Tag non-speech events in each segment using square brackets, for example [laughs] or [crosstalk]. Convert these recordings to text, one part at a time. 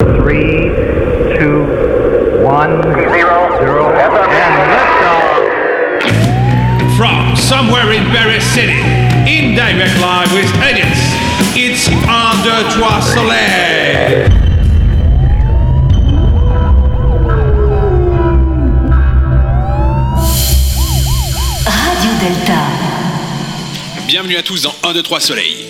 Three, two, one, zero, zero, and liftoff. From somewhere in Paris City, in direct live with Edits, it's Under Trois Soleil. Radio Delta. Bienvenue à tous dans 1, 2, 3 Soleil.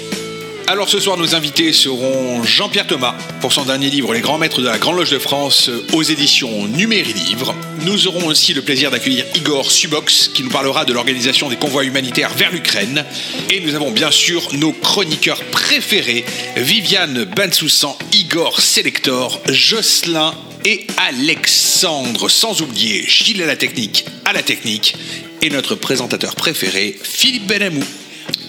Alors ce soir, nos invités seront Jean-Pierre Thomas pour son dernier livre Les Grands Maîtres de la Grande Loge de France aux éditions Numéri Livre. Nous aurons aussi le plaisir d'accueillir Igor Subox qui nous parlera de l'organisation des convois humanitaires vers l'Ukraine. Et nous avons bien sûr nos chroniqueurs préférés, Viviane Bensoussan, Igor Selector, Jocelyn et Alexandre, sans oublier Gilles à la technique, à la technique, et notre présentateur préféré, Philippe Benamou.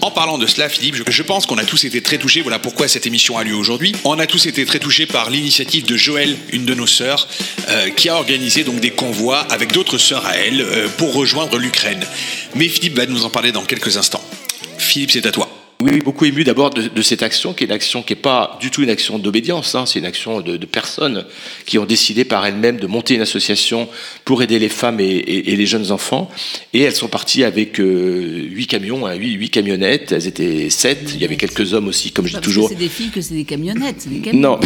En parlant de cela, Philippe, je- pense qu'on a tous été très touchés, voilà pourquoi cette émission a lieu aujourd'hui. On a tous été très touchés par l'initiative de Joël, une de nos sœurs, euh, qui a organisé donc des convois avec d'autres sœurs à elle euh, pour rejoindre l'Ukraine. Mais Philippe va nous en parler dans quelques instants. Philippe, c'est à toi. Oui, beaucoup ému d'abord de, de cette action, qui est une action qui n'est pas du tout une action d'obédience, hein, c'est une action de, de personnes qui ont décidé par elles-mêmes de monter une association pour aider les femmes et, et- et les jeunes enfants. Et elles sont parties avec euh, huit camions, hein, huit, huit camionnettes, elles étaient sept, il y avait quelques hommes aussi, comme je dis toujours. c'est des filles que c'est des camionnettes, c'est des camions. Non.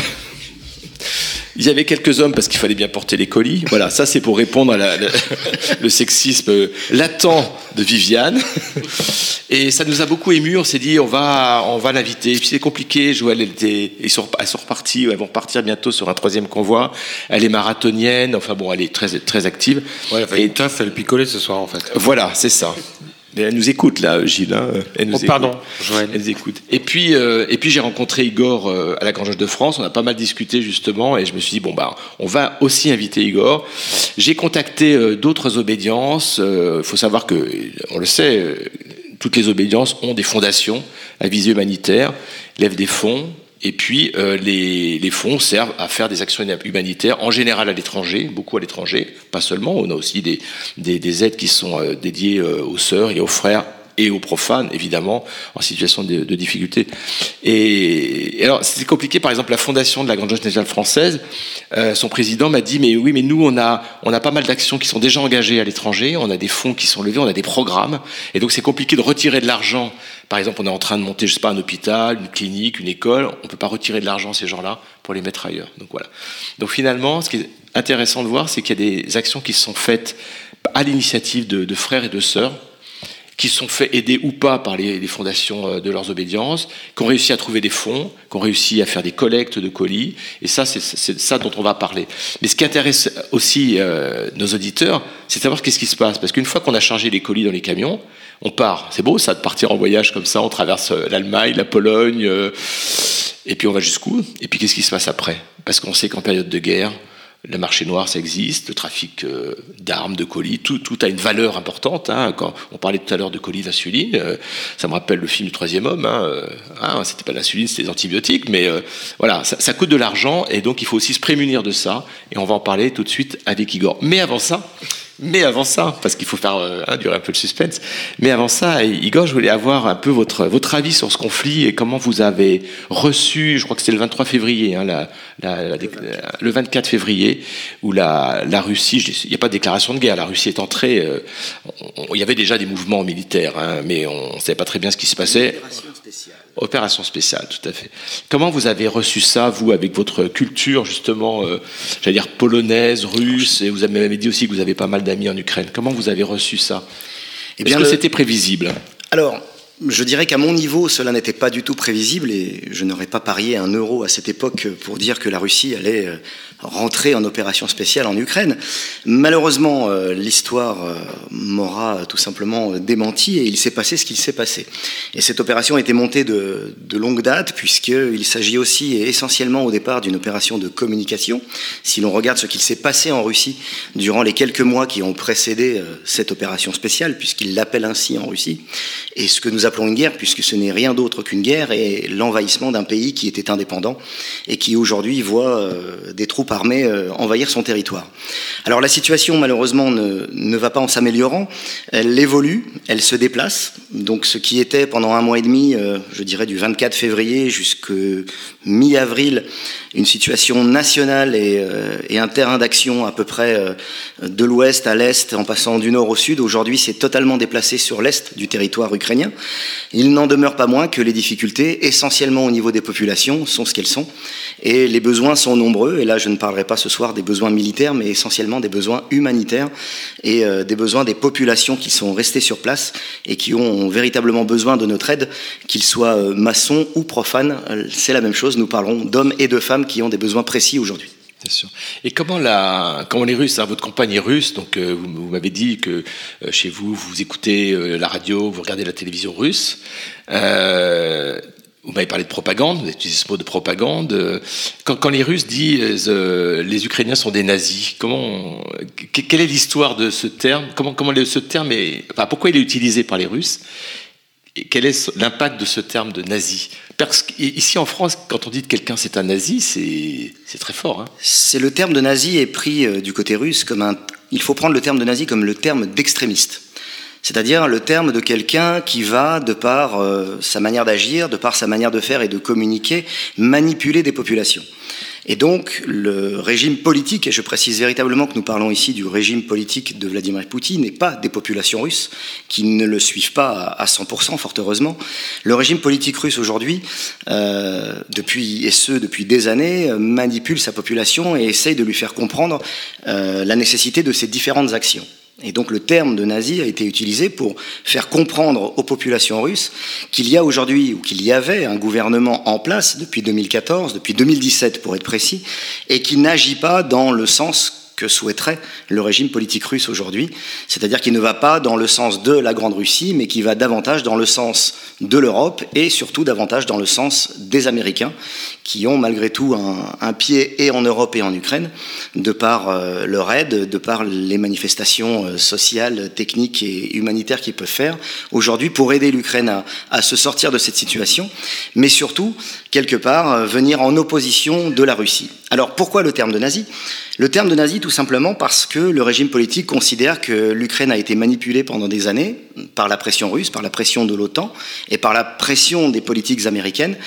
Il y avait quelques hommes parce qu'il fallait bien porter les colis. Voilà, ça c'est pour répondre à la- la- [laughs] le sexisme latent de Viviane. Et ça nous a beaucoup ému. On s'est dit on va, on va l'inviter. Et puis c'est compliqué. Joël, elle était, ils sont, elles sont reparties. Elles vont repartir bientôt sur un troisième convoi. Elle est marathonienne. Enfin bon, elle est très, très active. Ouais, elle fait Et une taf, elle picolait ce soir en fait. voilà, c'est ça. Mais elle nous écoute là, Gilles. hein. Elle nous Oh, pardon, écoute. Joël. Elle nous écoute. Et puis, euh, et puis j'ai rencontré Igor euh, à la Grande Loge de France. On a pas mal discuté justement, et je me suis dit bon bah, on va aussi inviter Igor. J'ai contacté euh, d'autres obédiences. Il faut savoir que, on le sait, euh, toutes les obédiences ont des fondations à visée humanitaire, lèvent des fonds. Et puis, euh, les, fonds servent à faire des actions humanitaires, en général à l'étranger, beaucoup à l'étranger, pas seulement. On a aussi des, des, des aides qui sont euh, dédiées euh, aux sœurs et aux frères et aux profanes, évidemment, en situation de, difficulté. Et, alors, c'était compliqué. Par exemple, la fondation de la Grande Loge nationale française, euh, son président m'a dit, mais oui, mais nous, on a, on a pas mal d'actions qui sont déjà engagées à l'étranger, on a des fonds qui sont levés, on a des programmes, et donc c'est compliqué de retirer de l'argent. Par exemple, on est en train de monter, je sais pas, un hôpital, une clinique, une école, on peut pas retirer de l'argent à ces gens-là pour les mettre ailleurs. Donc voilà. Donc finalement, ce qui est intéressant de voir, c'est qu'il y a des actions qui sont faites à l'initiative de frères et de sœurs, qui sont fait aider ou pas par les, fondations euh, de leurs obédiences, qui ont réussi à trouver des fonds, qui ont réussi à faire des collectes de colis, et ça, c'est ça dont on va parler. Mais ce qui intéresse aussi euh, nos auditeurs, c'est de savoir qu'est-ce qui se passe, parce qu'une fois qu'on a chargé les colis dans les camions, on part. C'est beau ça de partir en voyage comme ça, on traverse euh, l'Allemagne, la Pologne, et puis on va jusqu'où? Et puis qu'est-ce qui se passe après? Parce qu'on sait qu'en période de guerre, le marché noir, ça existe, le trafic euh, d'armes, de colis, tout, tout a une valeur importante. hein. Quand on parlait tout à l'heure de colis d'insuline, euh, ça me rappelle le film du troisième homme. Hein, euh, hein, c'était pas l'insuline, c'était des antibiotiques, mais euh, voilà, ça, ça coûte de l'argent et donc il faut aussi se prémunir de ça. Et on va en parler tout de suite avec Igor. Mais avant ça, mais avant ça, parce qu'il faut faire euh, hein, durer un peu le suspense. Mais avant ça, Igor, je voulais avoir un peu votre votre avis sur ce conflit et comment vous avez reçu. Je crois que c'était le 23 février, hein, la, la- la- le 24 février, où la, la Russie. Il n'y a pas de déclaration de guerre. La Russie est entrée. euh, il y avait déjà des mouvements militaires, hein, mais on ne savait pas très bien ce qui se passait. Opération spéciale, tout à fait. Comment vous avez reçu ça, vous, avec votre culture, justement, euh, j'allais dire polonaise, russe, et vous avez même dit aussi que vous avez pas mal d'amis en Ukraine. Comment vous avez reçu ça? Eh Est-ce que le- c'était prévisible? Alors, je dirais qu'à mon niveau, cela n'était pas du tout prévisible et je n'aurais pas parié un euro à cette époque pour dire que la Russie allait euh, rentrer en opération spéciale en Ukraine. Malheureusement, euh, l'histoire euh, m'aura tout simplement démenti et il s'est passé ce qu'il s'est passé. Et cette opération a été montée de, longue date puisqu'il s'agit aussi et essentiellement au départ d'une opération de communication. Si l'on regarde ce qu'il s'est passé en Russie durant les quelques mois qui ont précédé euh, cette opération spéciale, puisqu'ils l'appellent ainsi en Russie, et ce que nous appelons une guerre, puisque ce n'est rien d'autre qu'une guerre et l'envahissement d'un pays qui était indépendant et qui aujourd'hui voit euh, des troupes armées euh, envahir son territoire. Alors la situation malheureusement ne, ne va pas en s'améliorant, elle évolue, elle se déplace. Donc ce qui était pendant un mois et demi, euh, je dirais du 24 février jusqu'à mi-avril, une situation nationale et, et un terrain d'action à peu près de l'ouest à l'est en passant du nord au sud, aujourd'hui c'est totalement déplacé sur l'est du territoire ukrainien. Il n'en demeure pas moins que les difficultés, essentiellement au niveau des populations, sont ce qu'elles sont. Et les besoins sont nombreux. Et là, je ne parlerai pas ce soir des besoins militaires, mais essentiellement des besoins humanitaires et euh, des besoins des populations qui sont restées sur place et qui ont véritablement besoin de notre aide, qu'ils soient euh, maçons ou profanes. Euh, c'est la même chose. Nous parlons d'hommes et de femmes qui ont des besoins précis aujourd'hui. Sûr. Et comment, la, comment les Russes, hein, votre compagne est russe, donc vous, m'avez dit que chez vous, vous écoutez la radio, vous regardez la télévision russe. Vous m'avez parlé de propagande, vous avez utilisé ce mot de propagande. Quand, les Russes disent euh, les Ukrainiens sont des nazis, comment, que- quelle est l'histoire de ce terme? Comment, comment ce terme est, pourquoi il est utilisé par les Russes? Et quel est l'impact de ce terme de nazi? Parce qu'ici en France, quand on dit que quelqu'un c'est un nazi, c'est très fort. Hein C'est le terme de nazi est pris euh, du côté russe comme un. Il faut prendre le terme de nazi comme le terme d'extrémiste. C'est-à-dire le terme de quelqu'un qui va, de par euh, sa manière d'agir, de par sa manière de faire et de communiquer, manipuler des populations. Et donc, le régime politique, et je précise véritablement que nous parlons ici du régime politique de Vladimir Poutine et pas des populations russes qui ne le suivent pas à à 100%, fort heureusement. Le régime politique russe aujourd'hui, euh, depuis, et ce depuis des années, euh, manipule sa population et essaye de lui faire comprendre la nécessité de ces différentes actions. Et donc le terme de nazi a été utilisé pour faire comprendre aux populations russes qu'il y a aujourd'hui, ou qu'il y avait un gouvernement en place depuis 2014, depuis 2017 pour être précis, et qui n'agit pas dans le sens que souhaiterait le régime politique russe aujourd'hui, c'est-à-dire qui ne va pas dans le sens de la Grande Russie, mais qui va davantage dans le sens de l'Europe et surtout davantage dans le sens des Américains, qui ont malgré tout un, pied et en Europe et en Ukraine, de par euh, leur aide, de par les manifestations euh, sociales, techniques et humanitaires qu'ils peuvent faire aujourd'hui pour aider l'Ukraine à, se sortir de cette situation, mais surtout, quelque part, euh, venir en opposition de la Russie. Alors pourquoi le terme de nazi? Le terme de nazi tout simplement parce que le régime politique considère que l'Ukraine a été manipulée pendant des années par la pression russe, par la pression de l'OTAN et par la pression des politiques américaines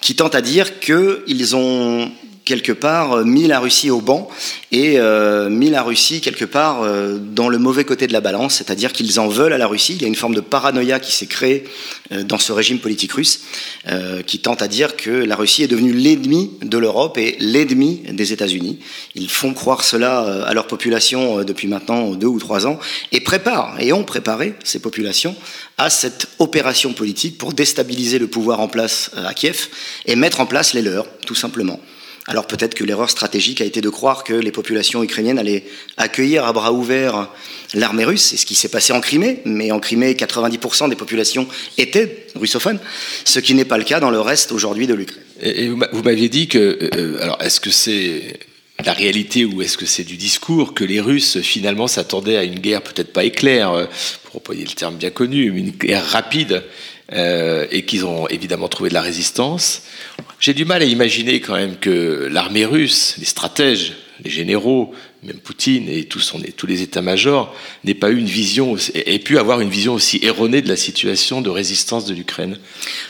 qui tentent à dire qu'ils ont quelque part euh, mis la Russie au banc et euh, mis la Russie quelque part euh, dans le mauvais côté de la balance, c'est-à-dire qu'ils en veulent à la Russie. Il y a une forme de paranoïa qui s'est créée euh, dans ce régime politique russe euh, qui tente à dire que la Russie est devenue l'ennemi de l'Europe et l'ennemi des États-Unis. Ils font croire cela euh, à leur population depuis maintenant deux ou trois ans et préparent et ont préparé ces populations à cette opération politique pour déstabiliser le pouvoir en place à Kiev et mettre en place les leurs, tout simplement. Alors peut-être que l'erreur stratégique a été de croire que les populations ukrainiennes allaient accueillir à bras ouverts l'armée russe, c'est ce qui s'est passé en Crimée, mais en Crimée, 90% des populations étaient russophones, ce qui n'est pas le cas dans le reste aujourd'hui de l'Ukraine. Et, vous m'a- vous m'aviez dit que, euh, alors est-ce que c'est la réalité ou est-ce que c'est du discours que les Russes finalement s'attendaient à une guerre peut-être pas éclair, euh, pour employer le terme bien connu, mais une guerre rapide, euh, et qu'ils ont évidemment trouvé de la résistance? J'ai du mal à imaginer quand même que l'armée russe, les stratèges, les généraux, même Poutine et tous, son- tous les états-majors, n'aient pas eu une vision, aient pu avoir une vision aussi erronée de la situation de résistance de l'Ukraine.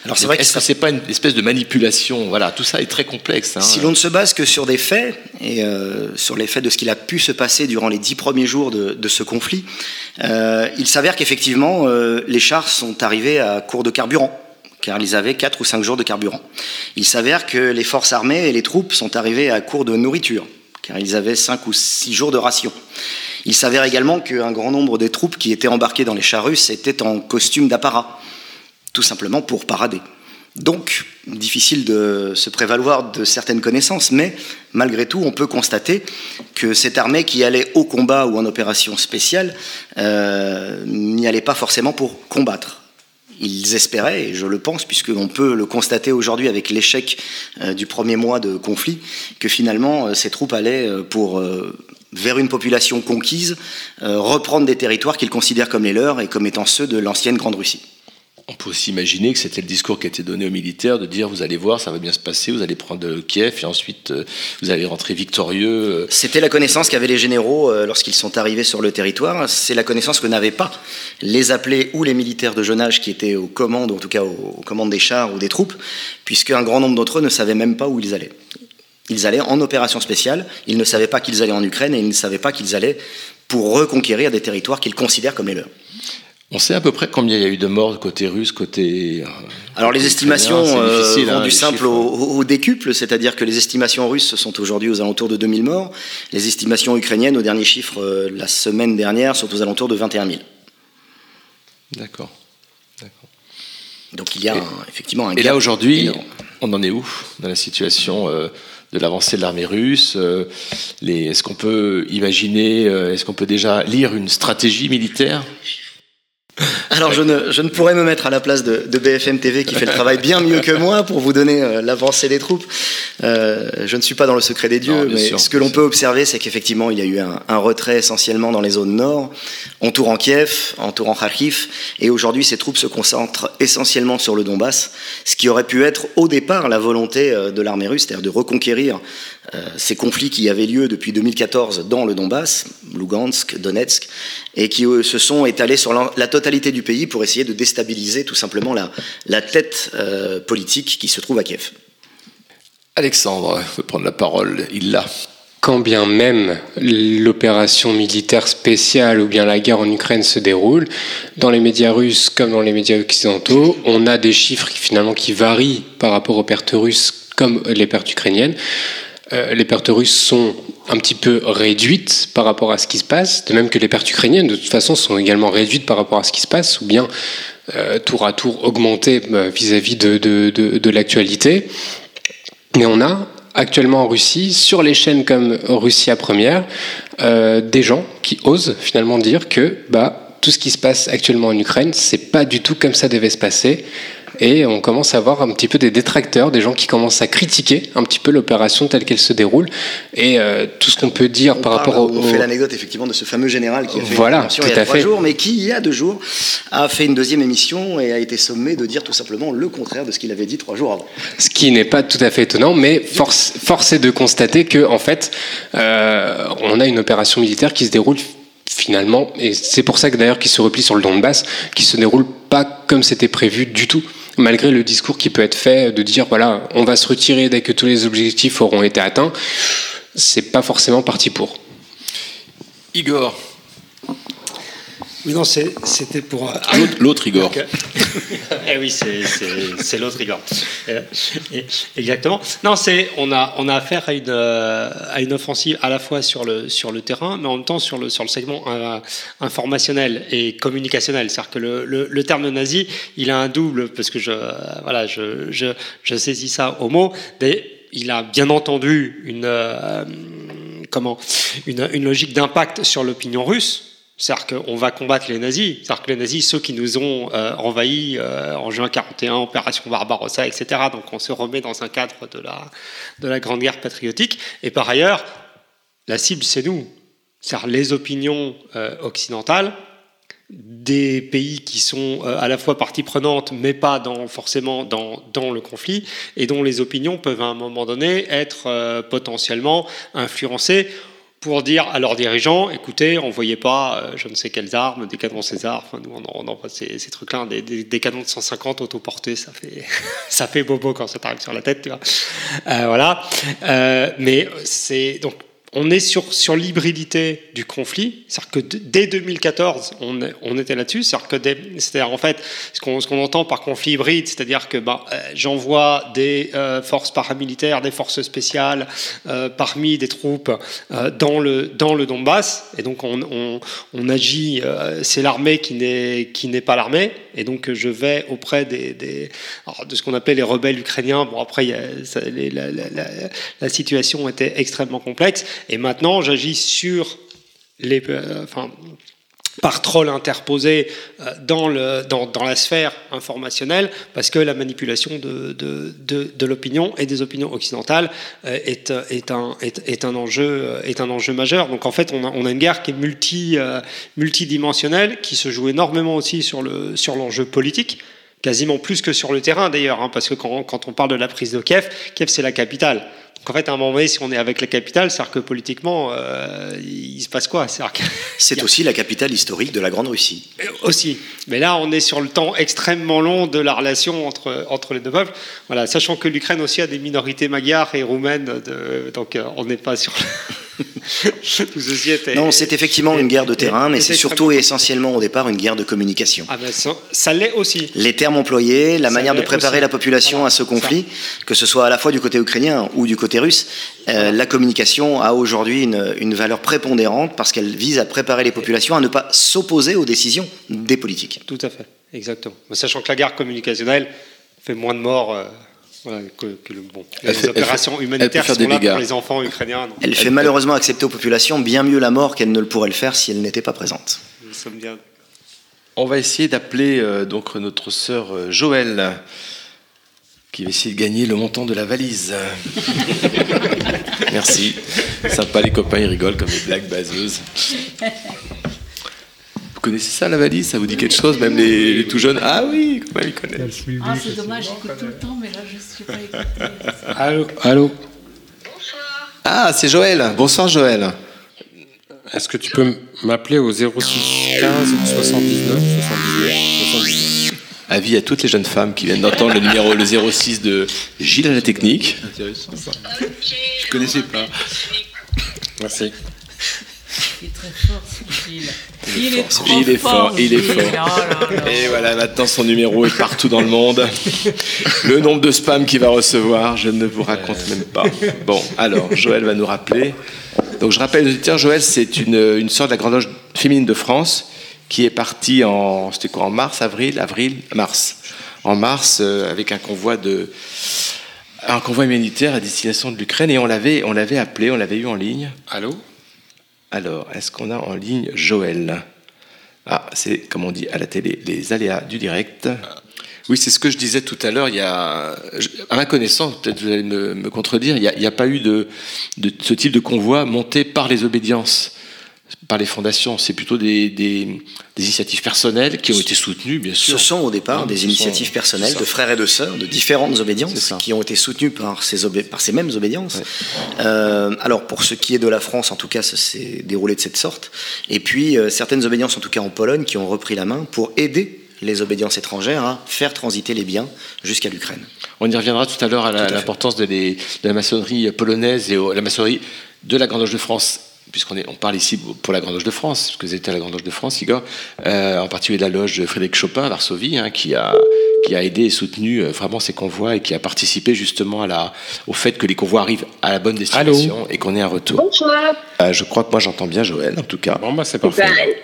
Alors c'est vrai que que c'est pas une espèce de manipulation? Voilà, tout ça est très complexe. hein. Si l'on ne se base que sur des faits, et euh, sur les faits de ce qu'il a pu se passer durant les dix premiers jours de, de ce conflit, euh, il s'avère qu'effectivement, euh, les chars sont arrivés à court de carburant, car ils avaient quatre ou cinq jours de carburant. Il s'avère que les forces armées et les troupes sont arrivées à court de nourriture, car ils avaient cinq ou six jours de ration. Il s'avère également qu'un grand nombre des troupes qui étaient embarquées dans les chars russes étaient en costume d'apparat, tout simplement pour parader. Donc, difficile de se prévaloir de certaines connaissances, mais malgré tout, on peut constater que cette armée qui allait au combat ou en opération spéciale euh, n'y allait pas forcément pour combattre. Ils espéraient, et je le pense, puisqu'on peut le constater aujourd'hui avec l'échec euh, du premier mois de conflit, que finalement euh, ces troupes allaient euh, pour, vers une population conquise, reprendre des territoires qu'ils considèrent comme les leurs et comme étant ceux de l'ancienne Grande Russie. On peut aussi imaginer que c'était le discours qui a été donné aux militaires de dire vous allez voir, ça va bien se passer, vous allez prendre Kiev et ensuite euh, vous allez rentrer victorieux. C'était la connaissance qu'avaient les généraux euh, lorsqu'ils sont arrivés sur le territoire. C'est la connaissance que n'avaient pas les appelés ou les militaires de jeune âge qui étaient aux commandes, en tout cas aux commandes des chars ou des troupes, puisque un grand nombre d'entre eux ne savaient même pas où ils allaient. Ils allaient en opération spéciale, ils ne savaient pas qu'ils allaient en Ukraine et ils ne savaient pas qu'ils allaient pour reconquérir des territoires qu'ils considèrent comme les leurs. On sait à peu près combien il y a eu de morts côté russe, côté. Euh, Alors les estimations euh, vont hein, du simple au, décuple, c'est-à-dire que les estimations russes sont aujourd'hui aux alentours de 2000 morts. Les estimations ukrainiennes, au dernier chiffre, euh, la semaine dernière, sont aux alentours de 21 000. D'accord. Donc il y a effectivement un Et là aujourd'hui, on en est où dans la situation de l'avancée de l'armée russe Est-ce qu'on peut imaginer, est-ce qu'on peut déjà lire une stratégie militaire alors je ne, je ne, pourrais me mettre à la place de, de, BFM TV qui fait le travail bien mieux que moi pour vous donner euh, l'avancée des troupes. Euh, je ne suis pas dans le secret des dieux, mais ce que l'on peut observer, c'est qu'effectivement il y a eu un, un, retrait essentiellement dans les zones nord, entourant Kiev, entourant Kharkiv, et aujourd'hui ces troupes se concentrent essentiellement sur le Donbass, ce qui aurait pu être au départ la volonté euh, de l'armée russe, c'est-à-dire de reconquérir ces conflits qui avaient lieu depuis 2014 dans le Donbass, Lugansk, Donetsk, et qui se sont étalés sur la totalité du pays pour essayer de déstabiliser tout simplement la, la tête euh, politique qui se trouve à Kiev. Alexandre veut prendre la parole, il l'a. Quand bien même l'opération militaire spéciale ou bien la guerre en Ukraine se déroule, dans les médias russes comme dans les médias occidentaux, on a des chiffres qui finalement qui varient par rapport aux pertes russes comme les pertes ukrainiennes. Euh, les pertes russes sont un petit peu réduites par rapport à ce qui se passe, de même que les pertes ukrainiennes, de toute façon, sont également réduites par rapport à ce qui se passe, ou bien euh, tour à tour augmentées euh, vis-à-vis de, de, de, de l'actualité. Mais on a actuellement en Russie, sur les chaînes comme Russia Première, euh, des gens qui osent finalement dire que bah, tout ce qui se passe actuellement en Ukraine, c'est pas du tout comme ça devait se passer et on commence à voir un petit peu des détracteurs, des gens qui commencent à critiquer un petit peu l'opération telle qu'elle se déroule et euh, tout ce qu'on peut dire par rapport au. On fait l'anecdote effectivement de ce fameux général qui a fait voilà, une émission il y a trois jours, mais qui il y a deux jours a fait une deuxième émission et a été sommé de dire tout simplement le contraire de ce qu'il avait dit trois jours avant. Ce qui n'est pas tout à fait étonnant, mais force, force est de constater que en fait, euh, on a une opération militaire qui se déroule finalement, et c'est pour ça que d'ailleurs qui se replie sur le Donbass, qui se déroule pas comme c'était prévu du tout malgré le discours qui peut être fait de dire voilà, on va se retirer dès que tous les objectifs auront été atteints, c'est pas forcément parti pour. Igor. Oui, non, c'était pour. L'autre Igor. [laughs] eh oui, c'est l'autre Igor. Euh, exactement. Non, c'est on a on a affaire à une à une offensive à la fois sur le sur le terrain, mais en même temps sur le sur le segment euh, informationnel et communicationnel. C'est-à-dire que le, le, le, terme nazi, il a un double parce que je voilà je je, je saisis ça au mot. Il a bien entendu une euh, comment une, une logique d'impact sur l'opinion russe c'est-à-dire qu'on va combattre les nazis. C'est-à-dire que les nazis, ceux qui nous ont euh, envahis euh, en juin 41, opération Barbarossa, etc. Donc on se remet dans un cadre de la, de la Grande Guerre patriotique. Et par ailleurs, la cible, c'est nous. C'est-à-dire les opinions euh, occidentales des pays qui sont euh, à la fois partie prenante, mais pas forcément dans, le conflit, et dont les opinions peuvent à un moment donné être potentiellement influencées pour dire à leurs dirigeants, écoutez, envoyez pas euh, je ne sais quelles armes, des canons César, enfin nous on envoie ces, ces trucs-là, des, des, des, canons de 150 autoportés, ça fait, [laughs] ça fait bobo quand ça t'arrive sur la tête, tu vois. Euh, voilà. Euh, mais c'est donc on est sur, sur l'hybridité du conflit. C'est-à-dire que dès 2014, on, on était là-dessus. C'est-à-dire que, c'est-à-dire en fait, ce qu'on, qu'on entend par conflit hybride, c'est-à-dire que bah, j'envoie des euh, forces paramilitaires, des forces spéciales euh, parmi des troupes euh, dans, le, dans le Donbass. Et donc, on, on, on agit, euh, c'est l'armée qui n'est, qui n'est pas l'armée. Et donc, je vais auprès de ce qu'on appelle les rebelles ukrainiens. Bon, après, la situation était extrêmement complexe. Et maintenant, j'agis sur les, euh, enfin, par troll interposé euh, dans, le, dans, dans, la sphère informationnelle, parce que la manipulation de, de, de, de l'opinion et des opinions occidentales euh, est, est, un, est, est, un enjeu, est un enjeu majeur. Donc en fait, on a, on a une guerre qui est multi, multidimensionnelle, qui se joue énormément aussi sur, le, sur l'enjeu politique quasiment plus que sur le terrain d'ailleurs, hein, parce que quand, quand, on parle de la prise de Kiev, Kiev c'est la capitale. Donc en fait, à un moment donné, si on est avec la capitale, c'est-à-dire que politiquement, euh, il se passe quoi? [laughs] C'est aussi la capitale historique de la Grande Russie. Euh, aussi. Mais là, on est sur le temps extrêmement long de la relation entre, entre les deux peuples. Voilà, sachant que l'Ukraine aussi a des minorités magyares et roumaines, de, donc euh, on n'est pas sur... Tout ceci était... Non, c'est effectivement une guerre de terrain, mais c'est surtout et essentiellement au départ une guerre de communication. Ah ben ça, ça l'est aussi. Les termes employés, la ça manière de préparer aussi. la population voilà, à ce conflit, ça. que ce soit à la fois du côté ukrainien ou du côté russe, euh, la communication a aujourd'hui une, une, valeur prépondérante parce qu'elle vise à préparer les populations à ne pas s'opposer aux décisions des politiques. Tout à fait, exactement. Sachant que la guerre communicationnelle fait moins de morts. Euh voilà, que, que, le, bon, les fait, opérations fait, humanitaires sont là pour les enfants ukrainiens. Elle, elle fait malheureusement accepter aux populations bien mieux la mort qu'elle ne le pourrait le faire si elle n'était pas présente. Bien... On va essayer d'appeler euh, donc notre sœur euh, Joëlle, qui va essayer de gagner le montant de la valise. [laughs] Merci. Sympa, les copains, ils rigolent comme des blagues baseuses. [laughs] Vous connaissez ça, la valise? Ça vous dit quelque chose Même les, les tout jeunes? Ah oui, comment ils connaissent Ah, c'est dommage, j'écoute tout le temps, mais là, je ne suis pas écoutée. Allô? Allô? Bonsoir. Ah, c'est Joël. Bonsoir, Joël. Est-ce que tu peux m'appeler au 06 15 79 79 79 Avis à toutes les jeunes femmes qui viennent d'entendre le numéro le 06 de Gilles à la technique. Intéressant ça. Je connaissais pas. Merci. Il est très fort, Gilles. Il, il est, fort, il est fort, il est fort. Oh là là. Et voilà, maintenant son numéro est partout dans le monde. Le nombre de spams qu'il va recevoir, je ne vous raconte même pas. Bon, alors, Joël va nous rappeler. Donc, je rappelle, tiens, Joël, c'est une, une sorte de la Grande Loge féminine de France qui est partie en, c'était quoi, en mars, avril, avril, mars. En mars, euh, avec un convoi de, un convoi humanitaire à destination de l'Ukraine et on l'avait, on l'avait appelé, on l'avait eu en ligne. Allô? Alors, est-ce qu'on a en ligne Joël? Ah, c'est, comme on dit à la télé, les aléas du direct. Oui, c'est ce que je disais tout à l'heure. Il y a, à ma connaissance, peut-être vous allez me, contredire, il n'y a, pas eu de, ce type de convoi monté par les obédiences, par les fondations. C'est plutôt des, des, des, initiatives personnelles qui ont été soutenues, bien sûr. Ce sont au départ des initiatives sont, personnelles de frères et de sœurs de différentes obédiences qui ont été soutenues par ces, obé par ces mêmes obédiences. Ouais. Euh, alors, pour ce qui est de la France, en tout cas, ça s'est déroulé de cette sorte. Et puis, euh, certaines obédiences, en tout cas en Pologne, qui ont repris la main pour aider les obédiences étrangères à faire transiter les biens jusqu'à l'Ukraine. On y reviendra tout à l'heure à l'importance de, de, la maçonnerie polonaise et au, la maçonnerie de la Grande Loge de France puisqu'on on parle ici pour la Grande Loge de France, parce que vous étiez à la Grande Loge de France, Igor, euh, en particulier de la loge de Frédéric Chopin à Varsovie, hein, qui, a, qui a aidé et soutenu euh, vraiment ces convois et qui a participé justement à la, au fait que les convois arrivent à la bonne destination Allô et qu'on ait un retour. Bonsoir. Euh, je crois que moi j'entends bien Joël, en tout cas. Bon, bah c'est parfait. Ben,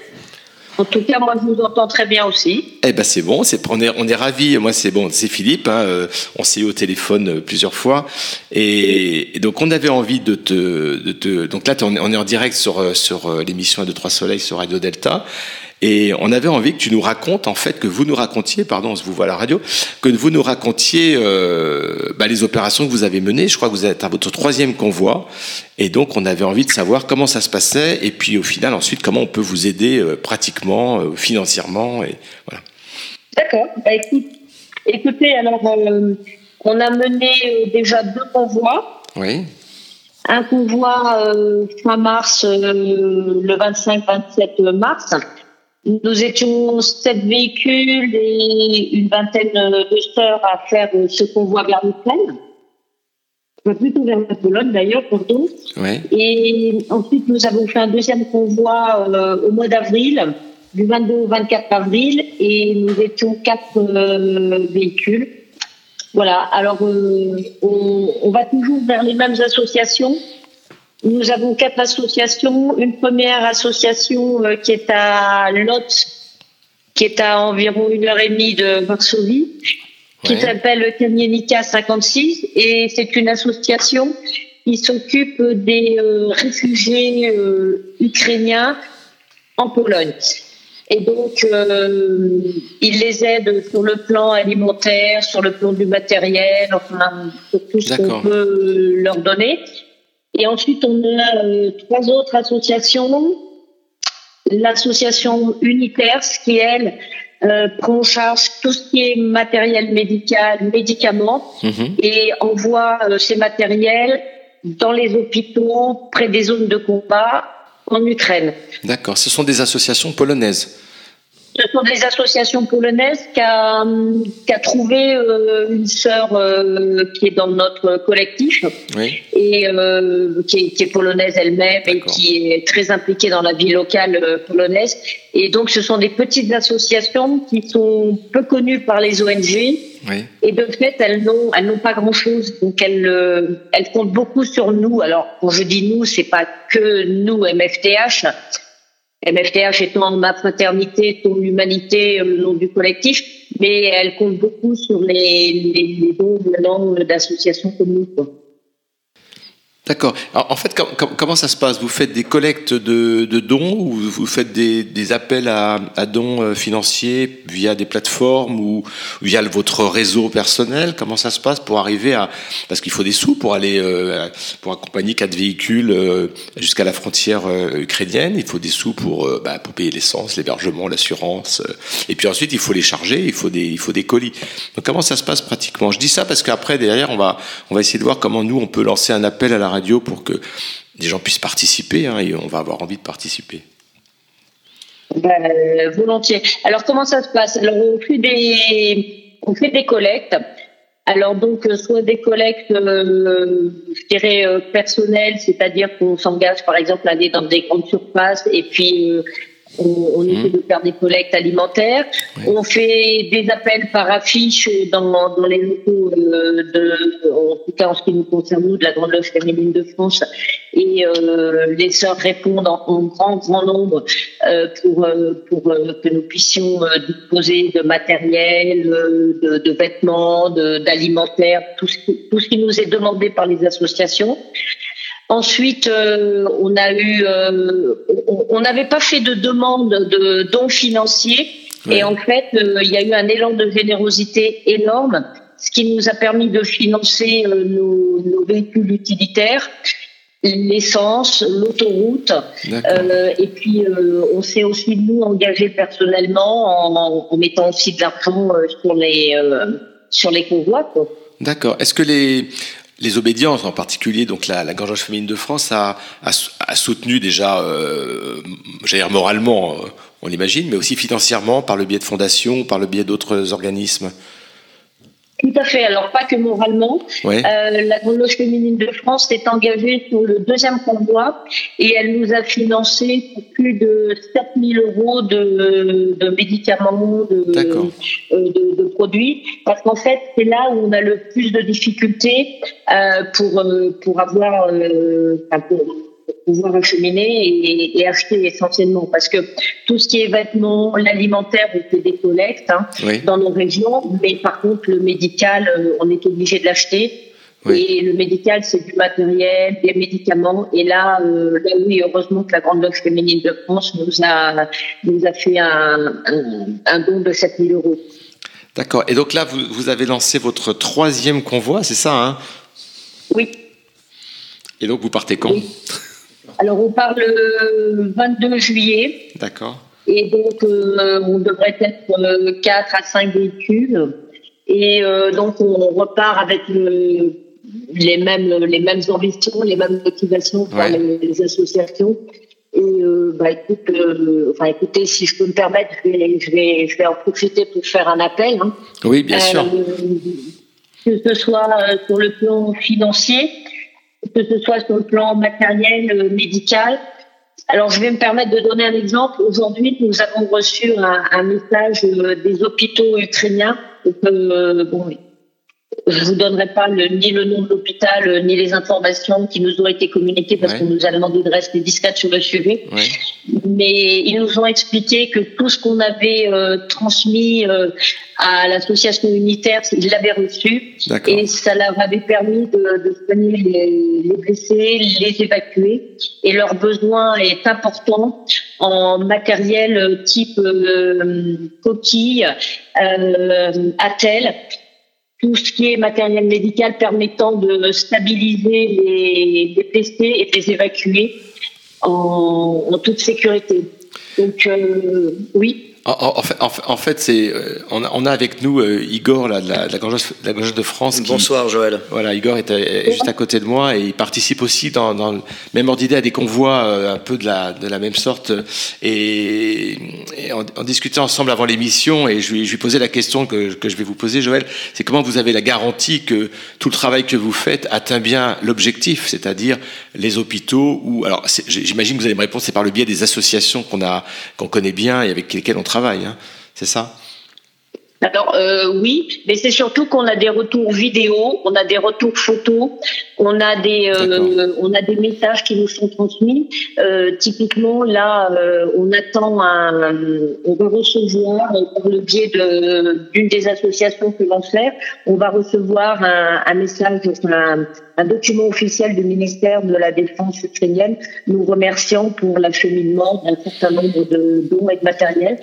en tout cas, moi, je vous entends très bien aussi. Eh ben, c'est bon. On est, on est ravis. Moi, c'est bon. C'est Philippe. Hein, euh, on s'est eu au téléphone euh, plusieurs fois, et, donc on avait envie de te, de te. Donc là, on est, en direct sur euh, sur l'émission de Trois Soleils sur Radio Delta. Et on avait envie que tu nous racontes, en fait, que vous nous racontiez, pardon, on se vous voit à la radio, que vous nous racontiez euh, bah, les opérations que vous avez menées. Je crois que vous êtes à votre troisième convoi. Et donc, on avait envie de savoir comment ça se passait. Et puis, au final, ensuite, comment on peut vous aider euh, pratiquement, euh, financièrement. Et voilà. D'accord. Bah, écoute, écoutez, alors, on a mené déjà deux convois. Oui. Un convoi fin mars, le 25-27 mars nous étions sept véhicules et une vingtaine de sœurs à faire ce convoi vers l'Ukraine. Plutôt vers la Pologne d'ailleurs, nous. Ouais. Et ensuite, nous avons fait un deuxième convoi euh, au mois d'avril, du 22 au 24 avril, et nous étions quatre euh, véhicules. Voilà, alors euh, on, on va toujours vers les mêmes associations. Nous avons quatre associations. Une première association euh, qui est à Lotz, qui est à environ une heure et demie de Varsovie, qui ouais. s'appelle Kamienica 56, et c'est une association qui s'occupe des euh, réfugiés euh, ukrainiens en Pologne. Et donc, euh, il les aide sur le plan alimentaire, sur le plan du matériel, enfin, sur tout ce qu'on peut leur donner. Et ensuite, on a euh, trois autres associations. L'association Uniters, qui, elle, euh, prend en charge tout ce qui est matériel médical, médicaments, Mhm. et envoie euh, ces matériels dans les hôpitaux, près des zones de combat, en Ukraine. D'accord. Ce sont des associations polonaises. Ce sont des associations polonaises qu'a qu'a trouvé euh, une sœur euh, qui est dans notre collectif Oui. et euh, qui, est, qui est polonaise elle-même et qui est très impliquée dans la vie locale euh, polonaise. Et donc, ce sont des petites associations qui sont peu connues par les ONG. Oui. Et de fait, elles n'ont, elles n'ont pas grand-chose. Donc, elles, euh, elles comptent beaucoup sur nous. Alors, quand je dis nous, c'est pas que nous, MFTH. MFTH étant ma fraternité, ton humanité, euh, le nom du collectif, mais elles comptent beaucoup sur les, les, les dons venant d'associations comme. D'accord. En fait, com- com- comment ça se passe? Vous faites des collectes de, de dons ou vous faites des, des appels à, à dons euh, financiers via des plateformes ou via votre réseau personnel? Comment ça se passe pour arriver à parce qu'il faut des sous pour aller euh, pour accompagner quatre véhicules euh, jusqu'à la frontière euh, ukrainienne? Il faut des sous pour euh, bah, pour payer l'essence, l'hébergement, l'assurance. euh, et puis ensuite, il faut les charger. Il faut des il faut des colis. Donc comment ça se passe pratiquement? Je dis ça parce qu'après derrière, on va on va essayer de voir comment nous on peut lancer un appel à la radio pour que des gens puissent participer hein, et on va avoir envie de participer. Euh, volontiers. Alors comment ça se passe? Alors on fait des on fait des collectes. Alors donc euh, soit des collectes, euh, je dirais personnelles, c'est-à-dire qu'on s'engage par exemple à aller dans des grandes surfaces et puis on, on essaie de faire des collectes alimentaires. On fait des appels par affiche dans, dans les locaux euh, de, en tout cas en ce qui nous concerne nous, de la Grande Loge féminine de France. Et euh, les sœurs répondent en, en grand, grand nombre euh, pour, euh, pour euh, que nous puissions euh, disposer de matériel, euh, de, de vêtements, de- d'alimentaire, tout, tout ce qui nous est demandé par les associations. Ensuite, euh, on a eu, euh, on- n'avait pas fait de demande de dons financiers, et en fait, euh, il y a eu un élan de générosité énorme, ce qui nous a permis de financer nos, nos véhicules utilitaires, l'essence, l'autoroute, euh, et puis euh, on s'est aussi nous engagés personnellement en, en mettant aussi de l'argent euh, sur les sur les convois. D'accord. Est-ce que les, les obédiences, en particulier donc la, la féminine de France, a soutenu déjà, euh, j'allais dire moralement, euh, on l'imagine, mais aussi financièrement par le biais de fondations, par le biais d'autres organismes Tout à fait. Alors pas que moralement. Euh, la Grande Loge féminine de France s'est engagée sur le deuxième convoi et elle nous a financé pour plus de 7000 euros de, de médicaments, de, euh, de, de produits, parce qu'en fait c'est là où on a le plus de difficultés euh, pour euh, pour avoir euh, pour pouvoir acheminer et, et acheter essentiellement parce que tout ce qui est vêtements, l'alimentaire, on fait des collectes hein, Oui. dans nos régions, mais par contre le médical, euh, on est obligé de l'acheter. Et le médical, c'est du matériel, des médicaments. Et là, euh, là oui, heureusement que la Grande Loge féminine de France nous a nous a fait un, un, un don de 7000 euros. D'accord. Et donc là, vous, vous avez lancé votre troisième convoi, c'est ça hein? Oui. Et donc vous partez quand? Alors on part le 22 juillet. D'accord. Et donc, euh, on devrait être euh, 4 à 5 véhicules. Et euh, donc, on repart avec le- les, mêmes, les mêmes ambitions, les mêmes motivations pour les, les associations. Et euh, bah, écoute, euh, enfin, écoutez, si je peux me permettre, je vais, je vais, je vais en profiter pour faire un appel. hein. Oui, bien sûr. Que ce soit euh, sur le plan financier, que ce soit sur le plan matériel, euh, médical. Alors, je vais me permettre de donner un exemple. Aujourd'hui, nous avons reçu un, un message euh, des hôpitaux ukrainiens. Donc, euh, bon, je vous donnerai pas le, ni le nom de l'hôpital, euh, ni les informations qui nous ont été communiquées parce Ouais. qu'on nous a demandé de rester discrète sur le sujet. Mais ils nous ont expliqué que tout ce qu'on avait euh, transmis euh, à l'association unitaire, ils l'avaient reçu. Et ça leur avait permis de, de soigner les, les blessés, les évacuer. Et leur besoin est important en matériel euh, type euh, coquille, euh, attelle, tout ce qui est matériel médical permettant de stabiliser les, les et de les évacuer en, en toute sécurité. Donc euh, oui, En, fait, en fait c'est, euh, on, a, on, a, avec nous euh, Igor là, de la, de la de France. Bonsoir Joël. Voilà, Igor est, juste à côté de moi et il participe aussi dans, dans le même ordre d'idée à des convois euh, un peu de la, de la même sorte. Et, et on, discutait ensemble avant l'émission et je lui, je lui posais la question que, que je vais vous poser, Joël. C'est comment vous avez la garantie que tout le travail que vous faites atteint bien l'objectif, c'est-à-dire les hôpitaux ou alors j'imagine que vous allez me répondre, c'est par le biais des associations qu'on a, qu'on connaît bien et avec lesquelles on travail, hein. c'est ça alors euh, oui, mais c'est surtout qu'on a des retours vidéo, on a des retours photos, on a des euh, on a des messages qui nous sont transmis. Euh, typiquement là, on attend un, on va recevoir par le biais de d'une des associations que l'on fait, on va recevoir un, un message, un, un document officiel du ministère de la Défense ukrainienne nous remerciant pour l'acheminement d'un certain nombre de dons et de matériel.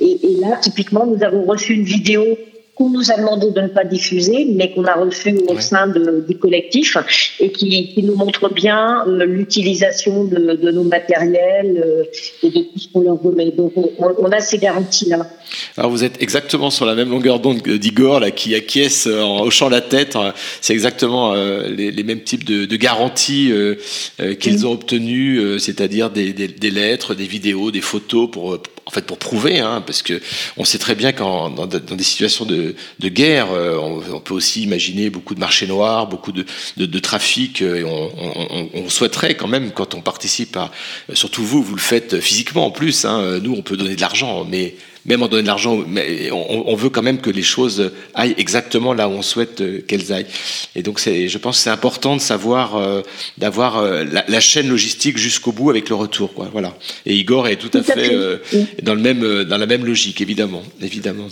Et, là, typiquement, nous avons reçu une vidéo qu'on nous a demandé de ne pas diffuser, mais qu'on a reçu au sein de, du collectif et qui, qui, nous montre bien euh, l'utilisation de, de, nos matériels euh, et de tout ce qu'on leur remet. Donc on, on a ces garanties-là. Alors vous êtes exactement sur la même longueur d'onde d'Igor, là, qui acquiesce en hochant la tête. C'est exactement euh, les, les, mêmes types de, de garanties euh, qu'ils ont obtenues, c'est-à-dire des, des, des, lettres, des vidéos, des photos pour en fait pour prouver, hein, parce que on sait très bien qu'en dans, dans, des situations de, de guerre, euh, on, on, peut aussi imaginer beaucoup de marchés noirs, beaucoup de, de, de trafic. Euh, et on, on, on, souhaiterait quand même, quand on participe à, surtout vous, vous le faites physiquement en plus. Hein, nous, on peut donner de l'argent, mais même en donnant de l'argent, on, veut quand même que les choses aillent exactement là où on souhaite euh, qu'elles aillent. Et donc, je pense que c'est important de savoir, euh, d'avoir euh, la, la, chaîne logistique jusqu'au bout avec le retour, quoi. Voilà. Et Igor est tout à fait euh, dans le même, dans la même logique, évidemment, évidemment.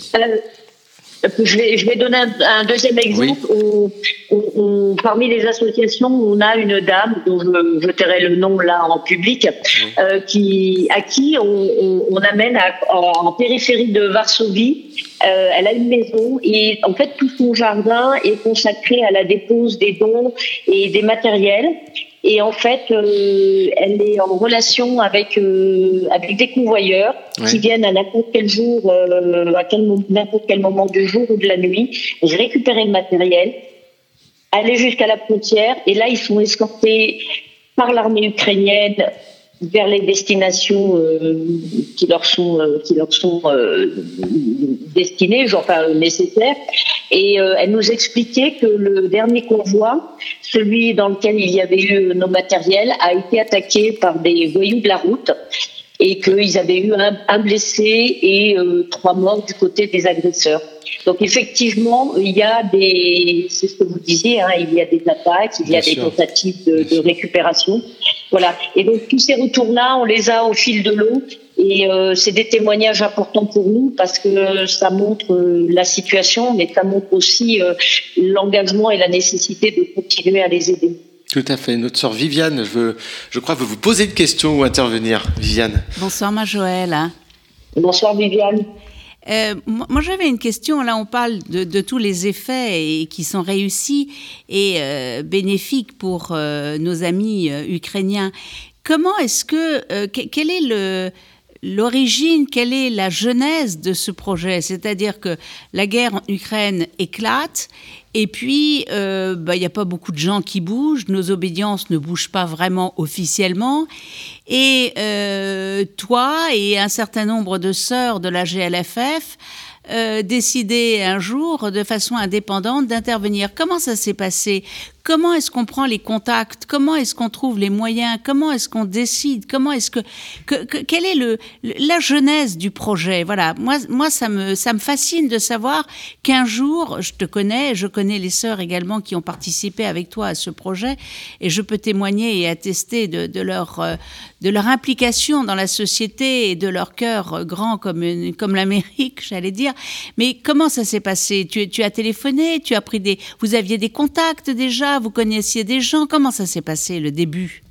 Je vais, je vais donner un, un deuxième exemple. Où, où, où, parmi les associations, on a une dame dont je, je tairai le nom là en public, oui. euh, qui, à qui on, on amène à, en périphérie de Varsovie. Euh, elle a une maison et en fait tout son jardin est consacré à la dépose des dons et des matériels. Et en fait, euh, elle est en relation avec euh, avec des convoyeurs ouais. qui viennent à n'importe quel jour, euh, à n'importe quel moment du jour ou de la nuit, récupérer le matériel, aller jusqu'à la frontière, et là ils sont escortés par l'armée ukrainienne vers les destinations euh, qui leur sont euh, qui leur sont euh, destinées, genre enfin nécessaires. Et euh, elle nous expliquait que le dernier convoi, celui dans lequel il y avait eu nos matériels, a été attaqué par des voyous de la route et qu'ils avaient eu un, un blessé et euh, trois morts du côté des agresseurs. Donc effectivement, il y a des, c'est ce que vous disiez, hein, il y a des attaques, il y Bien a sûr. des tentatives de, de récupération. Voilà. Et donc tous ces retours-là, on les a au fil de l'eau. Et euh, c'est des témoignages importants pour nous parce que ça montre euh, la situation, mais ça montre aussi euh, l'engagement et la nécessité de continuer à les aider. Tout à fait. Notre sœur Viviane, je, veux, je crois, veut vous poser une question ou intervenir. Viviane. Bonsoir, ma Joël. Bonsoir, Viviane. Euh, moi, j'avais une question. Là, on parle de, de, tous les effets et, qui sont réussis et euh, bénéfiques pour euh, nos amis euh, ukrainiens. Comment est-ce que, euh, quel est le l'origine, quelle est la genèse de ce projet? C'est-à-dire que la guerre en Ukraine éclate et puis, il euh, n'y bah, a pas beaucoup de gens qui bougent, nos obédiences ne bougent pas vraiment officiellement. Et euh, toi et un certain nombre de sœurs de la GLFF euh, un jour, de façon indépendante, d'intervenir. Comment ça s'est passé? Comment est-ce qu'on prend les contacts? Comment est-ce qu'on trouve les moyens? Comment est-ce qu'on décide? Comment est-ce que, que, que, quelle est le la genèse du projet? Voilà, moi moi ça me ça me fascine de savoir qu'un jour, je te connais, je connais les sœurs également qui ont participé avec toi à ce projet, et je peux témoigner et attester de, de leur euh, de leur implication dans la société et de leur cœur grand comme une, comme l'Amérique, [laughs] j'allais dire. Mais comment ça s'est passé? Tu, tu as téléphoné, tu as pris des, vous aviez des contacts déjà vous connaissiez des gens Comment ça s'est passé le début?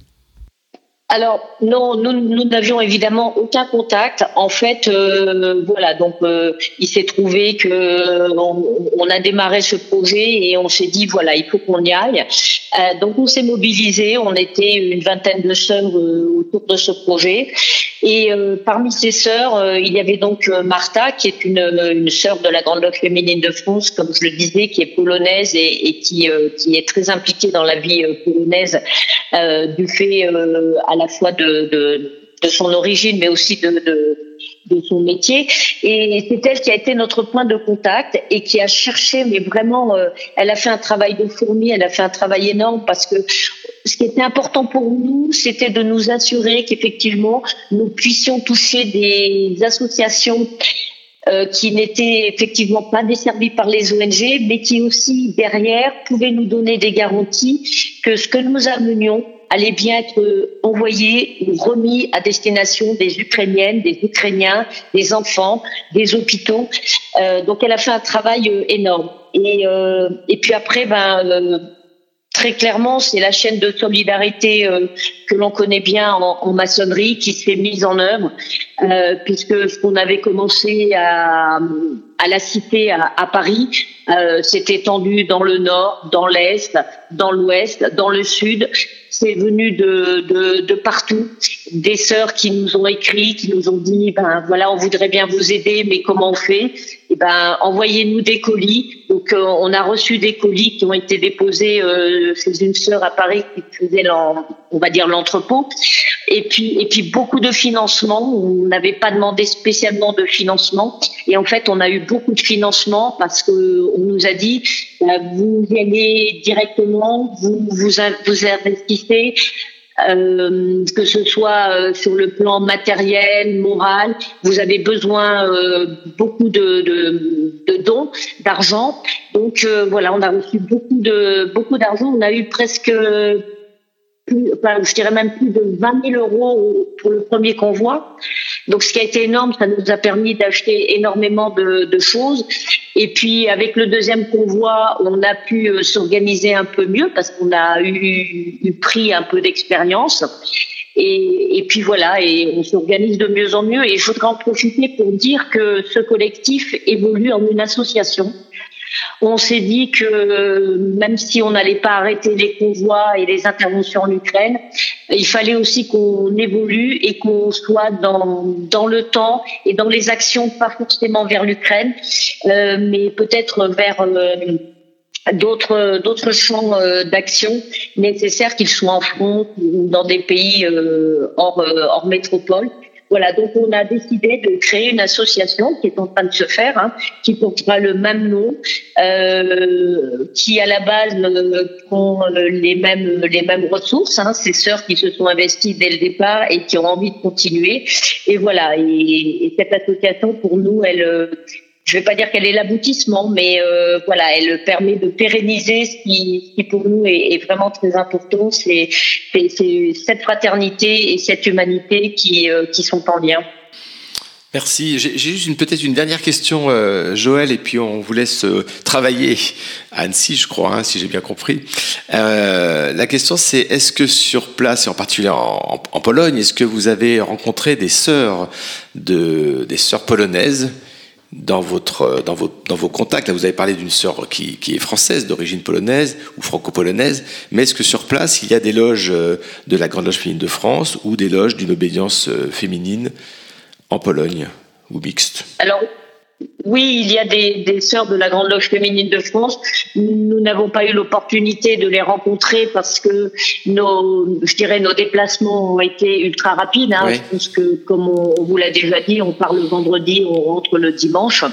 Alors non, nous n'avions évidemment aucun contact. En fait, euh, voilà, donc euh, il s'est trouvé que on, on, a démarré ce projet et on s'est dit voilà, il faut qu'on y aille. Euh, donc on s'est mobilisé. On était une vingtaine de sœurs euh, autour de ce projet Et parmi ces sœurs, il y avait donc Martha, qui est une, sœur de la Grande Loge féminine de France, comme je le disais, qui est polonaise et, qui, est très impliquée dans la vie polonaise du fait à la fois de, son origine, mais aussi de, son métier. Et c'est elle qui a été notre point de contact et qui a cherché, mais vraiment, euh, elle a fait un travail de fourmi, elle a fait un travail énorme parce que ce qui était important pour nous, c'était de nous assurer qu'effectivement, nous puissions toucher des associations euh, qui n'étaient effectivement pas desservies par les ONG, mais qui aussi derrière pouvaient nous donner des garanties que ce que nous amenions allait bien être envoyé ou remis à destination des Ukrainiennes, des Ukrainiens, des enfants, des hôpitaux. Euh, donc elle a fait un travail euh, énorme. Et, euh, et puis après, ben, euh, très clairement, c'est la chaîne de solidarité euh, que l'on connaît bien en, en, maçonnerie qui s'est mise en œuvre, euh, puisque ce qu'on avait commencé à, à la cité à, à Paris euh, s'est étendu dans le nord, dans l'est, dans l'ouest, dans le sud. C'est venu de, de, de, partout. Des sœurs qui nous ont écrit, qui nous ont dit, ben voilà, on voudrait bien vous aider, mais comment on fait? Eh ben, envoyez-nous des colis. Donc, euh, on a reçu des colis qui ont été déposés euh, chez une sœur à Paris qui faisait, on va dire, l'entrepôt. Et puis, et puis beaucoup de financement. On n'avait pas demandé spécialement de financement. Et en fait, on a eu beaucoup de financement parce que on nous a dit, ben, vous y allez directement, vous, vous investissez euh, que ce soit euh, sur le plan matériel, moral, vous avez besoin euh, beaucoup de, de, de dons, d'argent. Donc euh, voilà, on a reçu beaucoup de beaucoup d'argent. On a eu presque plus, je dirais même plus de 20 000 euros pour le premier convoi. Donc, ce qui a été énorme, ça nous a permis d'acheter énormément de, de, choses. Et puis, avec le deuxième convoi, on a pu euh, s'organiser un peu mieux parce qu'on a eu, eu, pris un peu d'expérience. Et, et, puis voilà, et on s'organise de mieux en mieux. Et je voudrais en profiter pour dire que ce collectif évolue en une association on s'est dit que même si on n'allait pas arrêter les convois et les interventions en Ukraine, il fallait aussi qu'on évolue et qu'on soit dans, le temps et dans les actions, pas forcément vers l'Ukraine, euh, mais peut-être vers euh, d'autres champs euh, d'action nécessaires qu'ils soient en front ou dans des pays euh, euh, hors métropole voilà, donc on a décidé de créer une association qui est en train de se faire, hein, qui portera le même nom, euh, qui à la base euh, ont les mêmes les mêmes ressources, hein, ces sœurs qui se sont investies dès le départ et qui ont envie de continuer. Et voilà, et, et cette association pour nous, elle je ne vais pas dire qu'elle est l'aboutissement, mais euh, voilà, elle permet de pérenniser ce qui, pour nous est, vraiment très important, c'est cette fraternité et cette humanité qui, euh, sont en lien. Merci. J'ai juste peut-être une dernière question, euh, Joël, et puis on vous laisse travailler à Annecy, je crois, hein, si j'ai bien compris. La question, c'est est-ce que sur place, et en particulier en, Pologne, est-ce que vous avez rencontré des sœurs de des sœurs polonaises dans, votre, dans, vos, dans vos contacts. Là, vous avez parlé d'une sœur qui, qui, est française, d'origine polonaise ou franco-polonaise, mais est-ce que sur place, il y a des loges euh, de la Grande Loge féminine de France ou des loges d'une obédience euh, féminine en Pologne ou mixte? Oui, il y a des, des sœurs de la Grande Loge féminine de France. Nous n'avons pas eu l'opportunité de les rencontrer parce que nos, je dirais, nos déplacements ont été ultra rapides. Hein. Oui. Je pense que, comme on, on vous l'a déjà dit, on part le vendredi, on rentre le dimanche.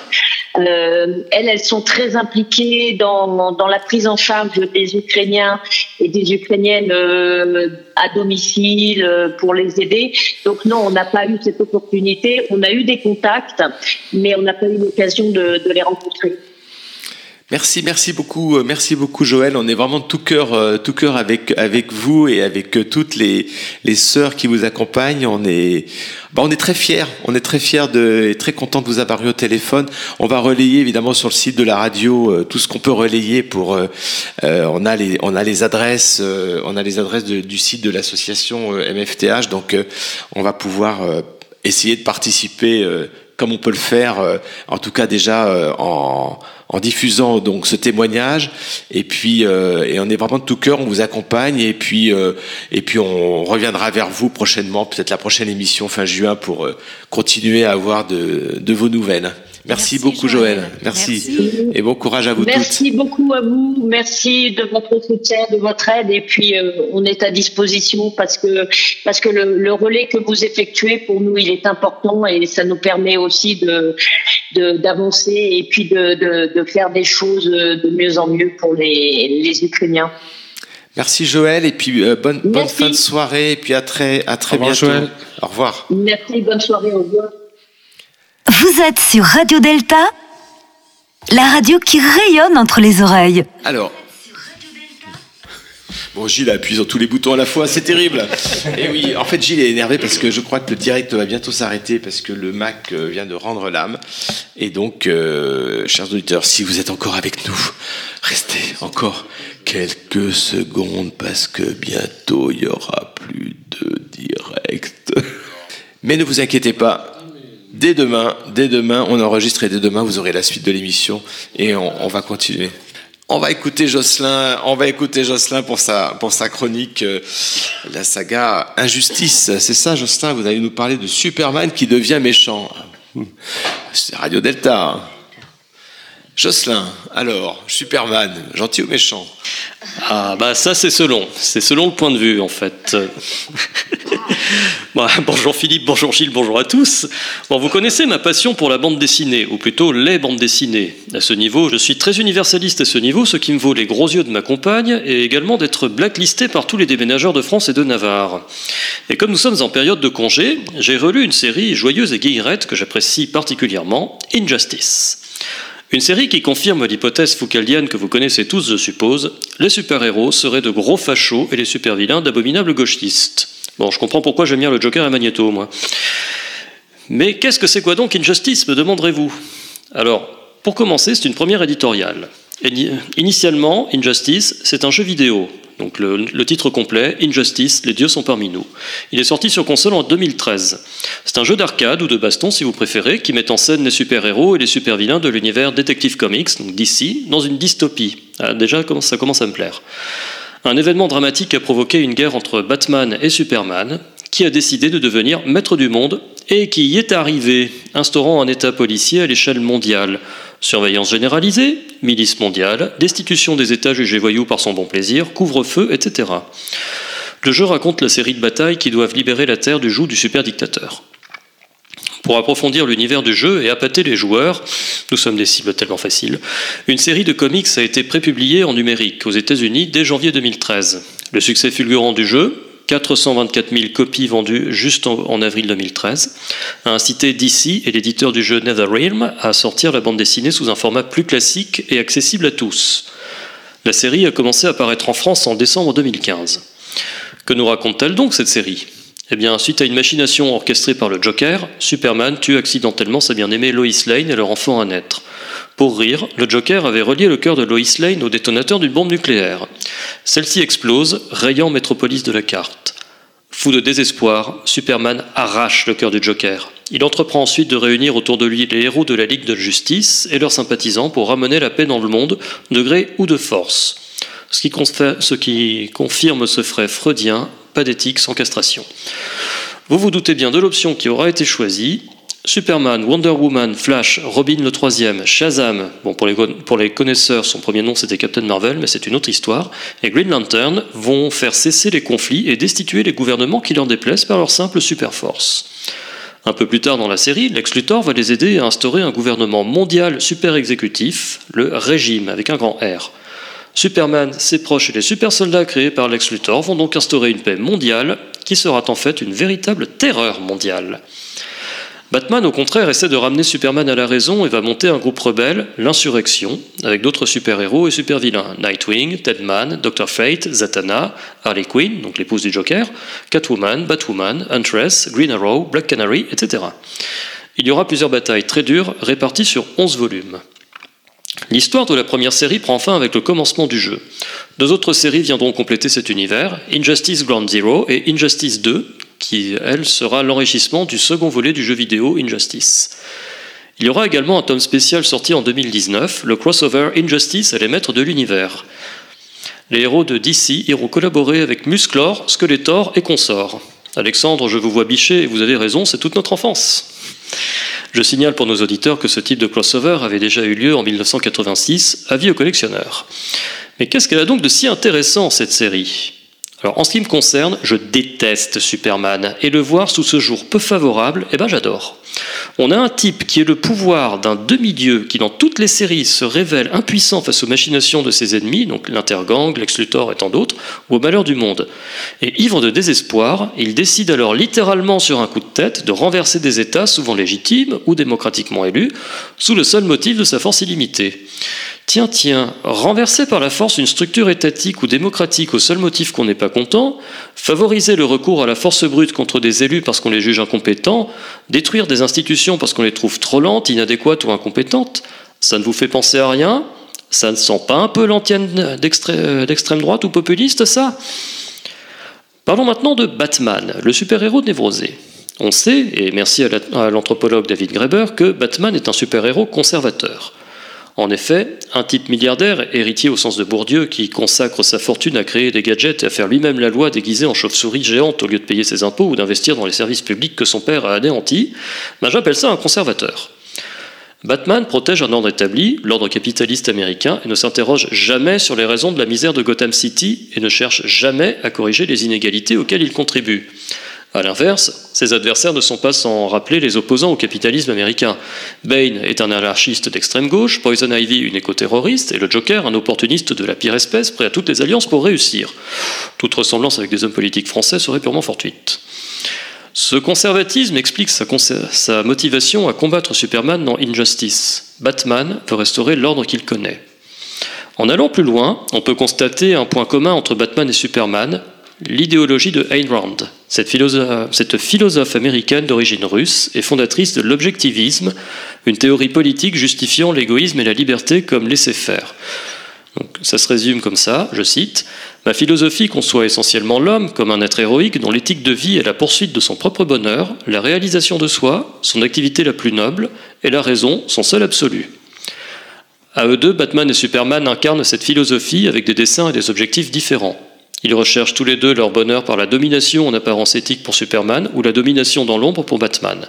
Euh, elles, elles sont très impliquées dans, dans la prise en charge des Ukrainiens et des Ukrainiennes euh, à domicile euh, pour les aider. Donc non, on n'a pas eu cette opportunité. On a eu des contacts, mais on n'a pas eu l'occasion de, de, les rencontrer. Merci, merci beaucoup, euh, merci beaucoup Joël. On est vraiment tout cœur, euh, tout cœur avec avec vous et avec toutes les les sœurs qui vous accompagnent. On est, bah on est très fiers, on est très fiers de et très content de vous avoir eu au téléphone. On va relayer évidemment sur le site de la radio euh, tout ce qu'on peut relayer pour. Euh, on a les on a les adresses, euh, on a les adresses du site de l'association MFTH, donc on va pouvoir essayer de participer comme on peut le faire, euh, en tout cas déjà euh, en, en, diffusant donc ce témoignage. Et puis, euh, et on est vraiment de tout cœur, on vous accompagne. Et puis, et puis on reviendra vers vous prochainement, peut-être la prochaine émission fin juin, pour continuer à avoir de, de vos nouvelles. Merci, beaucoup, Joël. Merci. Et bon courage à vous Merci beaucoup à vous. Merci de votre soutien, de votre aide. Et puis, euh, on est à disposition parce que, parce que le, relais que vous effectuez, pour nous, il est important et ça nous permet aussi de, d'avancer et puis de, de, faire des choses de mieux en mieux pour les, les Ukrainiens. Merci Joël et puis euh, bonne, bonne fin de soirée et puis à très, à très bientôt. Joël. Au revoir. Merci, bonne soirée, au revoir. Vous êtes sur Radio Delta, la radio qui rayonne entre les oreilles. Alors. Bon, Gilles appuie sur tous les boutons à la fois, c'est terrible. Et oui, en fait, Gilles est énervé parce que je crois que le direct va bientôt s'arrêter parce que le Mac euh, vient de rendre l'âme. Et donc, euh, chers auditeurs, si vous êtes encore avec nous, restez encore quelques secondes parce que bientôt il y aura plus de direct. Mais ne vous inquiétez pas, dès demain, dès demain, on enregistre et dès demain, vous aurez la suite de l'émission et on, va continuer. On va écouter Jocelyn, on va écouter Jocelyn pour sa, pour sa chronique, euh, la saga Injustice. C'est ça, Jocelyn, vous allez nous parler de Superman qui devient méchant. C'est Radio Delta. Hein. Jocelyn, alors, Superman, gentil ou méchant? Ah, bah ça c'est selon. C'est selon le point de vue en fait. [laughs] bonjour Philippe, bonjour Gilles, bonjour à tous. Bon, vous connaissez ma passion pour la bande dessinée, ou plutôt les bandes dessinées. À ce niveau, je suis très universaliste à ce niveau, ce qui me vaut les gros yeux de ma compagne, et également d'être blacklisté par tous les déménageurs de France et de Navarre. Et comme nous sommes en période de congé, j'ai relu une série joyeuse et guillerette que j'apprécie particulièrement, Injustice. Une série qui confirme l'hypothèse foucaldienne que vous connaissez tous, je suppose. Les super-héros seraient de gros fachos et les super-vilains d'abominables gauchistes. Bon, je comprends pourquoi j'aime bien le Joker et Magneto, moi. Mais qu'est-ce que c'est quoi donc Injustice, me demanderez-vous? Alors, pour commencer, c'est une première éditoriale. Initialement, Injustice, c'est un jeu vidéo, donc le, titre complet, Injustice, les dieux sont parmi nous. Il est sorti sur console en 2013. C'est un jeu d'arcade ou de baston si vous préférez, qui met en scène les super-héros et les super-vilains de l'univers Detective Comics, donc d'ici, dans une dystopie. Ah, déjà, ça commence à me plaire. Un événement dramatique a provoqué une guerre entre Batman et Superman, qui a décidé de devenir maître du monde et qui y est arrivé, instaurant un état policier à l'échelle mondiale Surveillance généralisée, milice mondiale, destitution des États jugés voyous par son bon plaisir, couvre-feu, etc. Le jeu raconte la série de batailles qui doivent libérer la Terre du joug du super dictateur. Pour approfondir l'univers du jeu et appâter les joueurs, nous sommes des cibles tellement faciles, une série de comics a été prépubliée en numérique aux États-Unis dès janvier 2013. Le succès fulgurant du jeu, 424 000 copies vendues juste en, avril 2013, a incité DC et l'éditeur du jeu NetherRealm à sortir la bande dessinée sous un format plus classique et accessible à tous. La série a commencé à apparaître en France en décembre 2015. Que nous raconte-t-elle donc cette série? Eh bien, suite à une machination orchestrée par le Joker, Superman tue accidentellement sa bien-aimée Lois Lane et leur enfant à naître. Pour rire, le Joker avait relié le cœur de Lois Lane au détonateur d'une bombe nucléaire. Celle-ci explose, rayant Métropolis de la carte. Fou de désespoir, Superman arrache le cœur du Joker. Il entreprend ensuite de réunir autour de lui les héros de la Ligue de Justice et leurs sympathisants pour ramener la paix dans le monde, de gré ou de force. Ce qui, ce qui confirme ce frais freudien, pas d'éthique sans castration. Vous vous doutez bien de l'option qui aura été choisie, Superman, Wonder Woman, Flash, Robin le troisième, Shazam, bon pour les, pour les connaisseurs son premier nom c'était Captain Marvel mais c'est une autre histoire, et Green Lantern vont faire cesser les conflits et destituer les gouvernements qui leur déplaisent par leur simple super force. Un peu plus tard dans la série, Lex Luthor va les aider à instaurer un gouvernement mondial super exécutif, le Régime avec un grand R. Superman, ses proches et les super soldats créés par Lex Luthor vont donc instaurer une paix mondiale qui sera en fait une véritable terreur mondiale. Batman, au contraire, essaie de ramener Superman à la raison et va monter un groupe rebelle, l'insurrection, avec d'autres super-héros et super-vilains. Nightwing, Deadman, Dr. Fate, Zatanna, Harley Quinn, donc l'épouse du Joker, Catwoman, Batwoman, Huntress, Green Arrow, Black Canary, etc. Il y aura plusieurs batailles très dures réparties sur 11 volumes. L'histoire de la première série prend fin avec le commencement du jeu. Deux autres séries viendront compléter cet univers, Injustice Ground Zero et Injustice 2, qui, elle, sera l'enrichissement du second volet du jeu vidéo Injustice. Il y aura également un tome spécial sorti en 2019, le crossover Injustice et les maîtres de l'univers. Les héros de DC iront collaborer avec Musclor, Skeletor et consorts. Alexandre, je vous vois bicher et vous avez raison, c'est toute notre enfance. Je signale pour nos auditeurs que ce type de crossover avait déjà eu lieu en 1986, avis aux collectionneurs. Mais qu'est-ce qu'elle a donc de si intéressant cette série? Alors, en ce qui me concerne, je déteste Superman, et le voir sous ce jour peu favorable, eh ben j'adore. On a un type qui est le pouvoir d'un demi-dieu qui, dans toutes les séries, se révèle impuissant face aux machinations de ses ennemis, donc l'Intergang, Lex Luthor et tant d'autres, ou au malheur du monde. Et ivre de désespoir, il décide alors littéralement sur un coup de tête de renverser des États souvent légitimes ou démocratiquement élus, sous le seul motif de sa force illimitée. Tiens, tiens, renverser par la force une structure étatique ou démocratique au seul motif qu'on n'est pas content, favoriser le recours à la force brute contre des élus parce qu'on les juge incompétents, détruire des institutions parce qu'on les trouve trop lentes, inadéquates ou incompétentes, ça ne vous fait penser à rien? Ça ne sent pas un peu l'antienne d'extrême droite ou populiste, ça? Parlons maintenant de Batman, le super-héros névrosé. On sait, et merci à l'anthropologue David Graeber, que Batman est un super-héros conservateur. En effet, un type milliardaire, héritier au sens de Bourdieu, qui consacre sa fortune à créer des gadgets et à faire lui-même la loi déguisée en chauve-souris géante au lieu de payer ses impôts ou d'investir dans les services publics que son père a anéantis, ben j'appelle ça un conservateur. Batman protège un ordre établi, l'ordre capitaliste américain, et ne s'interroge jamais sur les raisons de la misère de Gotham City et ne cherche jamais à corriger les inégalités auxquelles il contribue. A l'inverse, ses adversaires ne sont pas sans rappeler les opposants au capitalisme américain. Bane est un anarchiste d'extrême gauche, Poison Ivy une éco-terroriste, et le Joker un opportuniste de la pire espèce, prêt à toutes les alliances pour réussir. Toute ressemblance avec des hommes politiques français serait purement fortuite. Ce conservatisme explique sa, sa motivation à combattre Superman dans Injustice. Batman veut restaurer l'ordre qu'il connaît. En allant plus loin, on peut constater un point commun entre Batman et Superman, l'idéologie de Ayn Rand. Cette philosophe, américaine d'origine russe est fondatrice de l'objectivisme, une théorie politique justifiant l'égoïsme et la liberté comme laisser-faire. ça se résume comme ça, je cite, Ma philosophie conçoit essentiellement l'homme comme un être héroïque dont l'éthique de vie est la poursuite de son propre bonheur, la réalisation de soi, son activité la plus noble, et la raison, son seul absolu. À eux deux, Batman et Superman incarnent cette philosophie avec des dessins et des objectifs différents. Ils recherchent tous les deux leur bonheur par la domination en apparence éthique pour Superman ou la domination dans l'ombre pour Batman.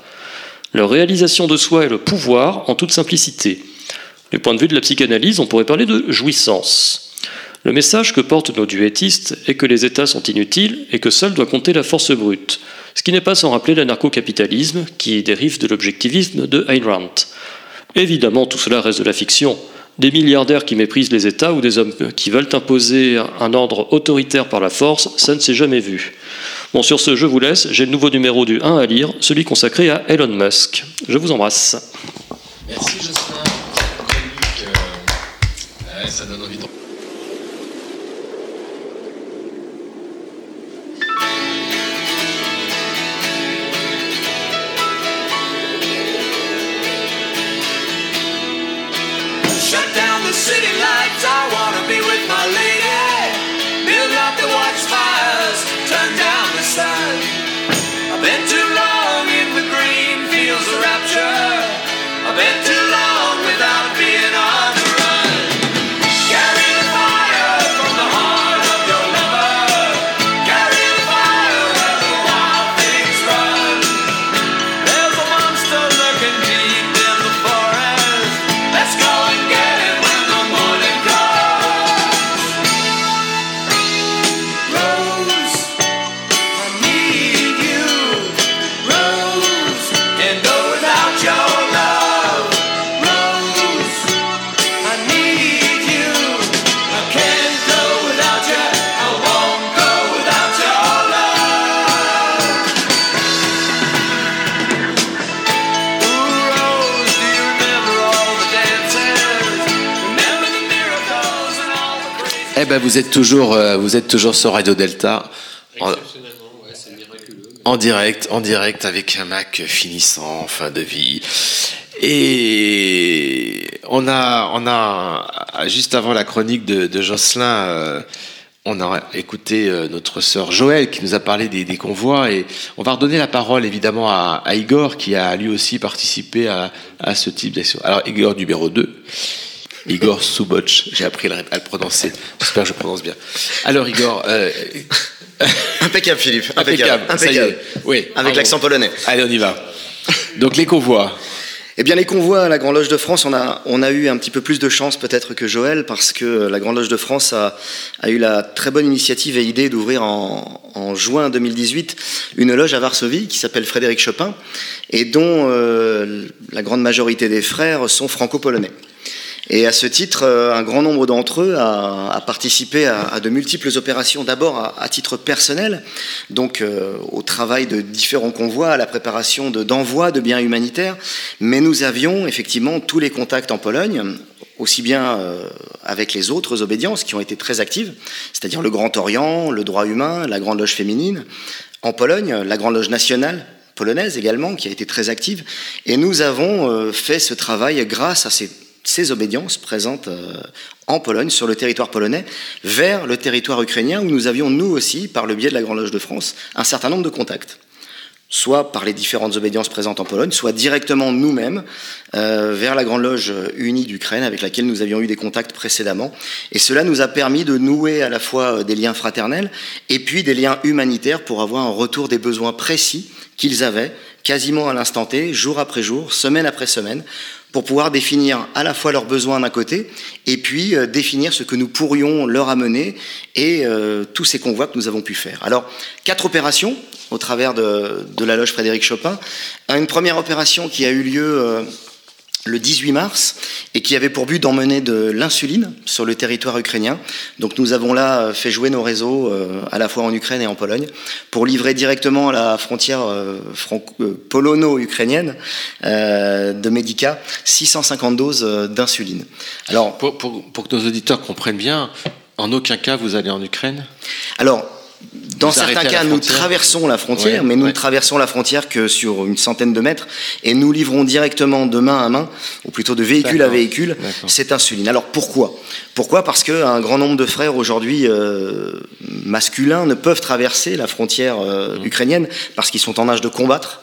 Leur réalisation de soi est le pouvoir en toute simplicité. Du point de vue de la psychanalyse, on pourrait parler de jouissance. Le message que portent nos duettistes est que les États sont inutiles et que seul doit compter la force brute, ce qui n'est pas sans rappeler l'anarcho-capitalisme qui dérive de l'objectivisme de Ayn Rand. Évidemment, tout cela reste de la fiction des milliardaires qui méprisent les États ou des hommes qui veulent imposer un ordre autoritaire par la force, ça ne s'est jamais vu. Bon, sur ce, je vous laisse. J'ai le nouveau numéro du 1 à lire, celui consacré à Elon Musk. Je vous embrasse. Merci, Jocelyn. Ben, vous êtes toujours, euh, vous êtes toujours sur Radio Delta. En, direct, en direct avec un Mac finissant en fin de vie. Et on a, on a juste avant la chronique de, Jocelyn, euh, On a écouté euh, notre sœur Joël qui nous a parlé des, des, convois et on va redonner la parole évidemment à, à Igor qui a lui aussi participé à, à ce type d'action. Alors Igor numéro 2, Igor Suboc, j'ai appris à le prononcer, j'espère que je prononce bien. Alors Igor... Euh, [laughs] impeccable Philippe, impeccable, impeccable. impeccable. Oui, avec l'accent polonais. Allez on y va. Donc les convois. Eh bien, les convois à la Grande Loge de France, on a, on a eu un petit peu plus de chance peut-être que Joël, parce que la Grande Loge de France a, a eu la très bonne initiative et idée d'ouvrir en, en, juin 2018 une loge à Varsovie qui s'appelle Frédéric Chopin, et dont euh, la grande majorité des frères sont franco-polonais. Et à ce titre, euh, un grand nombre d'entre eux a, participé à, de multiples opérations, d'abord à, titre personnel, donc euh, au travail de différents convois, à la préparation d'envois de, de, biens humanitaires, mais nous avions effectivement tous les contacts en Pologne, aussi bien euh, avec les autres obédiences qui ont été très actives, c'est-à-dire le Grand Orient, le droit humain, la Grande Loge féminine, en Pologne, la Grande Loge nationale, polonaise également, qui a été très active, et nous avons fait ce travail grâce à ces ces obédiences présentes euh, en Pologne, sur le territoire polonais, vers le territoire ukrainien, où nous avions, nous aussi, par le biais de la Grande Loge de France, un certain nombre de contacts soit par les différentes obédiences présentes en Pologne, soit directement nous-mêmes euh, vers la Grande Loge unie d'Ukraine avec laquelle nous avions eu des contacts précédemment. Et cela nous a permis de nouer à la fois des liens fraternels et puis des liens humanitaires pour avoir un retour des besoins précis qu'ils avaient quasiment à l'instant T, jour après jour, semaine après semaine, pour pouvoir définir à la fois leurs besoins d'un côté et puis euh, définir ce que nous pourrions leur amener et euh, tous ces convois que nous avons pu faire. Alors, quatre opérations au travers de, la loge Frédéric Chopin. Une première opération qui a eu lieu euh, le 18 mars et qui avait pour but d'emmener de l'insuline sur le territoire ukrainien. Donc nous avons là fait jouer nos réseaux euh, à la fois en Ukraine et en Pologne pour livrer directement à la frontière euh, euh, polono-ukrainienne euh, de Medica 650 doses euh, d'insuline. Alors pour, pour, pour que nos auditeurs comprennent bien, en aucun cas vous allez en Ukraine? Alors dans vous certains cas, nous traversons la frontière, ouais, mais nous ouais. ne traversons la frontière que sur une centaine de mètres, et nous livrons directement de main à main, ou plutôt de véhicule à véhicule, cette insuline. Alors pourquoi? Pourquoi? Parce qu'un grand nombre de frères aujourd'hui euh, masculins ne peuvent traverser la frontière euh, mmh. ukrainienne parce qu'ils sont en âge de combattre,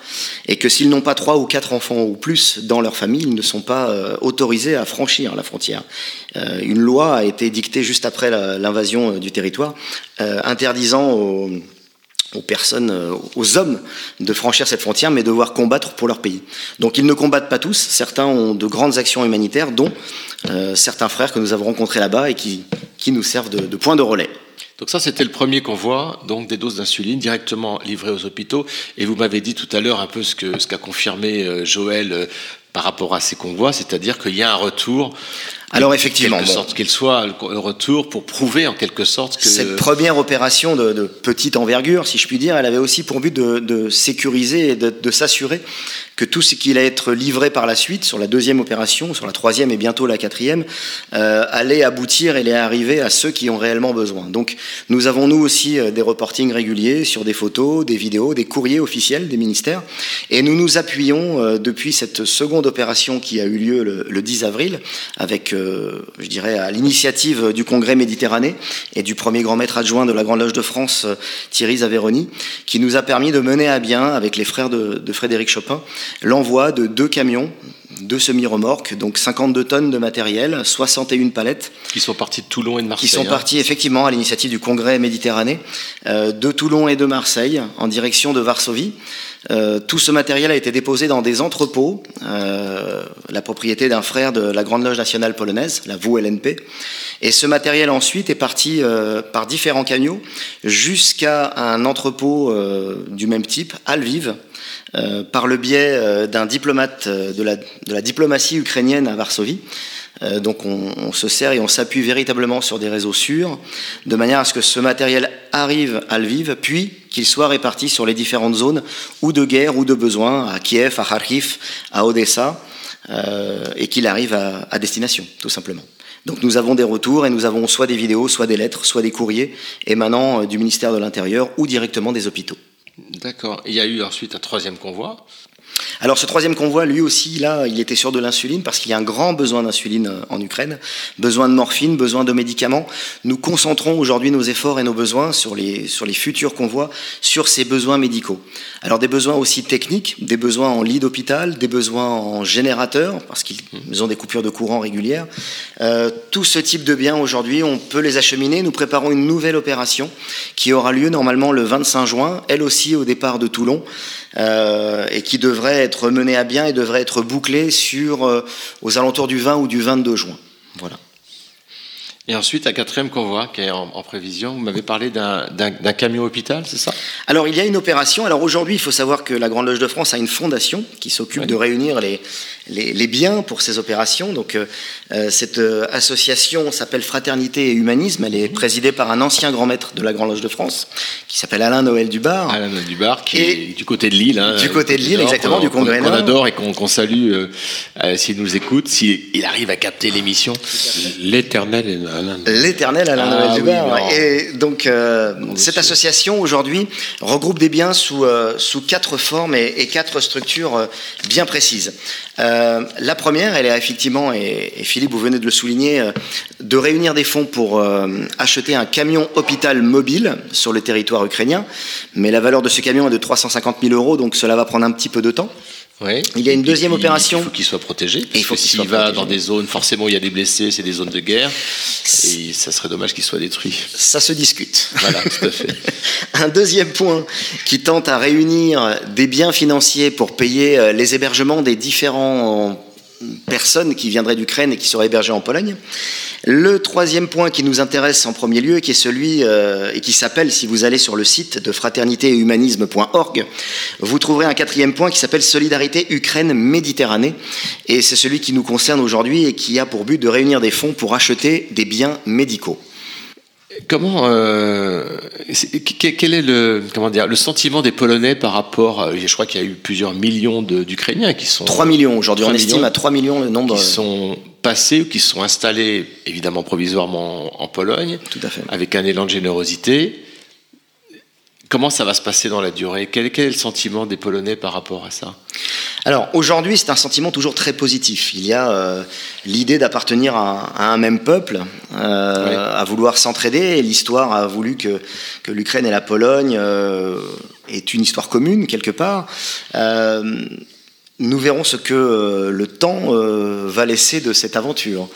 et que s'ils n'ont pas trois ou quatre enfants ou plus dans leur famille, ils ne sont pas euh, autorisés à franchir la frontière. Une loi a été dictée juste après l'invasion du territoire, euh, aux, personnes, euh, aux hommes de franchir cette frontière, mais devoir combattre pour leur pays. Donc ils ne combattent pas tous, certains ont de grandes actions humanitaires, dont euh, certains frères que nous avons rencontrés là-bas et qui, qui nous servent de, point de relais. Donc ça, c'était le premier convoi, donc des doses d'insuline directement livrées aux hôpitaux. Et vous m'avez dit tout à l'heure un peu ce qu'a ce qu confirmé euh, Joël par rapport à ces convois, c'est-à-dire qu'il y a un retour alors effectivement, quelque bon, sorte qu'il soit le retour pour prouver en quelque sorte que cette première opération de, de, petite envergure, si je puis dire, elle avait aussi pour but de, de sécuriser et de, de s'assurer que tout ce qui allait être livré par la suite sur la deuxième opération, sur la troisième et bientôt la quatrième, euh, allait aboutir et allait arriver à ceux qui ont réellement besoin. Donc nous avons nous aussi euh, des reportings réguliers sur des photos, des vidéos, des courriers officiels des ministères, et nous nous appuyons euh, depuis cette seconde opération qui a eu lieu le, le 10 avril avec euh, je dirais, à l'initiative du Congrès Méditerranée et du premier grand maître adjoint de la Grande Loge de France, euh, Thierry Zaveroni, qui nous a permis de mener à bien, avec les frères de, de Frédéric Chopin, l'envoi de deux camions deux semi-remorques, donc 52 tonnes de matériel, 61 palettes. Qui sont partis de Toulon et de Marseille. Qui sont hein. effectivement à l'initiative du Congrès Méditerranée, euh, de Toulon et de Marseille, en direction de Varsovie. Euh, tout ce matériel a été déposé dans des entrepôts, euh, la propriété d'un frère de la Grande Loge nationale polonaise, la VULNP. Et ce matériel ensuite est parti euh, par différents camions jusqu'à un entrepôt euh, du même type, à Lviv, euh, par le biais euh, d'un diplomate euh, de la, diplomatie ukrainienne à Varsovie. Donc on, se sert et on s'appuie véritablement sur des réseaux sûrs, de manière à ce que ce matériel arrive à Lviv, puis qu'il soit réparti sur les différentes zones ou de guerre ou de besoin, à Kiev, à Kharkiv, à Odessa, et qu'il arrive à destination, tout simplement. Donc nous avons des retours et nous avons soit des vidéos, soit des lettres, soit des courriers émanant du ministère de l'Intérieur ou directement des hôpitaux. D'accord. Il y a eu ensuite un troisième convoi. Alors ce troisième convoi, lui aussi, là, il était sur de l'insuline parce qu'il y a un grand besoin d'insuline euh, en Ukraine, besoin de morphine, besoin de médicaments. Nous concentrons aujourd'hui nos efforts et nos besoins sur les, sur les futurs convois, sur ces besoins médicaux. Alors des besoins aussi techniques, des besoins en lit d'hôpital, des besoins en générateur, parce qu'ils ont des coupures de courant régulières. Euh, tout ce type de biens aujourd'hui, on peut les acheminer. Nous préparons une nouvelle opération qui aura lieu normalement le 25 juin, elle aussi au départ de Toulon, euh, et qui devrait être menée à bien et devrait être bouclée sur, euh, aux alentours du 20 ou du 22 juin. Voilà. Et ensuite, un quatrième convoi qui est en, en prévision. Vous m'avez parlé d'un camion hôpital, c'est ça? Alors, il y a une opération. Alors, aujourd'hui, il faut savoir que la Grande Loge de France a une fondation qui s'occupe de réunir les, les, les, biens pour ces opérations. Donc, euh, euh cette euh, association s'appelle Fraternité et Humanisme. Elle est présidée par un ancien grand maître de la Grande Loge de France qui s'appelle Alain Noël Dubar. Alain Noël Dubar, qui et est du côté de Lille. Hein, du côté de Lille, exactement, du Congrès Qu'on adore et qu'on salue euh, s'il nous écoute, s'il arrive à capter l'émission. L'éternel Alain. L'éternel Alain ah, Noël Dubar. Oui, et donc, euh, cette association aujourd'hui regroupe des biens sous, euh, sous quatre formes et, et quatre structures euh, bien précises. Euh, la première, elle est effectivement, et, et, Philippe, vous venez de le souligner, euh, de réunir des fonds pour euh, acheter un camion hôpital mobile sur le territoire ukrainien. Mais la valeur de ce camion est de 350 000 euros, donc cela va prendre un petit peu de temps. Oui. Il y a une deuxième opération. Il faut qu'il soit protégé. il faut s'il va protégé. dans des zones, forcément, il y a des blessés, c'est des zones de guerre. Et ça serait dommage qu'il soit détruit. Ça se discute. Voilà, tout à fait. [laughs] Un deuxième point qui tente à réunir des biens financiers pour payer les hébergements des différents personnes qui viendraient d'Ukraine et qui seraient hébergées en Pologne. Le troisième point qui nous intéresse en premier lieu, qui est celui euh, et qui s'appelle, si vous allez sur le site de fraternitéethumanisme.org, vous trouverez un quatrième point qui s'appelle Solidarité Ukraine-Méditerranée. Et c'est celui qui nous concerne aujourd'hui et qui a pour but de réunir des fonds pour acheter des biens médicaux. Comment, euh, quel est le, comment dire, le sentiment des Polonais par rapport, je crois qu'il y a eu plusieurs millions d'Ukrainiens qui sont... 3 millions aujourd'hui, on estime à 3 millions le nombre... Qui sont passés ou qui sont installés, évidemment provisoirement en Pologne, Tout à fait. avec un élan de générosité. Comment ça va se passer dans la durée? Quel, quel, est le sentiment des Polonais par rapport à ça? Alors aujourd'hui, c'est un sentiment toujours très positif. Il y a euh, l'idée d'appartenir à, à, un même peuple, euh, oui. à vouloir s'entraider. L'histoire a voulu que, que l'Ukraine et la Pologne euh, aient une histoire commune quelque part. Euh, nous verrons ce que le temps va laisser de cette aventure.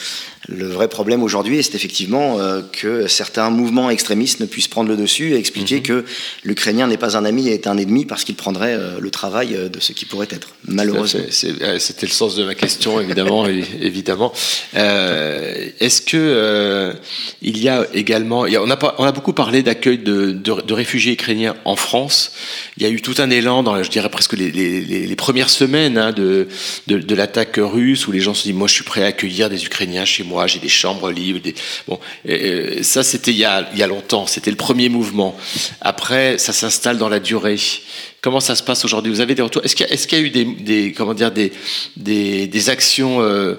Le vrai problème aujourd'hui, c'est effectivement euh, que certains mouvements extrémistes ne puissent prendre le dessus et expliquer mmh. que l'Ukrainien n'est pas un ami et est un ennemi parce qu'il prendrait euh, le travail euh, de ce qui pourrait être, malheureusement. C'était le sens de ma question, évidemment. [laughs] évidemment. Euh, Est-ce que il y a également, on, a pas, on a beaucoup parlé d'accueil de, de, de, réfugiés ukrainiens en France. Il y a eu tout un élan dans, je dirais presque les, les, les premières semaines hein, de, de, de l'attaque russe où les gens se disent, moi, je suis prêt à accueillir des Ukrainiens chez moi moi, j'ai des chambres libres. Des... Bon, ça, c'était il, y a longtemps, c'était le premier mouvement. Après, ça s'installe dans la durée. Comment ça se passe aujourd'hui? Vous avez des retours? Est-ce qu'il y, a eu des, comment dire, des, des actions euh,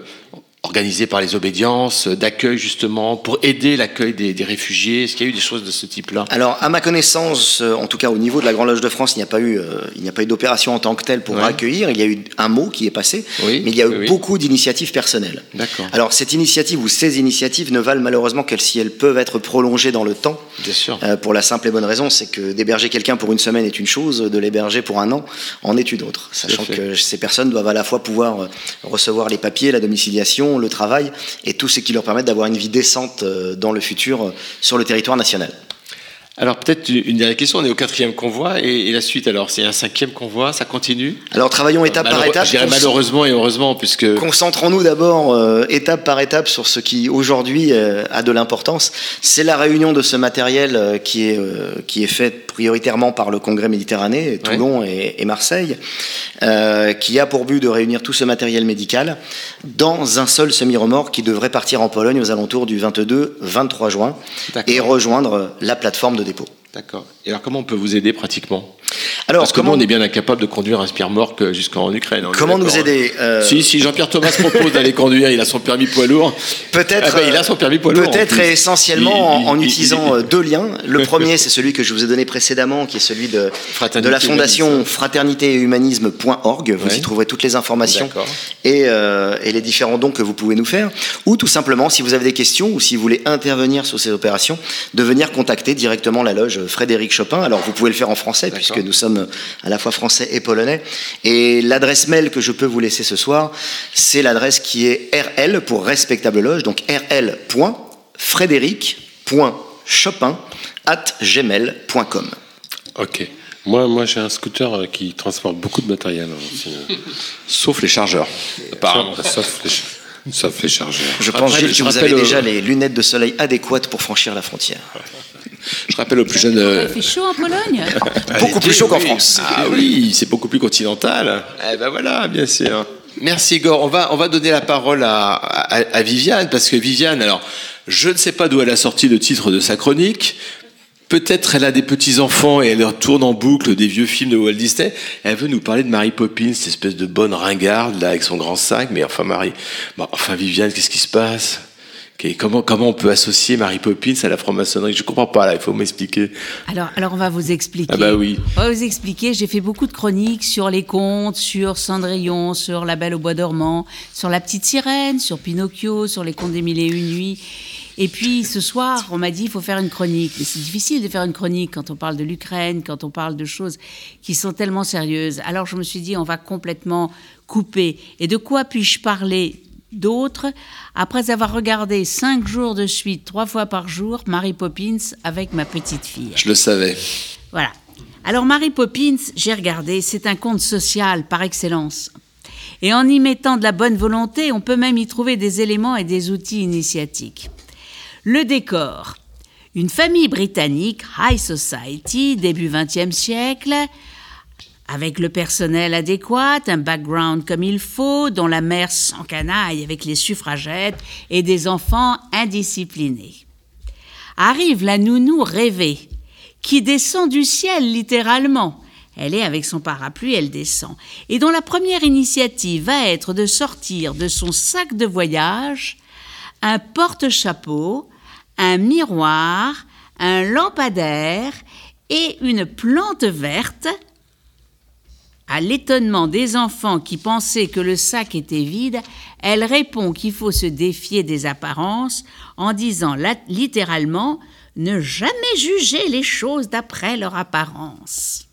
organisées par les obédiences, d'accueil justement, pour aider l'accueil des, des, réfugiés Est-ce qu'il y a eu des choses de ce type-là? Alors, à ma connaissance, euh, en tout cas au niveau de la Grande Loge de France, il n'y a pas eu, euh, il n'y a pas eu d'opération en tant que telle pour ouais. accueillir. Il y a eu un mot qui est passé, oui, mais il y a eu oui, beaucoup d'initiatives personnelles. D'accord. Alors, cette initiative ou ces initiatives ne valent malheureusement qu'elles si elles peuvent être prolongées dans le temps. Bien sûr. Euh, pour la simple et bonne raison, c'est que d'héberger quelqu'un pour une semaine est une chose, de l'héberger pour un an en est une autre. Sachant que ces personnes doivent à la fois pouvoir recevoir les papiers, la domiciliation, le travail et tout ce qui leur permet d'avoir une vie décente euh, dans le futur euh, sur le territoire national. Alors peut-être une dernière question, on est au quatrième convoi et, et la suite alors c'est un cinquième convoi, ça continue Alors travaillons étape Malheure, par étape. Je dirais malheureusement et heureusement puisque... Concentrons-nous d'abord euh, étape par étape sur ce qui aujourd'hui euh, a de l'importance. C'est la réunion de ce matériel euh, qui, est, qui est fait prioritairement par le Congrès Méditerranée, Toulon ouais. et, et, Marseille, qui a pour but de réunir tout ce matériel médical dans un seul semi-remorque qui devrait partir en Pologne aux alentours du 22-23 juin et rejoindre la plateforme de dépôt. D'accord. Et alors, comment on peut vous aider pratiquement? Alors, Parce que comment- nous, on est bien incapable de conduire un spire-morque jusqu'en Ukraine. est Comment nous d'accord, aider hein. Euh, Si, si Jean-Pierre Thomas se propose d'aller conduire, il a son permis poids lourd. Peut-être. Ah ben, il a son permis poids lourd. Peut-être et essentiellement Il- en, en il- il- utilisant euh, deux liens. Le premier, c'est celui que je vous ai donné précédemment, qui est celui de, de la fondation fraternitéethumanisme.org. Vous Ouais. y trouverez toutes les informations et, euh, et les différents dons que vous pouvez nous faire. Ou tout simplement, si vous avez des questions ou si vous voulez intervenir sur ces opérations, de venir contacter directement la loge Frédéric Chopin. Alors, vous pouvez le faire en français, puisque nous sommes à la fois français et polonais. Et l'adresse mail que je peux vous laisser ce soir, c'est l'adresse qui est RL pour respectable loge, donc rl.frédéric.chopin at gmail.com. Ok. Moi, moi j'ai un scooter euh, qui transporte beaucoup de matériel. hein, aussi. [laughs] Sauf les chargeurs, apparemment. Sauf, les, ch- sauf les chargeurs. Je pense, que je vous rappelle avez déjà les lunettes de soleil adéquates pour franchir la frontière. Je rappelle aux plus jeunes. euh, Il fait chaud en Pologne Beaucoup plus chaud qu'en. France. Ah oui, c'est beaucoup plus continental. Eh ben voilà, bien sûr. Merci Igor. On va, on va donner la parole à, à, à Viviane, parce que Viviane, alors, je ne sais pas d'où elle a sorti le titre de sa chronique. Peut-être elle a des petits-enfants et elle leur tourne en boucle des vieux films de Walt Disney. Elle veut nous parler de Mary Poppins, cette espèce de bonne ringarde, là, avec son grand sac. Mais enfin, Marie, bon, enfin, Viviane, qu'est-ce qui se passe? Comment, comment on peut associer Mary Poppins à la franc-maçonnerie? Je comprends pas, là, il faut m'expliquer. Alors, alors on va vous expliquer. Ah bah oui. On va vous expliquer. J'ai fait beaucoup de chroniques sur les contes, sur Cendrillon, sur La Belle au bois dormant, sur La Petite Sirène, sur Pinocchio, sur les contes des mille et une nuits. Et puis ce soir, on m'a dit il faut faire une chronique. Mais c'est difficile de faire une chronique quand on parle de l'Ukraine, quand on parle de choses qui sont tellement sérieuses. Alors je me suis dit on va complètement couper. Et de quoi puis-je parler d'autre après avoir regardé cinq jours de suite, trois fois par jour, Mary Poppins avec ma petite fille. Je le savais. Voilà. Alors Mary Poppins, j'ai regardé, c'est un conte social par excellence. Et en y mettant de la bonne volonté, on peut même y trouver des éléments et des outils initiatiques. Le décor. Une famille britannique, high society, début XXe siècle, avec le personnel adéquat, un background comme il faut, dont la mère s'encanaille avec les suffragettes et des enfants indisciplinés. Arrive la nounou rêvée, qui descend du ciel littéralement. Elle est avec son parapluie, elle descend. Et dont la première initiative va être de sortir de son sac de voyage un porte-chapeau, un miroir, un lampadaire et une plante verte. À l'étonnement des enfants qui pensaient que le sac était vide, elle répond qu'il faut se défier des apparences en disant littéralement ne jamais juger les choses d'après leur apparence.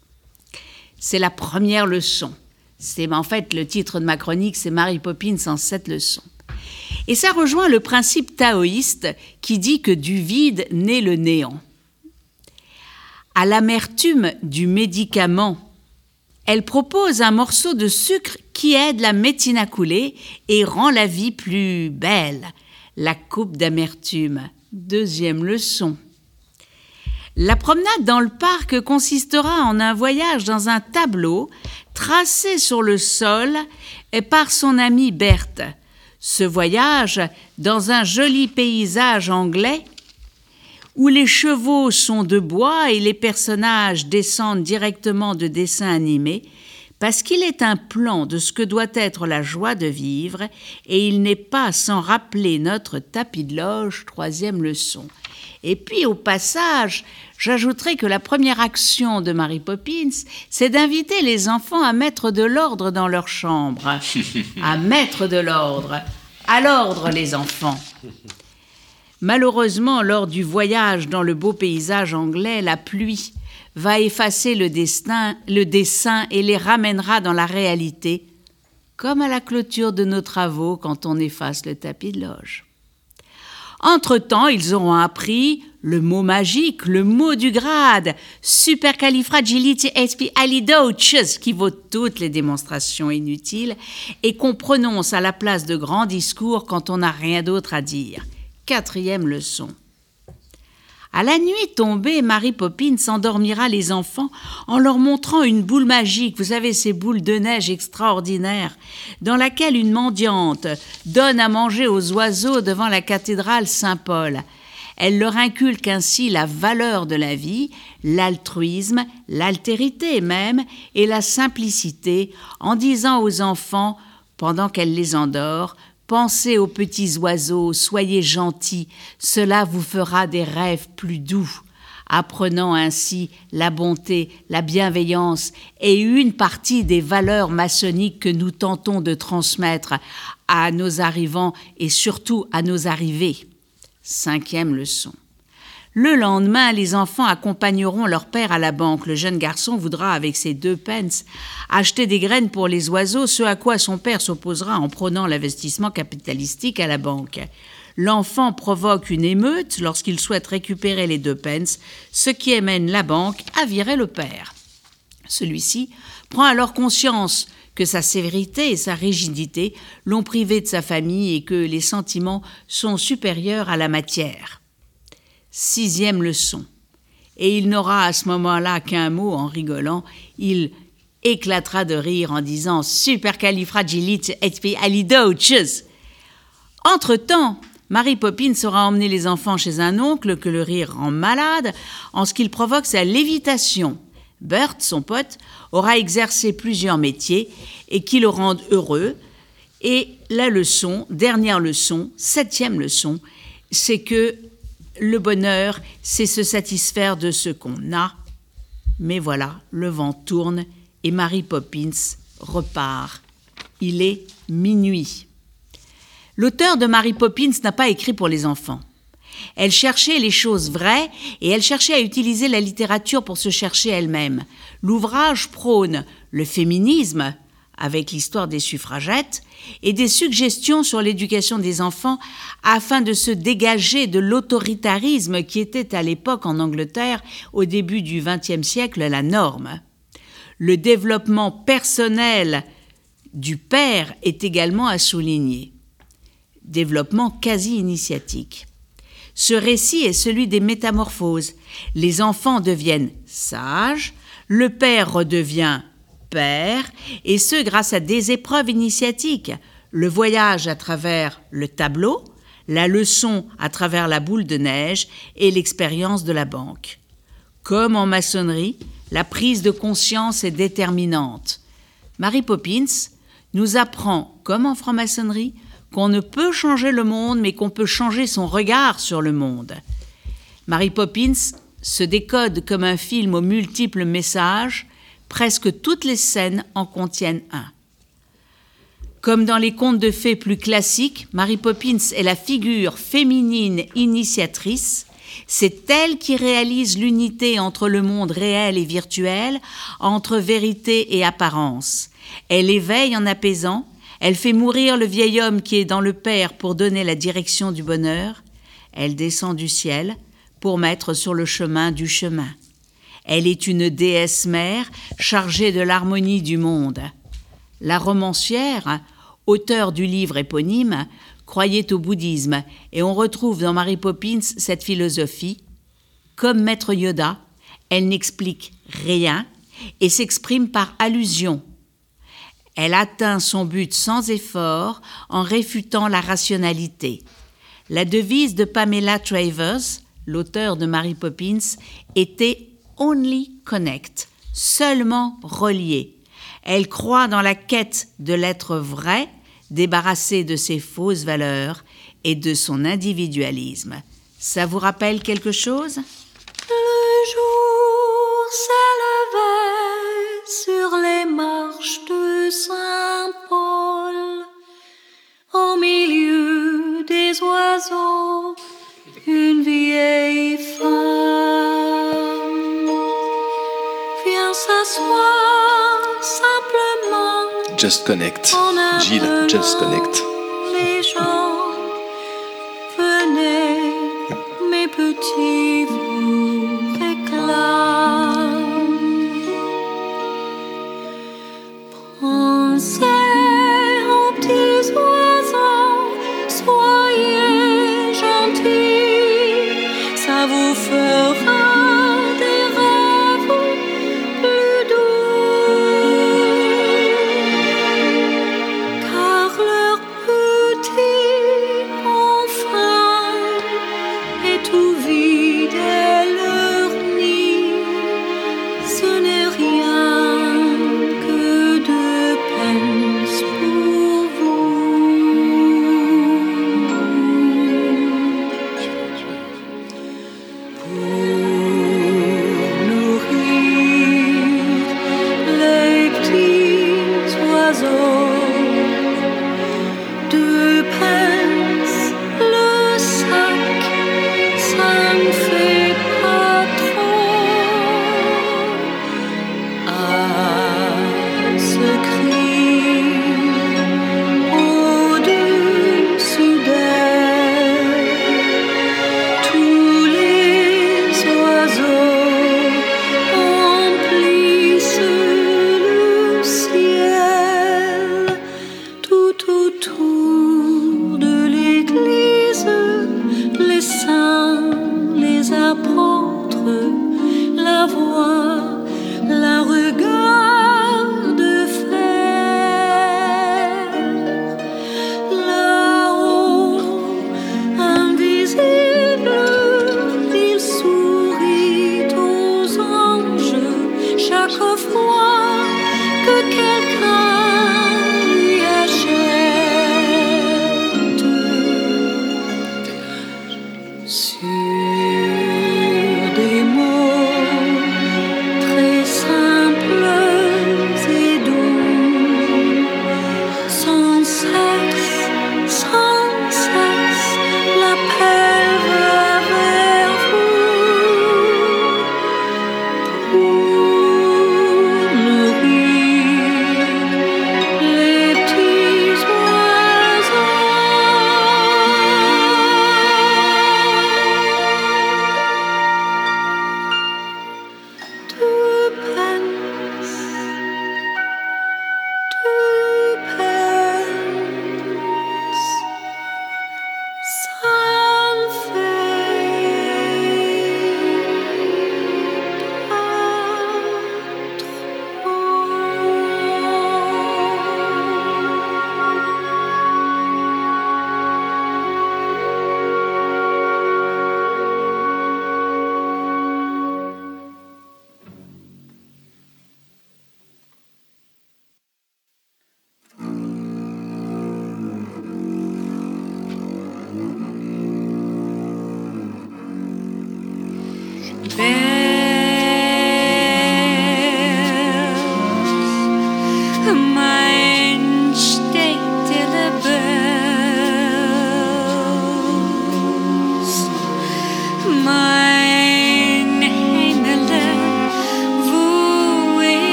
C'est la première leçon. C'est en fait le titre de ma chronique, c'est Mary Poppins en sept leçons. Et ça rejoint le principe taoïste qui dit que du vide naît le néant. À l'amertume du médicament, elle propose un morceau de sucre qui aide la médecine à couler et rend la vie plus belle. La coupe d'amertume. Deuxième leçon. La promenade dans le parc consistera en un voyage dans un tableau tracé sur le sol et par son amie Berthe. Ce voyage dans un joli paysage anglais où les chevaux sont de bois et les personnages descendent directement de dessins animés, parce qu'il est un plan de ce que doit être la joie de vivre, et il n'est pas sans rappeler notre tapis de loge, troisième leçon. Et puis au passage, j'ajouterai que la première action de Mary Poppins, c'est d'inviter les enfants à mettre de l'ordre dans leur chambre. [laughs] à mettre de l'ordre. À l'ordre, les enfants. Malheureusement, lors du voyage dans le beau paysage anglais, la pluie va effacer le, destin, le dessin et les ramènera dans la réalité, comme à la clôture de nos travaux quand on efface le tapis de loge. Entre-temps, ils auront appris le mot magique, le mot du grade, supercalifragilisticexpialidocious, qui vaut toutes les démonstrations inutiles et qu'on prononce à la place de grands discours quand on n'a rien d'autre à dire. Quatrième leçon. À la nuit tombée, Mary Poppins endormira les enfants en leur montrant une boule magique, vous savez, ces boules de neige extraordinaires, dans laquelle une mendiante donne à manger aux oiseaux devant la cathédrale Saint-Paul. Elle leur inculque ainsi la valeur de la vie, l'altruisme, l'altérité même, et la simplicité, en disant aux enfants, pendant qu'elle les endort, Pensez aux petits oiseaux, soyez gentils, cela vous fera des rêves plus doux apprenant ainsi la bonté, la bienveillance et une partie des valeurs maçonniques que nous tentons de transmettre à nos arrivants et surtout à nos arrivées. Cinquième leçon. Le lendemain, les enfants accompagneront leur père à la banque. Le jeune garçon voudra, avec ses deux pence, acheter des graines pour les oiseaux, ce à quoi son père s'opposera en prônant l'investissement capitalistique à la banque. L'enfant provoque une émeute lorsqu'il souhaite récupérer les deux pence, ce qui amène la banque à virer le père. Celui-ci prend alors conscience que sa sévérité et sa rigidité l'ont privé de sa famille et que les sentiments sont supérieurs à la matière. Sixième leçon. Et il n'aura à ce moment-là qu'un mot en rigolant. Il éclatera de rire en disant supercalifragilisticexpialidocious. Entre-temps, Mary Poppins aura emmené les enfants chez un oncle que le rire rend malade en ce qu'il provoque sa lévitation. Bert, son pote, aura exercé plusieurs métiers et qui le rendent heureux. Et la leçon, dernière leçon, septième leçon, c'est que le bonheur, c'est se satisfaire de ce qu'on a. Mais voilà, le vent tourne et Mary Poppins repart. Il est minuit. L'auteur de Mary Poppins n'a pas écrit pour les enfants. Elle cherchait les choses vraies et elle cherchait à utiliser la littérature pour se chercher elle-même. L'ouvrage prône le féminisme, avec l'histoire des suffragettes, et des suggestions sur l'éducation des enfants afin de se dégager de l'autoritarisme qui était à l'époque en Angleterre, au début du XXe siècle, la norme. Le développement personnel du père est également à souligner développement quasi initiatique. Ce récit est celui des métamorphoses. Les enfants deviennent sages, le père redevient père, et ce grâce à des épreuves initiatiques, le voyage à travers le tableau, la leçon à travers la boule de neige et l'expérience de la banque. Comme en maçonnerie, la prise de conscience est déterminante. Mary Poppins nous apprend, comme en franc-maçonnerie, qu'on ne peut changer le monde, mais qu'on peut changer son regard sur le monde. Mary Poppins se décode comme un film aux multiples messages, presque toutes les scènes en contiennent un. Comme dans les contes de fées plus classiques, Mary Poppins est la figure féminine initiatrice. C'est elle qui réalise l'unité entre le monde réel et virtuel, entre vérité et apparence. Elle éveille en apaisant, elle fait mourir le vieil homme qui est dans le Père pour donner la direction du bonheur. Elle descend du ciel pour mettre sur le chemin du chemin. Elle est une déesse mère chargée de l'harmonie du monde. La romancière, auteur du livre éponyme, croyait au bouddhisme et on retrouve dans Mary Poppins cette philosophie. Comme Maître Yoda, elle n'explique rien et s'exprime par allusion elle atteint son but sans effort en réfutant la rationalité. La devise de Pamela Travers, l'auteur de Mary Poppins, était Only Connect, seulement relié. Elle croit dans la quête de l'être vrai, débarrassé de ses fausses valeurs et de son individualisme. Ça vous rappelle quelque chose? Le jour s'élevait sur les marches de Saint-Paul, au milieu des oiseaux, une vieille femme s'asseoir simplement. Just Connect. Gilles, Just Connect. Les gens, venez, mes petits,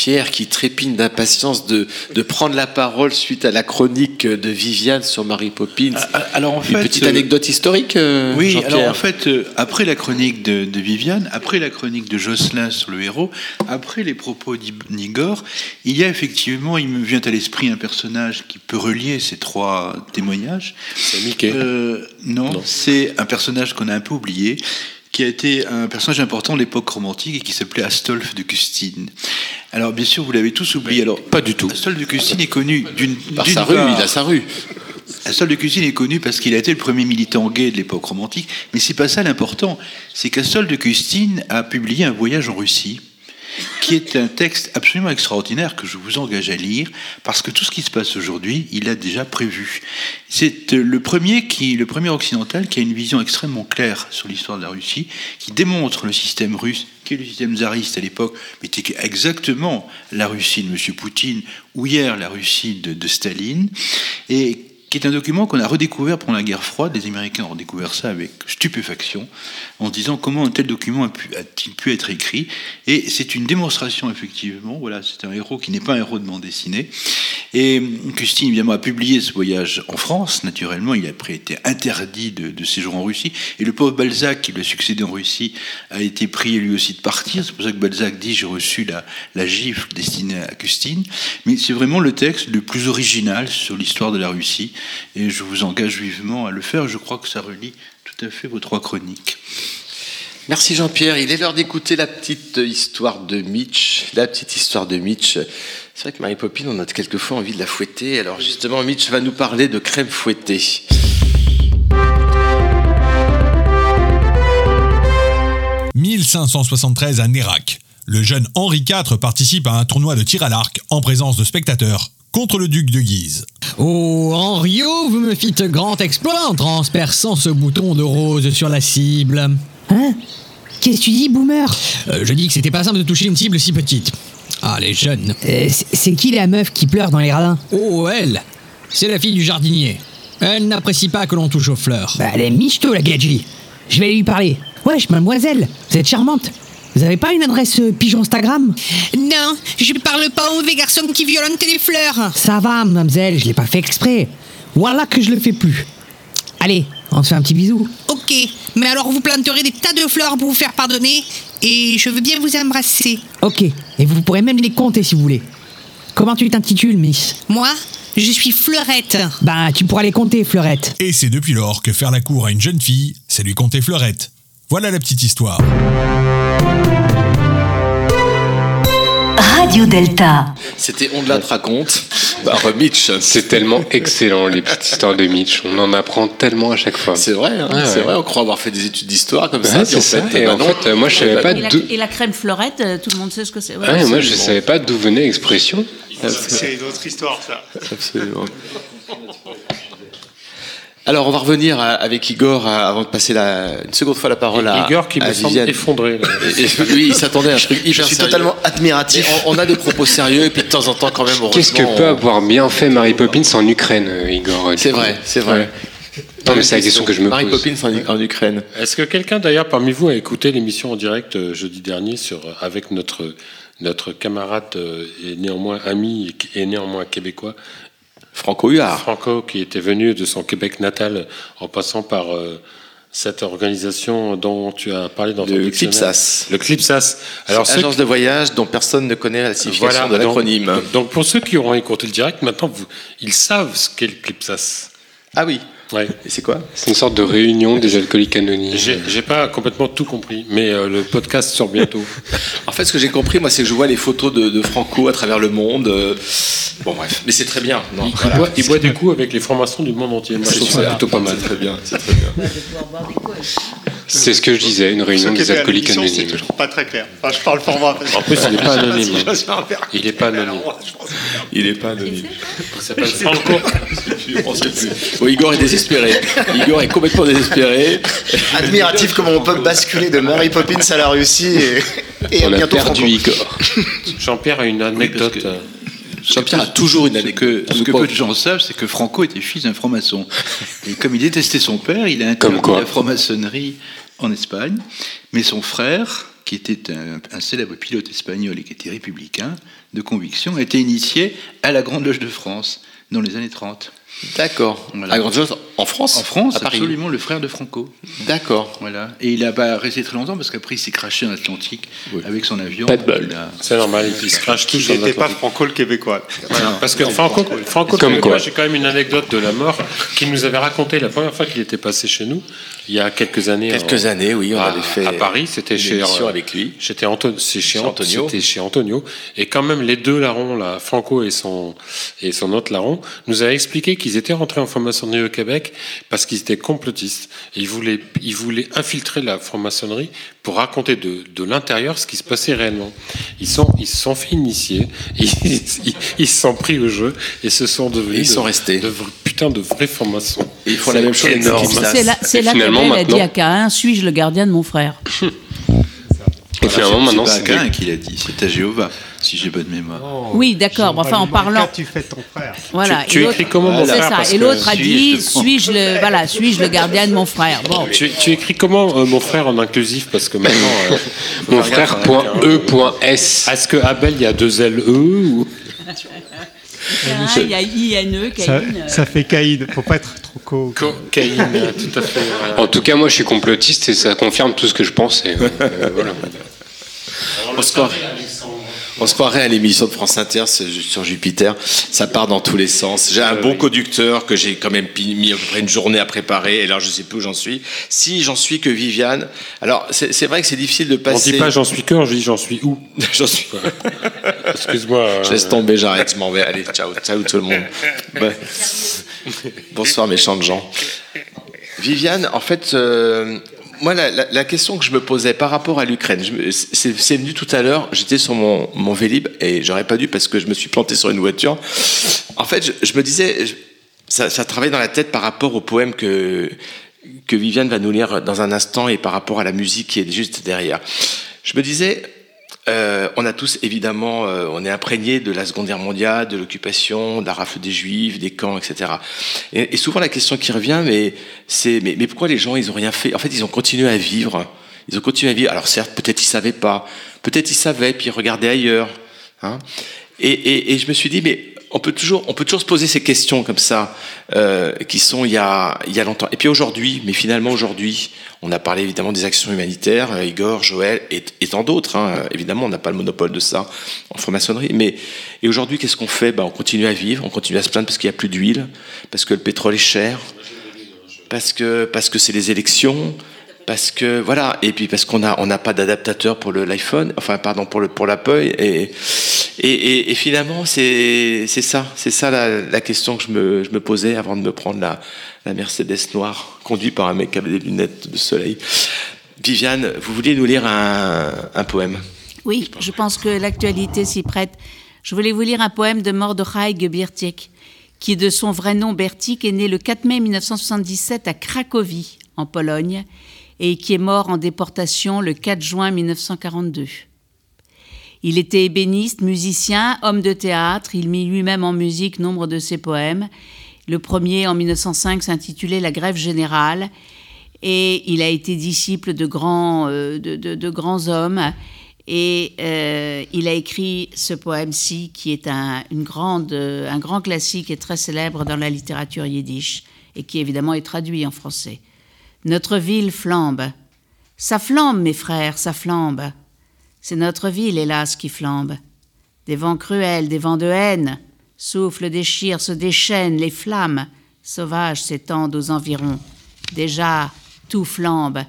Jean-Pierre qui trépigne d'impatience de, de prendre la parole suite à la chronique de Viviane sur Mary Poppins. Alors en Une fait, petite euh, anecdote historique, euh, Oui, alors en fait, euh, après la chronique de, de Viviane, après la chronique de Jocelyn sur le héros, après les propos d'Igor, il y a effectivement, il me vient à l'esprit un personnage qui peut relier ces trois témoignages. C'est Mickey. non, c'est un personnage qu'on a un peu oublié qui a été un personnage important de l'époque romantique et qui s'appelait Astolphe de Custine. Alors bien sûr, vous l'avez tous oublié. Alors pas du tout. Astolphe de Custine est connu d'une Par d'une sa rue, il a sa rue. Astolphe de Custine est connu parce qu'il a été le premier militant gay de l'époque romantique, mais c'est pas ça l'important. C'est qu'Astolphe de Custine a publié un voyage en Russie, qui est un texte absolument extraordinaire que je vous engage à lire, parce que tout ce qui se passe aujourd'hui, il a déjà prévu. C'est euh, le premier qui, le premier occidental qui a une vision extrêmement claire sur l'histoire de la Russie, qui démontre le système russe, qui est le système tsariste à l'époque, mais est exactement la Russie de M. Poutine, ou hier la Russie de, de Staline, et qui est un document qu'on a redécouvert pendant la guerre froide. Les Américains ont redécouvert ça avec stupéfaction, en se disant comment un tel document a-t-il pu être écrit. Et c'est une démonstration, effectivement. Voilà, c'est un héros qui n'est pas un héros de bande dessinée. Et Custine, évidemment, a publié ce voyage en France. Naturellement, il a après été interdit de, séjour en Russie. Et le pauvre Balzac, qui lui a succédé en Russie, a été prié lui aussi de partir. C'est pour ça que Balzac dit J'ai reçu la, la gifle destinée à Custine. Mais c'est vraiment le texte le plus original sur l'histoire de la Russie. Et je vous engage vivement à le faire. Je crois que ça relie tout à fait vos trois chroniques. Merci Jean-Pierre. Il est l'heure d'écouter la petite histoire de Mitch. La petite histoire de Mitch. C'est vrai que Marie Poppine, on a quelquefois envie de la fouetter. Alors justement, Mitch va nous parler de crème fouettée. 1573 à Nérac. Le jeune Henri IV participe à un tournoi de tir à l'arc en présence de spectateurs contre le duc de Guise. Oh, Henriot, vous me fîtes grand exploit en transperçant ce bouton de rose sur la cible. Hein Qu'est-ce que tu dis, boomer Euh, je dis que c'était pas simple de toucher une cible si petite. Ah, les jeunes. Euh, c'est- qui la meuf qui pleure dans les gradins Oh, elle C'est la fille du jardinier. Elle n'apprécie pas que l'on touche aux fleurs. Bah, elle est michto, la gadji. Je vais aller lui parler. Wesh, mademoiselle, vous êtes charmante. Vous avez pas une adresse euh, pigeon Instagram Non, je parle pas aux mauvais garçons qui violentent les fleurs. Ça va, mademoiselle, je l'ai pas fait exprès. Voilà que je le fais plus. Allez, on se fait un petit bisou. Ok, mais alors vous planterez des tas de fleurs pour vous faire pardonner et je veux bien vous embrasser. Ok, et vous pourrez même les compter si vous voulez. Comment tu t'intitules, Miss? Moi, je suis Fleurette. Bah, tu pourras les compter, Fleurette. Et c'est depuis lors que faire la cour à une jeune fille, c'est lui compter fleurette. Voilà la petite histoire. Radio Delta. C'était On de la raconte par Mitch. C'est tellement excellent, les petites histoires de Mitch. On en apprend tellement à chaque fois. C'est vrai, hein, Ouais, c'est ouais. vrai, on croit avoir fait des études d'histoire comme Ouais, ça. c'est puis ça, en fait, et bah en non. fait, euh, moi, je savais pas non. Et la, et la crème fleurette, euh, tout le monde sait ce que c'est. Ouais, moi, je savais pas d'où venait l'expression. C'est une autre histoire, ça. Absolument. Alors, on va revenir à- avec Igor à- avant de passer la, une seconde fois la parole à Igor qui me à semble Viviane. effondré, là. Et- et lui, il s'attendait à un truc hyper Je suis sérieux. totalement admiratif. On, on a des propos sérieux et puis de temps en temps, quand même, Qu'est-ce que peut on- avoir bien fait Mary Poppins en Ukraine, euh, Igor C'est vrai, c'est vrai. Ouais. Non, mais c'est la question que je me Mary pose. Poppins en, en Ukraine. Est-ce que quelqu'un d'ailleurs parmi vous a écouté l'émission en direct euh, jeudi dernier sur, avec notre, notre camarade euh, et néanmoins ami et néanmoins québécois Franco Huard. Franco qui était venu de son Québec natal en passant par euh, cette organisation dont tu as parlé dans ton Le dictionnaire. CLIPSAS. Le CLIPSAS. Alors ceux agence de voyage dont personne ne connaît la signification de donc- l'acronyme. Donc, pour ceux qui auront écouté le direct, maintenant vous, ils savent ce qu'est le CLIPSAS. Ah oui. Ouais. Et c'est quoi? C'est une sorte de réunion des alcooliques anonymes. J'ai j'ai pas complètement tout compris, mais euh, le podcast sort bientôt. [laughs] En fait, ce que j'ai compris, moi, c'est que je vois les photos de, de Franco à travers le monde. euh, Bon, bref, mais c'est très bien. Non, Il, voilà. boit, il boit des coups avec les formations du monde entier. Moi, je trouve ça plutôt pas mal. C'est très bien. C'est très bien. C'est ce que je disais, une réunion des alcooliques anonymes. C'est toujours pas très clair. Enfin, je parle format. En plus, il n'est [laughs] pas anonyme. Il n'est pas anonyme. Il est pas anonyme. Il s'appelle Franco. Igor est désespéré. Igor est complètement désespéré. Admiratif comment on peut basculer de Mary Poppins à la Russie et, et On a bientôt perdu Franco. Igor. Jean-Pierre a une anecdote. Jean-Pierre a toujours une Ce anecdote. que, ce que peu de gens savent, c'est que Franco était fils d'un franc-maçon. Et comme il détestait son père, il a quoi. la franc-maçonnerie en Espagne. Mais son frère, qui était un, célèbre pilote espagnol et qui était républicain de conviction, a été initié à la Grande Loge de France dans les années 30. D'accord. Voilà. Chose en France En France, à Paris. absolument, le frère de Franco. D'accord. Voilà. Et il n'a pas resté très longtemps parce qu'après il s'est craché en Atlantique avec son avion. Pas de bol. A- C'est normal, il se crache tous Il n'était pas. Franco le Québécois. [laughs] Parce que Franco, Franco Comme Québécois, quoi. j'ai quand même une anecdote de la mort qu'il nous avait raconté la première fois qu'il était passé chez nous, il y a quelques années. Quelques en- années, oui, on à, avait fait à Paris, c'était une chez émission euh, avec lui. J'étais Anto- c'est chez, Chez Ant- Antonio. C'était chez Antonio. Et quand même, les deux larrons, là, Franco et son, et son autre larron, nous avaient expliqué qu'ils étaient rentrés en franc-maçonnerie au Québec parce qu'ils étaient complotistes. Et ils voulaient, ils voulaient infiltrer la franc-maçonnerie pour raconter de, de l'intérieur ce qui se passait réellement. Ils sont, ils se sont fait initier, [laughs] ils, se sont pris au jeu et se sont devenus ils sont de- restés. de vrais- putain de vrais francs-maçons. Et ils font la même chose. C'est là, là a dit à Caïn Suis-je le gardien de mon frère? [laughs] Et finalement, maintenant, c'est Cain qui l'a dit, c'est à Jéhovah, si j'ai bonne mémoire. Oui, d'accord. mais Enfin, en parlant. tu fais ton frère. Voilà. Tu- tu écris comment, mon C'est frère, ça. Et l'autre a dit suis-je le, voilà, suis-je le gardien de mon frère? Bon. Tu, tu écris comment euh, mon frère en inclusif parce que maintenant euh, [laughs] Mon frère point hein. E point S. Est-ce que Abel il y a deux L E ou Caïn, il y a I-N-E, Ça, Caïn. euh, ça fait Caïd. Faut pas être trop co. Co- Caïn euh, [laughs] Tout à fait. voilà. En tout cas, moi, je suis complotiste et ça confirme tout ce que je pensais. [laughs] Euh, voilà. On se croirait, on se croirait à l'émission de France Inter c'est sur Jupiter. Ça part dans tous les sens. J'ai un bon conducteur que j'ai quand même mis à peu près une journée à préparer. Et là, je sais plus où j'en suis. Si j'en suis que Viviane. Alors, c'est vrai que c'est difficile de On passer. dit pas j'en suis que, je dis j'en suis où [laughs] J'en suis. [laughs] Excuse-moi. euh, Je laisse tomber, j'arrête, je m'en vais. Allez, ciao, ciao tout le monde. [laughs] Bonsoir, méchants gens. Viviane, en fait, euh, moi, la, question que je me posais par rapport à l'Ukraine, c'est venu tout à l'heure, j'étais sur mon, mon Vélib et j'aurais pas dû parce que je me suis planté sur une voiture. En fait, je, me disais, ça, ça travaillait dans la tête par rapport au poème que Viviane va nous lire dans un instant et par rapport à la musique qui est juste derrière. Je me disais, euh, on a tous évidemment, euh, on est imprégné de la Seconde Guerre mondiale, de l'occupation, de la rafle des Juifs, des camps, etc. Et, souvent la question qui revient, mais c'est, mais, mais pourquoi les gens ils ont rien fait? En fait, ils ont continué à vivre. Ils ont continué à vivre. Alors certes, peut-être ils savaient pas, peut-être ils savaient puis ils regardaient ailleurs. Hein et, et, et je me suis dit, mais on peut toujours, on peut toujours se poser ces questions comme ça, euh, qui sont il y a, il y a longtemps. Et puis aujourd'hui, mais finalement aujourd'hui, on a parlé évidemment des actions humanitaires, euh, Igor, Joël et, et tant d'autres. Hein. Évidemment, on n'a pas le monopole de ça en franc-maçonnerie. Mais et aujourd'hui, qu'est-ce qu'on fait? Ben, On continue à vivre, on continue à se plaindre parce qu'il n'y a plus d'huile, parce que le pétrole est cher, parce que parce que c'est les élections, parce que voilà, et puis parce qu'on a on n'a pas d'adaptateur pour l'iPhone, enfin pardon pour le pour l'Apple et et, et, finalement c'est c'est ça, c'est ça la, question que je me je me posais avant de me prendre la la Mercedes noire conduite par un mec avec des lunettes de soleil. Viviane, vous vouliez nous lire un, un poème? Oui, je pense que l'actualité s'y prête. Je voulais vous lire un poème de Mordechai Gebirtiek, qui de son vrai nom Bertik est né le 4 mai 1977 à Cracovie, en Pologne, et qui est mort en déportation le 4 juin 1942. Il était ébéniste, musicien, homme de théâtre, il mit lui-même en musique nombre de ses poèmes. Le premier, en 1905, s'intitulait La grève générale, et il a été disciple de grands, euh, de, grands hommes. Et euh, il a écrit ce poème-ci, qui est un, un grand classique et très célèbre dans la littérature yiddish, et qui évidemment est traduit en français. Notre ville flambe. Ça flambe, mes frères, ça flambe. C'est notre ville, hélas, qui flambe. Des vents cruels, des vents de haine, soufflent, déchirent, se déchaînent, les flammes sauvages s'étendent aux environs. Déjà, tout flambe.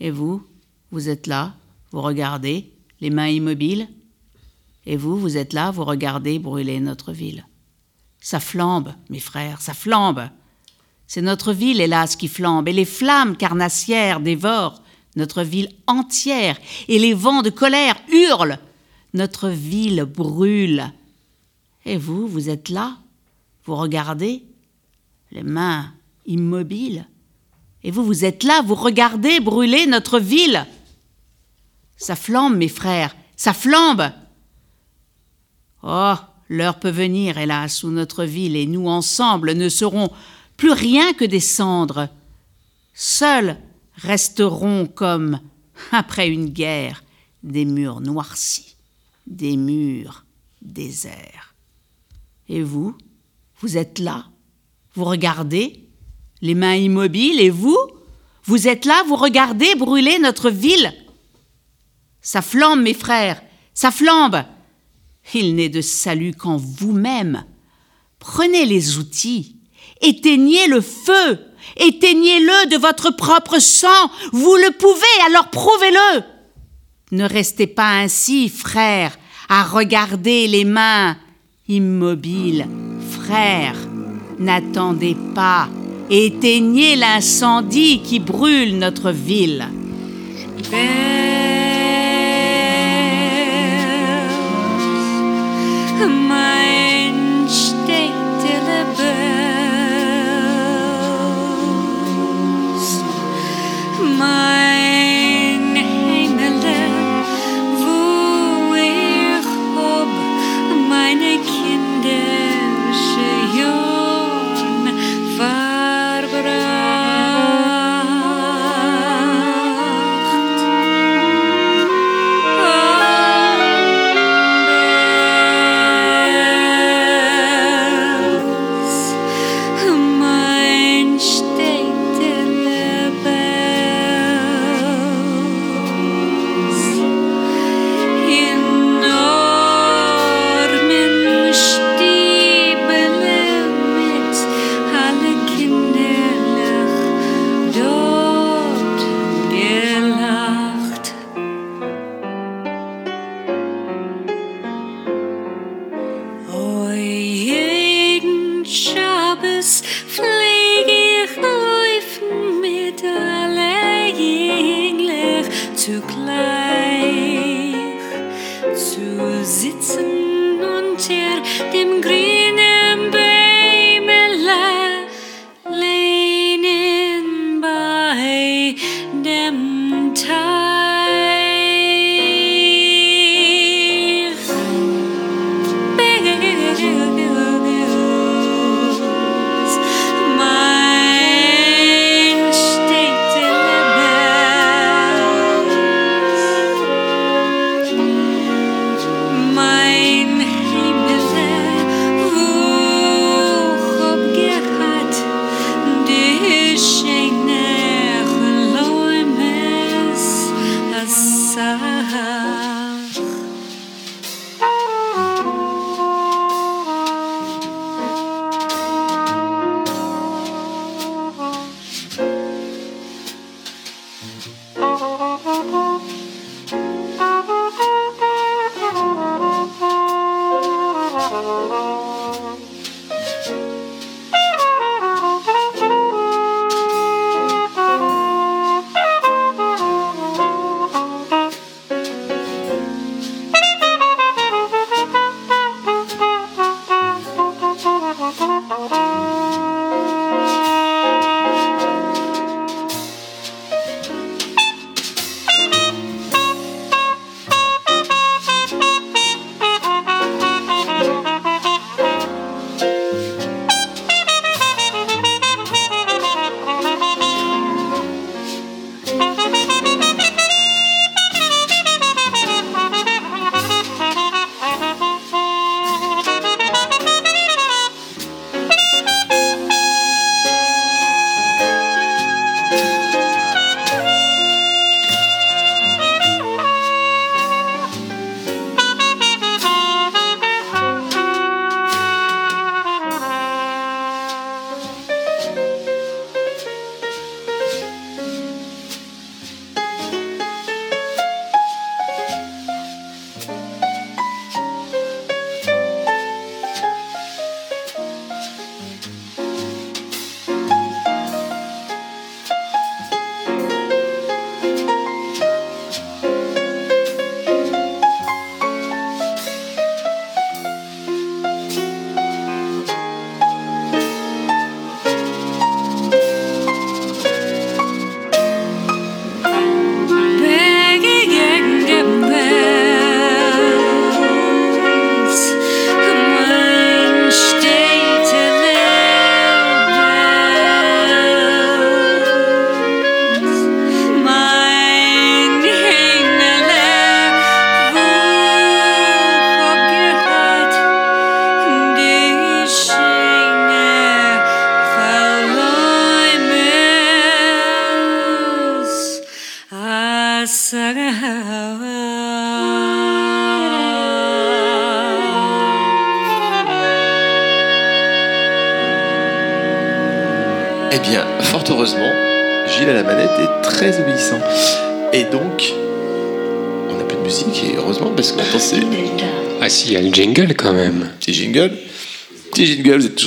Et vous, vous êtes là, vous regardez, les mains immobiles. Et vous, vous êtes là, vous regardez brûler notre ville. Ça flambe, mes frères, ça flambe. C'est notre ville, hélas, qui flambe, et les flammes carnassières dévorent notre ville entière, et les vents de colère hurlent. Notre ville brûle. Et vous, vous êtes là, vous regardez, les mains immobiles. Et vous, vous êtes là, vous regardez brûler notre ville. Ça flambe, mes frères, ça flambe. Oh, l'heure peut venir, hélas, où notre ville et nous ensemble ne serons plus rien que des cendres. Seuls resteront comme, après une guerre, des murs noircis, des murs déserts. Et vous, vous êtes là, vous regardez, les mains immobiles, et vous, vous êtes là, vous regardez brûler notre ville. Ça flambe, mes frères, ça flambe. Il n'est de salut qu'en vous-même. Prenez les outils, éteignez le feu, éteignez-le de votre propre sang. Vous le pouvez, alors prouvez-le. Ne restez pas ainsi, frères, à regarder les mains immobiles. Frères, n'attendez pas. Éteignez l'incendie qui brûle notre ville. Meine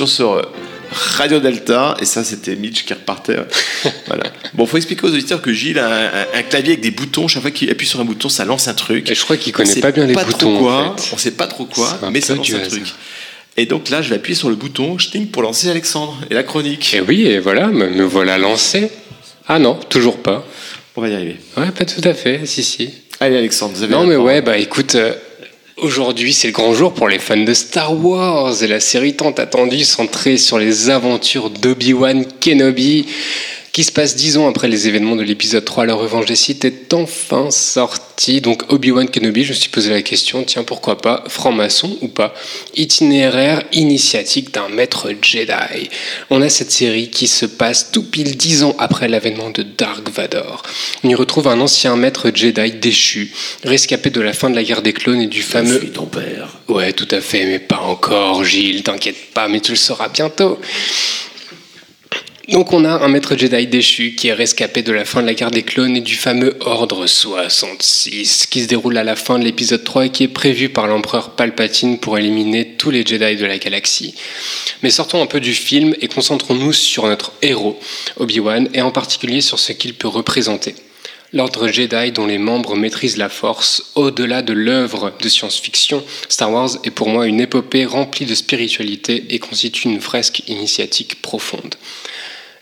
toujours sur euh, Radio Delta, et ça c'était Mitch qui repartait. [laughs] voilà. Bon, faut expliquer aux auditeurs que Gilles a un, un- un clavier avec des boutons, chaque fois qu'il appuie sur un bouton, ça lance un truc. Et je crois qu'il On connaît pas bien les boutons, en quoi, fait. On sait pas trop quoi, mais ça lance un hasard. truc. Et donc là, je vais appuyer sur le bouton Sting pour lancer Alexandre et la chronique. Et oui, et voilà, me, me voilà lancé. Ah non, toujours pas. On va y arriver. Ouais, pas tout à fait, si, si. Allez Alexandre, vous avez Non, mais parole. ouais, bah écoute, euh, aujourd'hui c'est le grand jour pour les fans de Star Wars et la série tant attendue centrée sur les aventures d'Obi-Wan Kenobi qui se passe dix ans après les événements de l'épisode 3, La Revanche des Sith, est enfin sorti. Donc Obi-Wan Kenobi, je me suis posé la question, tiens pourquoi pas, franc-maçon ou pas Itinéraire initiatique d'un maître Jedi. On a cette série qui se passe tout pile dix ans après l'avènement de Dark Vador. On y retrouve un ancien maître Jedi déchu, rescapé de la fin de la guerre des clones et du fameux... ton père. Ouais, tout à fait, mais pas encore, Gilles, t'inquiète pas, mais tu le sauras bientôt. Donc on a un maître Jedi déchu qui est rescapé de la fin de la guerre des clones et du fameux Ordre 66 qui se déroule à la fin de l'épisode 3 et qui est prévu par l'empereur Palpatine pour éliminer tous les Jedi de la galaxie. Mais sortons un peu du film et concentrons-nous sur notre héros, Obi-Wan, et en particulier sur ce qu'il peut représenter. L'ordre Jedi dont les membres maîtrisent la force, au-delà de l'œuvre de science-fiction, Star Wars est pour moi une épopée remplie de spiritualité et constitue une fresque initiatique profonde.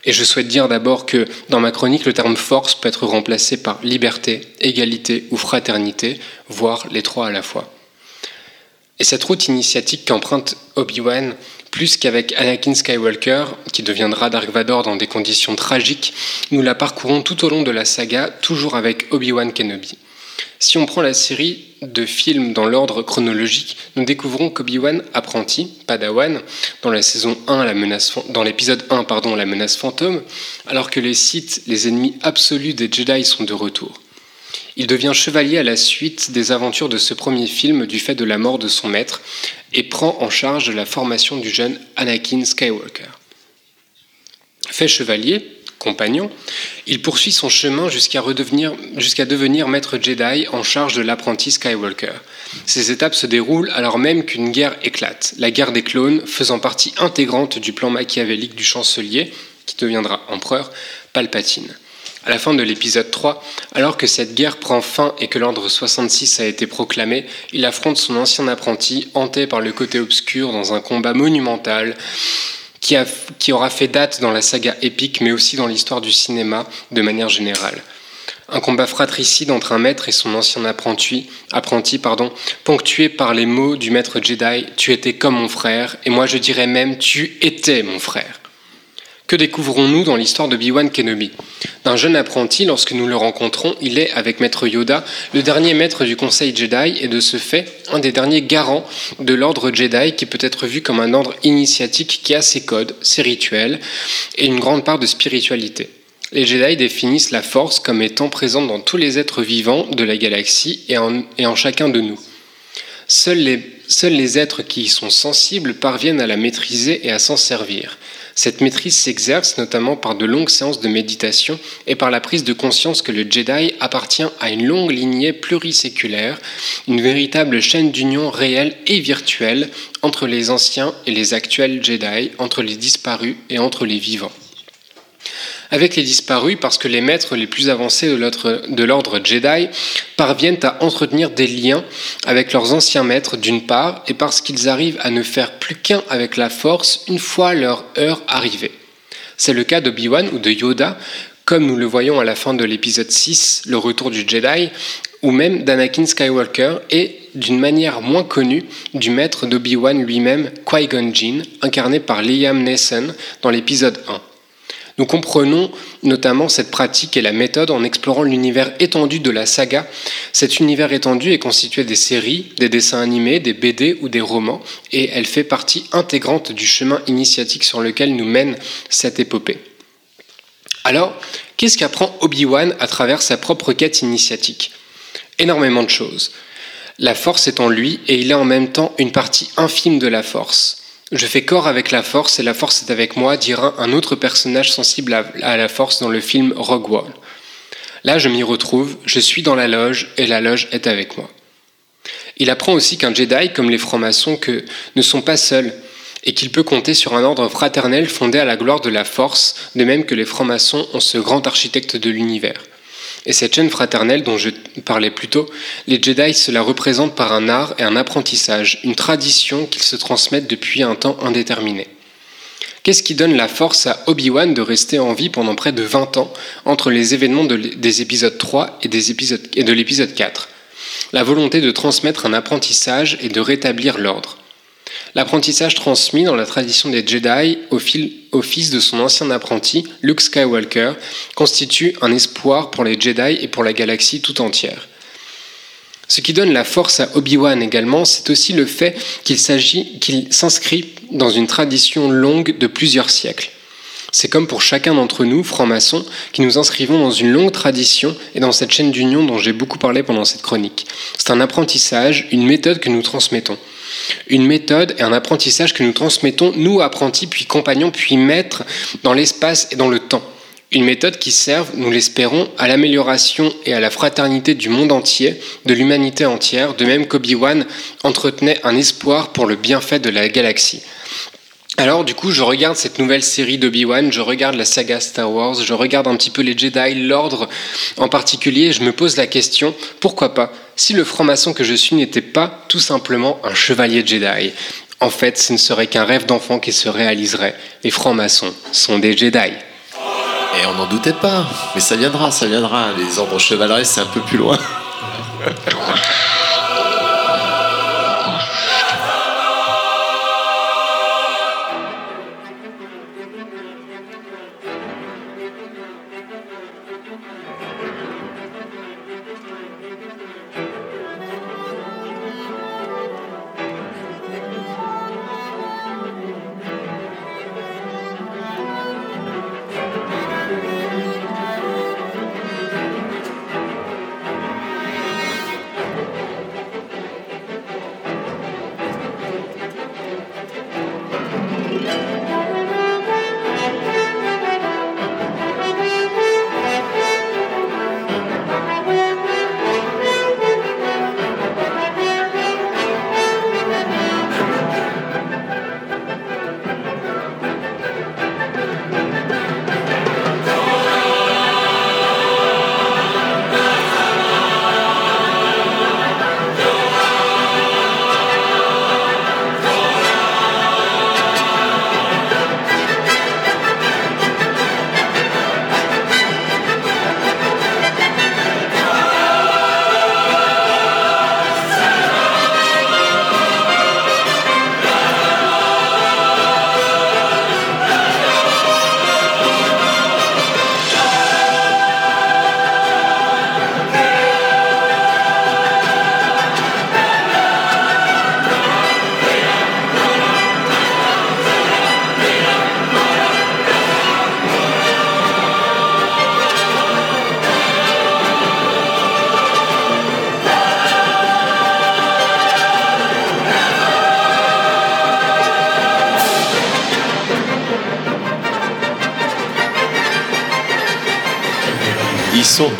Et je souhaite dire d'abord que dans ma chronique, le terme force peut être remplacé par liberté, égalité ou fraternité, voire les trois à la fois. Et cette route initiatique qu'emprunte Obi-Wan, plus qu'avec Anakin Skywalker, qui deviendra Dark Vador dans des conditions tragiques, nous la parcourons tout au long de la saga, toujours avec Obi-Wan Kenobi. Si on prend la série de films dans l'ordre chronologique, nous découvrons qu'Obi-Wan, apprenti, Padawan, dans la saison 1, la menace, dans l'épisode 1, pardon, la menace fantôme, alors que les Sith, les ennemis absolus des Jedi, sont de retour. Il devient chevalier à la suite des aventures de ce premier film du fait de la mort de son maître et prend en charge la formation du jeune Anakin Skywalker. Fait chevalier, compagnon, il poursuit son chemin jusqu'à devenir maître Jedi en charge de l'apprenti Skywalker. Ces étapes se déroulent alors même qu'une guerre éclate, la guerre des clones, faisant partie intégrante du plan machiavélique du chancelier, qui deviendra empereur, Palpatine. À la fin de l'épisode 3, alors que cette guerre prend fin et que l'ordre 66 a été proclamé, il affronte son ancien apprenti, hanté par le côté obscur dans un combat monumental qui, a- qui aura fait date dans la saga épique, mais aussi dans l'histoire du cinéma de manière générale. Un combat fratricide entre un maître et son ancien apprenti, apprenti pardon, ponctué par les mots du maître Jedi Tu étais comme mon frère, et moi je dirais même Tu étais mon frère. Que découvrons-nous dans l'histoire de Obi-Wan Kenobi? D'un jeune apprenti, lorsque nous le rencontrons, il est, avec Maître Yoda, le dernier maître du Conseil Jedi et de ce fait, un des derniers garants de l'ordre Jedi qui peut être vu comme un ordre initiatique qui a ses codes, ses rituels et une grande part de spiritualité. Les Jedi définissent la force comme étant présente dans tous les êtres vivants de la galaxie et en, chacun de nous. Seuls les êtres qui y sont sensibles parviennent à la maîtriser et à s'en servir. Cette maîtrise s'exerce notamment par de longues séances de méditation et par la prise de conscience que le Jedi appartient à une longue lignée pluriséculaire, une véritable chaîne d'union réelle et virtuelle entre les anciens et les actuels Jedi, entre les disparus et entre les vivants avec les disparus parce que les maîtres les plus avancés de l'ordre- Jedi parviennent à entretenir des liens avec leurs anciens maîtres d'une part et parce qu'ils arrivent à ne faire plus qu'un avec la force une fois leur heure arrivée. C'est le cas d'Obi-Wan ou de Yoda, comme nous le voyons à la fin de l'épisode 6, le retour du Jedi, ou même d'Anakin Skywalker et, d'une manière moins connue, du maître d'Obi-Wan lui-même, Qui-Gon Jinn, incarné par Liam Neeson dans l'épisode 1. Nous comprenons notamment cette pratique et la méthode en explorant l'univers étendu de la saga. Cet univers étendu est constitué des séries, des dessins animés, des BD ou des romans, et elle fait partie intégrante du chemin initiatique sur lequel nous mène cette épopée. Alors, qu'est-ce qu'apprend Obi-Wan à travers sa propre quête initiatique? Énormément de choses. La force est en lui et il est en même temps une partie infime de la force. Je fais corps avec la force et la force est avec moi, dira un autre personnage sensible à, la force dans le film Rogue One. Là, je m'y retrouve, je suis dans la loge et la loge est avec moi. Il apprend aussi qu'un Jedi, comme les francs-maçons, que ne sont pas seuls et qu'il peut compter sur un ordre fraternel fondé à la gloire de la force, de même que les francs-maçons ont ce grand architecte de l'univers. Et cette chaîne fraternelle dont je parlais plus tôt, les Jedi se la représentent par un art et un apprentissage, une tradition qu'ils se transmettent depuis un temps indéterminé. Qu'est-ce qui donne la force à Obi-Wan de rester en vie pendant près de 20 ans entre les événements de- des épisodes 3 et, des épisodes, et de l'épisode 4 La volonté de transmettre un apprentissage et de rétablir l'ordre. L'apprentissage transmis dans la tradition des Jedi au, fil- au fils de son ancien apprenti, Luke Skywalker, constitue un espoir pour les Jedi et pour la galaxie tout entière. Ce qui donne la force à Obi-Wan également, c'est aussi le fait qu'il s'inscrit dans une tradition longue de plusieurs siècles. C'est comme pour chacun d'entre nous, francs-maçons, qui nous inscrivons dans une longue tradition et dans cette chaîne d'union dont j'ai beaucoup parlé pendant cette chronique. C'est un apprentissage, une méthode que nous transmettons. Une méthode et un apprentissage que nous transmettons, nous apprentis, puis compagnons, puis maîtres, dans l'espace et dans le temps. Une méthode qui serve, nous l'espérons, à l'amélioration et à la fraternité du monde entier, de l'humanité entière, de même qu'Obi-Wan entretenait un espoir pour le bienfait de la galaxie. Alors du coup, je regarde cette nouvelle série d'Obi-Wan, je regarde la saga Star Wars, je regarde un petit peu les Jedi, l'ordre en particulier, et je me pose la question, pourquoi pas, si le franc-maçon que je suis n'était pas tout simplement un chevalier Jedi? En fait, ce ne serait qu'un rêve d'enfant qui se réaliserait. Les francs-maçons sont des Jedi. Et on n'en doutait pas. Mais ça viendra, ça viendra. Les ordres chevaleresques, c'est un peu plus loin. [laughs]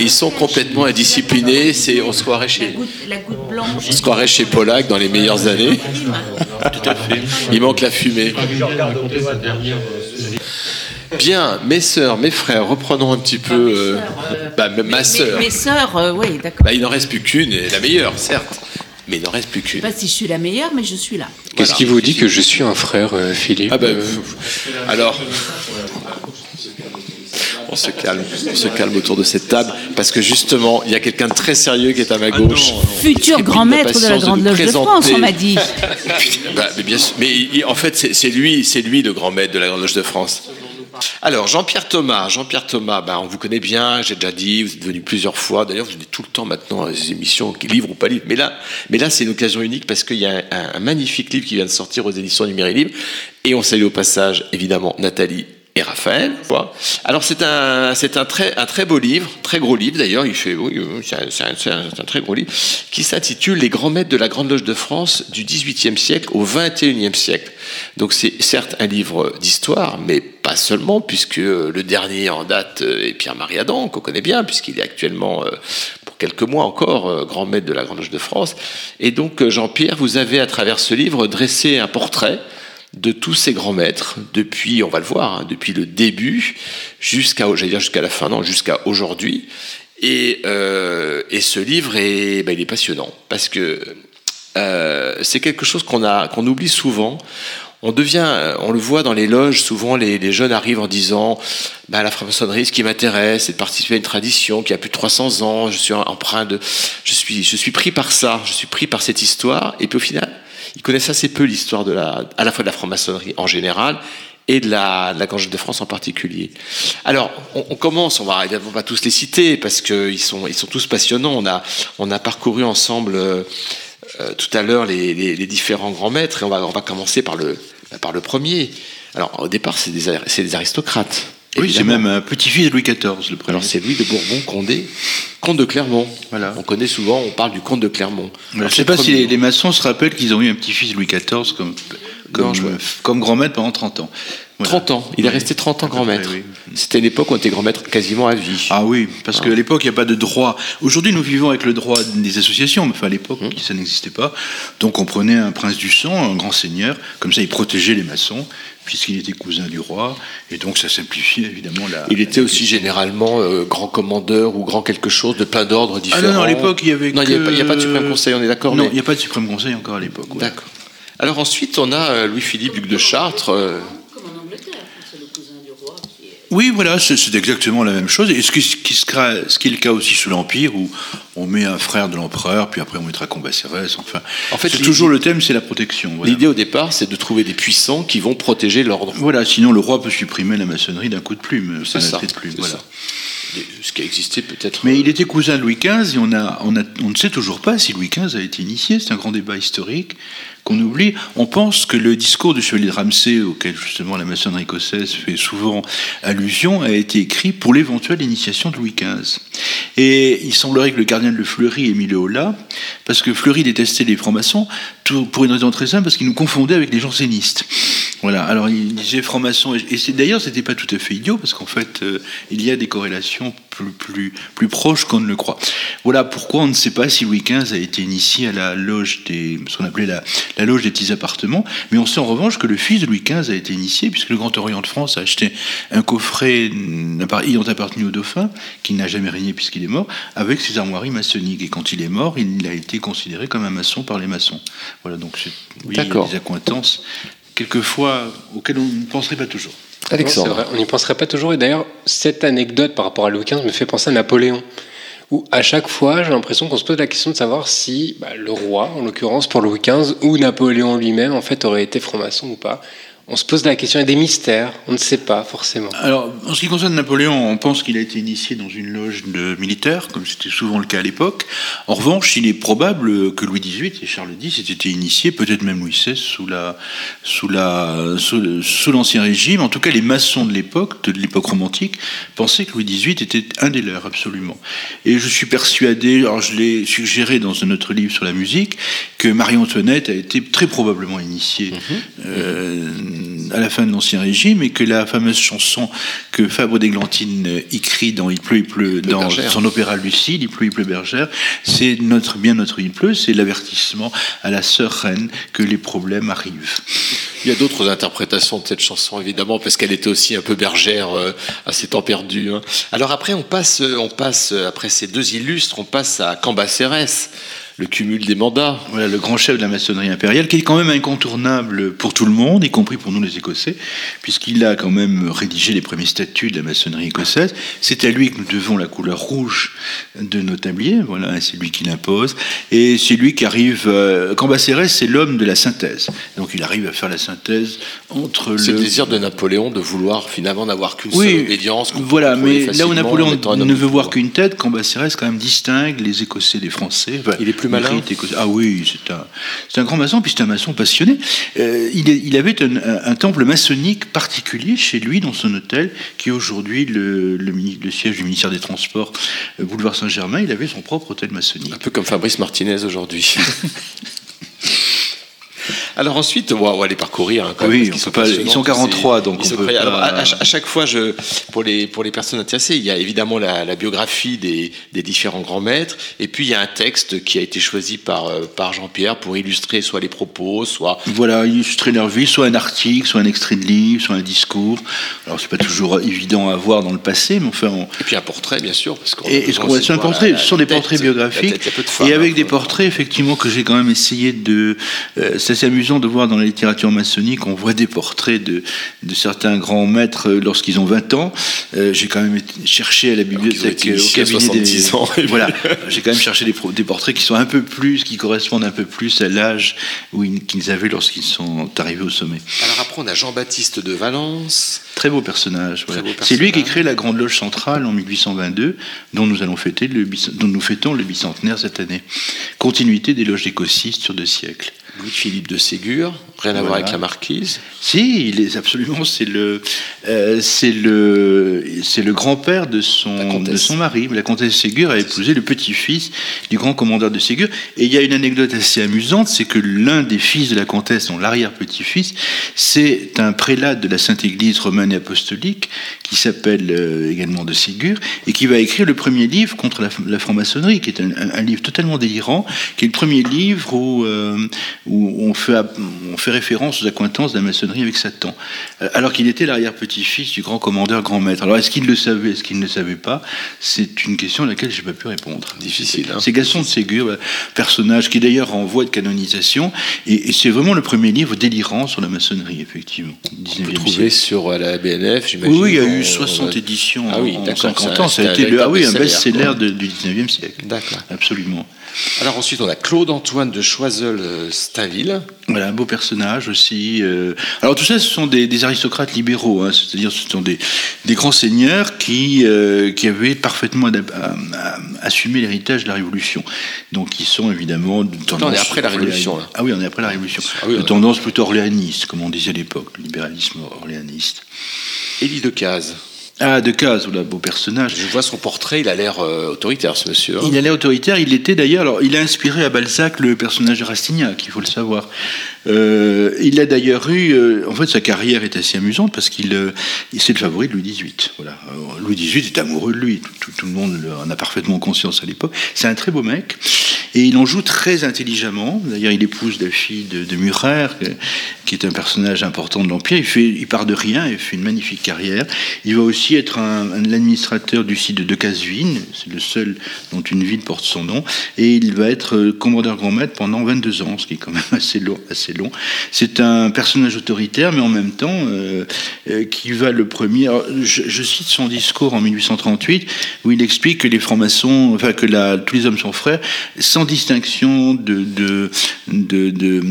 Ils sont, complètement indisciplinés. C'est, on se croirait chez, La goutte blanche. on se croirait chez Pollack dans les meilleures années. Tout à fait. Il manque la fumée. Bien, mes sœurs, mes frères, reprenons un petit peu. euh, bah, ma sœur. Mes, mes sœurs, euh, oui, d'accord. Bah, il n'en reste plus qu'une, et la meilleure, certes. Mais il n'en reste plus Je sais qu'une. pas si je suis la meilleure, mais je suis là. Qu'est-ce qui vous dit que je suis un frère, euh, Philippe? Ah bah, Euh, alors, se calme, on se calme autour de cette table parce que justement, il y a quelqu'un de très sérieux qui est à ma gauche. Futur grand maître de la Grande Loge de France, on m'a dit. [laughs] Bah, mais bien sûr, mais il- en fait, c'est lui, c'est lui le grand maître de la Grande Loge de France. Alors, Jean-Pierre Thomas, Jean-Pierre Thomas, ben, on vous connaît bien, j'ai déjà dit, vous êtes venu plusieurs fois. D'ailleurs, vous venez tout le temps maintenant à des émissions, livre ou pas livre. Mais là, mais là, c'est une occasion unique parce qu'il y a un, un magnifique livre qui vient de sortir aux éditions Numérique Libre. Et on salue au passage, évidemment, Nathalie Raphaël. Alors c'est un, c'est un très, un très beau livre, très gros livre d'ailleurs. Il fait, oui, c'est un, un- très gros livre qui s'intitule Les grands maîtres de la Grande Loge de France du XVIIIe siècle au XXIe siècle. Donc c'est certes un livre d'histoire, mais pas seulement, puisque le dernier en date est Pierre-Marie Adam, qu'on connaît bien, puisqu'il est actuellement euh, pour quelques mois encore euh, grand maître de la Grande Loge de France. Et donc euh, Jean-Pierre, vous avez à travers ce livre dressé un portrait de tous ces grands maîtres depuis, on va le voir, hein, depuis le début jusqu'à, j'allais dire jusqu'à la fin, non, jusqu'à aujourd'hui. Et, euh, et ce livre est, ben, il est passionnant parce que euh, c'est quelque chose qu'on a, qu'on oublie souvent. On devient, euh, on le voit dans les loges, souvent les, jeunes arrivent en disant bah, la franc-maçonnerie, ce qui m'intéresse, c'est de participer à une tradition qui a plus de 300 ans, je suis empreint de. Je suis, je suis pris par ça, je suis pris par cette histoire, et puis au final, ils connaissent assez peu l'histoire de la, à la fois de la franc-maçonnerie en général et de la, de la de France en particulier. Alors, on, on commence, on va évidemment pas tous les citer parce qu'ils sont, ils sont tous passionnants. On a, on a parcouru ensemble euh, euh, tout à l'heure les, les- différents grands maîtres et on va, on va commencer par le, par le premier. Alors, au départ, c'est des, des aristocrates. Oui, c'est même un petit-fils de Louis XIV, le premier. Alors, c'est Louis de Bourbon-Condé, comte de Clermont. Voilà. On connaît souvent, on parle du comte de Clermont. Je ne sais pas si les, les maçons se rappellent qu'ils ont eu un petit-fils de Louis XIV comme, comme, je- comme grand maître pendant 30 ans. Voilà. 30 ans. Il est resté 30 ans grand maître. C'était une époque où on était grand maître quasiment à vie. Ah oui, parce qu'à l'époque, il n'y a pas de droit. Aujourd'hui, nous vivons avec le droit des associations, mais enfin, à l'époque, ça n'existait pas. Donc, on prenait un prince du sang, un grand seigneur, comme ça, il protégeait les maçons, puisqu'il était cousin du roi, et donc ça simplifiait évidemment la. Il était aussi généralement euh, grand commandeur ou grand quelque chose de plein d'ordres Ah différents. non, non, à l'époque, il y avait. Non, il n'y a, pas- a de suprême conseil, on est d'accord Non, mais- il n'y a pas de suprême conseil encore à l'époque. ouais. D'accord. Alors ensuite, on a euh, Louis-Philippe, duc de Chartres. Oui, voilà, c'est exactement la même chose. Et ce qui, ce est le cas aussi sous l'Empire, où on met un frère de l'empereur, puis après on mettra Combacérès, enfin. En fait, toujours le thème, c'est la protection. Voilà. L'idée au départ, c'est de trouver des puissants qui vont protéger l'ordre. Voilà, sinon le roi peut supprimer la maçonnerie d'un coup de plume. C'est ça, de plume, voilà. ça. Ce qui a existé peut-être. Mais il était cousin de Louis XV et on, a, on, a, on ne sait toujours pas si Louis XV a été initié. C'est un grand débat historique qu'on oublie. On pense que le discours du chevalier de Ramsay, auquel justement la maçonnerie écossaise fait souvent allusion, a été écrit pour l'éventuelle initiation de Louis XV. Et il semblerait que le gardien de Fleury ait mis le haut là, parce que Fleury détestait les francs-maçons, pour une raison très simple, parce qu'il nous confondait avec les jansénistes. Voilà, alors il disait franc-maçon, et d'ailleurs c'était pas tout à fait idiot, parce qu'en fait euh, il y a des corrélations plus, plus, plus proches qu'on ne le croit. Voilà pourquoi on ne sait pas si Louis XV a été initié à la loge des, ce qu'on appelait la, la loge des petits appartements, mais on sait en revanche que le fils de Louis XV a été initié, puisque le Grand Orient de France a acheté un coffret ayant appartenu au dauphin, qui n'a jamais régné puisqu'il est mort, avec ses armoiries maçonniques. Et quand il est mort, il a été considéré comme un maçon par les maçons. Voilà, donc oui, il y a des accointances, quelquefois, auxquelles on ne penserait pas toujours. Vrai, on n'y penserait pas toujours. Et d'ailleurs, cette anecdote par rapport à Louis XV me fait penser à Napoléon. Où à chaque fois, j'ai l'impression qu'on se pose la question de savoir si bah, le roi, en l'occurrence pour Louis XV, ou Napoléon lui-même, en fait, aurait été franc-maçon ou pas. On se pose la question, il y a des mystères, on ne sait pas forcément. Alors, en ce qui concerne Napoléon, on pense qu'il a été initié dans une loge de militaires, comme c'était souvent le cas à l'époque. En revanche, il est probable que Louis XVIII et Charles X aient été initiés, peut-être même Louis XVI, sous la, sous la, sous, sous l'ancien régime. En tout cas, les maçons de l'époque, de l'époque romantique, pensaient que Louis XVIII était un des leurs, absolument. Et je suis persuadé, alors je l'ai suggéré dans un autre livre sur la musique, que Marie-Antoinette a été très probablement initiée euh, à la fin de l'Ancien Régime et que la fameuse chanson que Fabre d'Églantine écrit dans Il pleut, il pleut, dans Bergère. son opéra Lucide, Il pleut, il pleut Bergère, c'est notre, bien notre Il pleut, c'est l'avertissement à la sœur reine que les problèmes arrivent. Il y a d'autres interprétations de cette chanson, évidemment, parce qu'elle était aussi un peu bergère euh, à ses temps perdus. hein. Alors après, on passe, euh, on passe, euh, après ces deux illustres, on passe à Cambacérès, le cumul des mandats. Voilà, le grand chef de la maçonnerie impériale, qui est quand même incontournable pour tout le monde, y compris pour nous les Écossais, puisqu'il a quand même rédigé les premiers statuts de la maçonnerie écossaise. C'est à lui que nous devons la couleur rouge de nos tabliers, voilà, c'est lui qui l'impose, et c'est lui qui arrive. Euh, Cambacérès, c'est l'homme de la synthèse, donc il arrive à faire la synthèse entre C'est le le désir de Napoléon de vouloir finalement n'avoir qu'une seule oui, obédience. qu'on peut voilà, mais là où Napoléon ne veut voir qu'une tête, Cambacérès quand même distingue les Écossais des Français. Enfin, Il est plus malin. Ah oui, c'est un, un grand maçon, puis c'est un maçon passionné. Euh, il, avait un, temple maçonnique particulier chez lui, dans son hôtel, qui est aujourd'hui le, le siège du ministère des Transports, euh, boulevard Saint-Germain. Il avait son propre hôtel maçonnique. Un peu comme Fabrice Martinez aujourd'hui. [laughs] Alors ensuite, on va, les parcourir. hein, quand Oui, même, qu'ils peut pas- ils sont tous 43, ces- donc ils on sont peut pas- Alors, à, chaque fois, je, pour, les, pour les personnes intéressées, il y a évidemment la, la biographie des, des différents grands maîtres, et puis il y a un texte qui a été choisi par, euh, par Jean-Pierre pour illustrer soit les propos, soit Voilà, illustrer leur vie, soit un article, soit un extrait de livre, soit un discours. Alors c'est pas toujours évident à voir dans le passé, mais enfin. on- et puis un portrait, bien sûr, parce qu'on Et, et ce besoin qu'on voit, aussi c'est un portrait, ce sont des portraits biographiques. et avec hein, des portraits, effectivement, que j'ai quand même essayé de. euh, assez amusant de voir dans la littérature maçonnique, on voit des portraits de, de certains grands maîtres euh, lorsqu'ils ont 20 ans. Euh, j'ai quand même cherché à la bibliothèque, euh, au cabinet 70 des. ans. voilà, j'ai quand même cherché des, portraits qui sont un peu plus, qui correspondent un peu plus à l'âge qu'ils avaient lorsqu'ils sont arrivés au sommet. Alors après, on a Jean-Baptiste de Valence. Très beau personnage. voilà. C'est lui qui crée la Grande Loge centrale en 1822, dont nous allons fêter le dont nous fêtons le bicentenaire cette année. Continuité des loges écossistes sur deux siècles. Louis-Philippe de Ségur, rien à voir avec la marquise. Si, il est absolument. C'est le, euh, c'est le, c'est le grand-père de son, de son mari. La comtesse Ségur a épousé le petit-fils du grand commandeur de Ségur. Et il y a une anecdote assez amusante, c'est que l'un des fils de la comtesse, son l'arrière-petit-fils, c'est un prélat de la Sainte Église romaine et apostolique qui s'appelle euh, également de Ségur et qui va écrire le premier livre contre la, la franc-maçonnerie, qui est un, un- un livre totalement délirant, qui est le premier livre où, euh, où on, fait, app- on fait référence aux accointances de la maçonnerie avec Satan, Euh, alors qu'il était l'arrière-petit-fils du grand commandeur, grand maître. Alors est-ce qu'il le savait, est-ce qu'il ne le savait pas? C'est une question à laquelle je n'ai pas pu répondre. Difficile. hein. C'est Gaston de Ségur, voilà, personnage qui d'ailleurs en voie de canonisation, et, et c'est vraiment le premier livre délirant sur la maçonnerie, effectivement. On peut trouver sur euh, la BNF, j'imagine. Oui, il y a eu 60 on- éditions Ah oui, en d'accord, 50 ça- ans. Ça a c'était été le, ah oui, un best-seller, du 19e siècle. D'accord. Absolument. Alors ensuite, on a Claude-Antoine de Choiseul-Stainville. Voilà, un beau personnage aussi. euh. Alors tout ça, ce sont des, des aristocrates libéraux, hein, c'est-à-dire ce sont des, des grands seigneurs qui, euh, qui avaient parfaitement assumé l'héritage de la Révolution. Donc ils sont évidemment de tendance... on est après la Révolution, là. Ah oui, on est après la Révolution. Ah oui, de tendance plutôt orléaniste, comme on disait à l'époque, le libéralisme orléaniste. Élie de Cazes. Ah, de Cazes, voilà, beau personnage. Je vois son portrait, il a l'air euh, autoritaire, ce monsieur. hein. Il allait autoritaire, il était d'ailleurs, alors il a inspiré à Balzac le personnage de Rastignac, il faut le savoir. Euh, il a d'ailleurs eu, euh, en fait sa carrière est assez amusante parce qu'il euh, c'est le favori de Louis XVIII. Voilà. Louis XVIII est amoureux de lui, tout, le monde en a parfaitement conscience à l'époque. C'est un très beau mec et il en joue très intelligemment. D'ailleurs il épouse la fille de, de qui est un personnage important de l'Empire. Il, part de rien et fait une magnifique carrière. Il va aussi être un, administrateur du site de Decazeville, c'est le seul dont une ville porte son nom, et il va être euh, commandeur grand maître pendant 22 ans, ce qui est quand même [laughs] assez long. Long. C'est un personnage autoritaire, mais en même temps euh, euh, qui va le premier. je, je cite son discours en 1838 où il explique que les francs-maçons, enfin que la, tous les hommes sont frères, sans distinction de de de, de,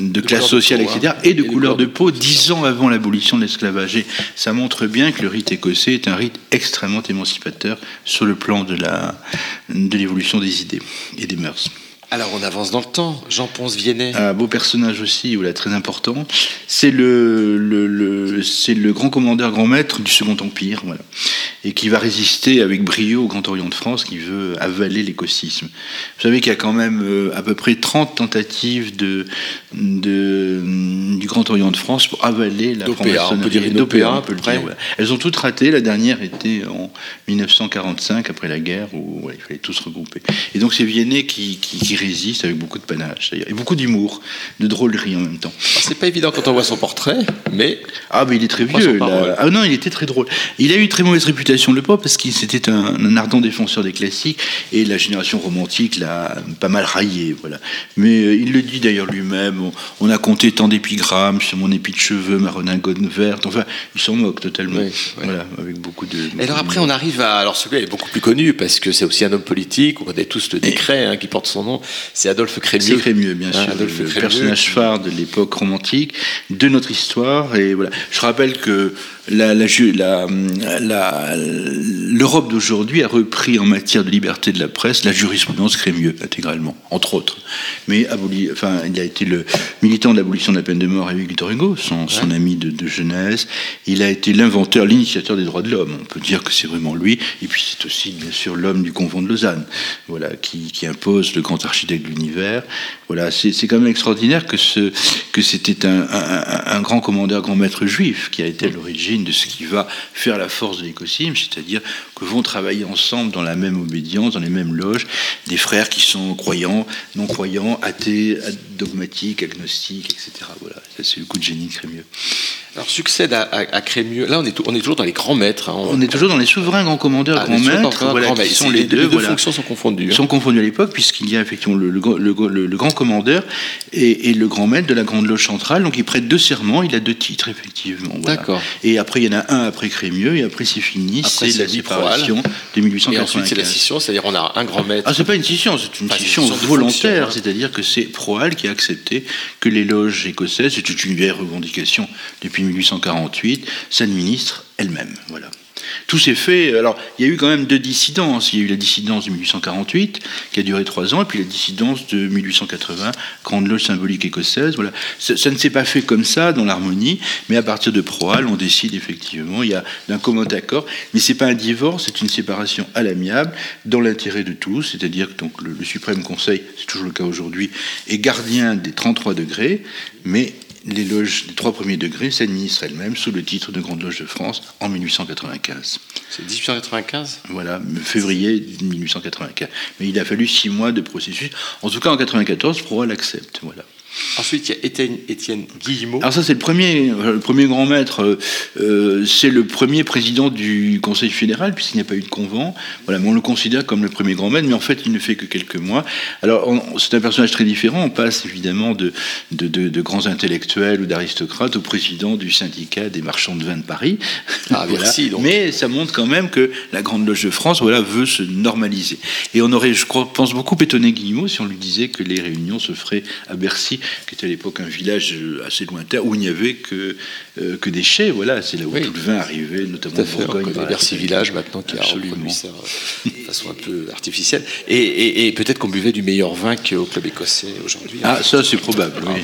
de classe sociale, peau, etc. hein. et de Et couleur de peau, dix ans avant l'abolition de l'esclavage. Et ça montre bien que le rite écossais est un rite extrêmement émancipateur sur le plan de la de l'évolution des idées et des mœurs. Alors on avance dans le temps. Jean-Ponce Viennet. Un beau personnage aussi, voilà, très important. C'est le, le, le- c'est le grand commandeur, grand maître du Second Empire, voilà, et qui va résister avec brio au Grand Orient de France, qui veut avaler l'écosystème. Vous savez qu'il y a quand même euh, à peu près 30 tentatives de, de, du Grand Orient de France pour avaler la D'OPA, on peut dire D'OPA, OPA, on peut le dire, voilà. Elles ont toutes raté. La dernière était en 1945, après la guerre, où ouais, il fallait tous regrouper. Et donc c'est Viennet qui, qui, qui résiste avec beaucoup de panache, d'ailleurs, et beaucoup d'humour, de drôlerie en même temps. Alors, C'est pas évident quand on voit son portrait, mais Ah, mais il est très vieux. là. Ah non, il était très drôle. Il a eu une très mauvaise réputation, le pauvre, parce qu'il c'était un, un ardent défenseur des classiques, et la génération romantique l'a pas mal raillé. Voilà. Mais euh, il le dit d'ailleurs lui-même on, on a compté tant d'épigrammes sur mon épi de cheveux, ma redingote verte. Enfin, il s'en moque totalement. Voilà, avec beaucoup de. Et alors après, on arrive à. Alors celui-là est beaucoup plus connu parce que c'est aussi un homme politique. On connaît tous le décret hein, qui porte son nom. C'est Adolphe Crémieux. C'est Crémieux, bien sûr, Adolphe le Crémieux, personnage phare de l'époque romantique, de notre histoire. Et voilà. Je rappelle que la- la ju- la- la- l'Europe d'aujourd'hui a repris en matière de liberté de la presse la jurisprudence Crémieux intégralement, entre autres. Mais aboli, enfin, il a été le militant de l'abolition de la peine de mort avec Victor Hugo, son, son ami de, de jeunesse. Il a été l'inventeur, l'initiateur des droits de l'homme. On peut dire que c'est vraiment lui. Et puis c'est aussi, bien sûr, l'homme du convent de Lausanne, voilà, qui, qui impose le grand architecte de l'univers. Voilà, c'est quand même extraordinaire que ce que c'était un, un- un grand commandeur, grand maître juif qui a été à l'origine de ce qui va faire la force de l'écosystème, c'est-à-dire que vont travailler ensemble dans la même obédience, dans les mêmes loges, des frères qui sont croyants, non croyants, athées, dogmatiques, agnostiques, etc. Voilà, c'est le coup de génie de Crémieux. Alors succède à, à- à Crémieux. Là, on est, on est toujours dans les grands maîtres. hein. On est toujours dans les souverains grands commandeurs, Ah, grands maîtres, voilà, qui sont Les les deux- deux. les deux voilà. fonctions sont confondues, hein. Sont confondues à l'époque, puisqu'il y a effectivement le, le, le- le- le grand commandeur et, et le grand maître de la Grande Loge centrale. Donc il prête deux serments, il a deux titres, effectivement. voilà. D'accord. Et après, il y en a un après Crémieux, et après c'est fini, c'est la séparation de Et 1895. ensuite, c'est la scission, c'est-à-dire on a un grand maître. Ah, c'est pas une scission, c'est une scission volontaire, hein. c'est-à-dire que c'est Proal qui a accepté que les loges écossaises, c'est une vieille revendication depuis 1848, s'administrent elles-mêmes. Voilà. Tout s'est fait. Alors, il y a eu quand même deux dissidences. Il y a eu la dissidence de 1848, qui a duré trois ans, et puis la dissidence de 1880, Grande Loge symbolique écossaise. Voilà. Ça, ça ne s'est pas fait comme ça, dans l'harmonie, mais à partir de Proal, on décide effectivement, il y a d'un commun accord, mais c'est pas un divorce, c'est une séparation à l'amiable, dans l'intérêt de tous, c'est-à-dire que donc, le, le Suprême Conseil, c'est toujours le cas aujourd'hui, est gardien des 33 degrés, mais les loges des trois premiers degrés s'administrent elles-mêmes sous le titre de Grande Loge de France en 1895. C'est 1895 Voilà, février 1895. Mais il a fallu six mois de processus. En tout cas, en 94, Proal accepte. Voilà. Ensuite, il y a Étienne, Étienne Guillemot. Alors ça, c'est le premier, le premier grand maître. euh, c'est le premier président du Conseil fédéral, puisqu'il n'y a pas eu de convent. Voilà, mais on le considère comme le premier grand maître, mais en fait, il ne fait que quelques mois. Alors, c'est un personnage très différent. On passe évidemment de, de, de- de grands intellectuels ou d'aristocrates au président du syndicat des marchands de vin de Paris. Ah, [laughs] merci, donc. Mais ça montre quand même que la Grande Loge de France, voilà, veut se normaliser. Et on aurait, je pense beaucoup étonné Guillemot si on lui disait que les réunions se feraient à Bercy, qui était à l'époque un village euh, assez lointain où il n'y avait que, euh, que des chais. Voilà, c'est là où tout le vin arrivait, notamment Tout à fait, Bourgogne. on connaît par Bercy la- Village maintenant qui Absolument. a reproduit ça euh, de façon un peu artificielle. Et, et- et peut-être qu'on buvait du meilleur vin qu'au club écossais aujourd'hui. Ah, ça c'est probable, oui.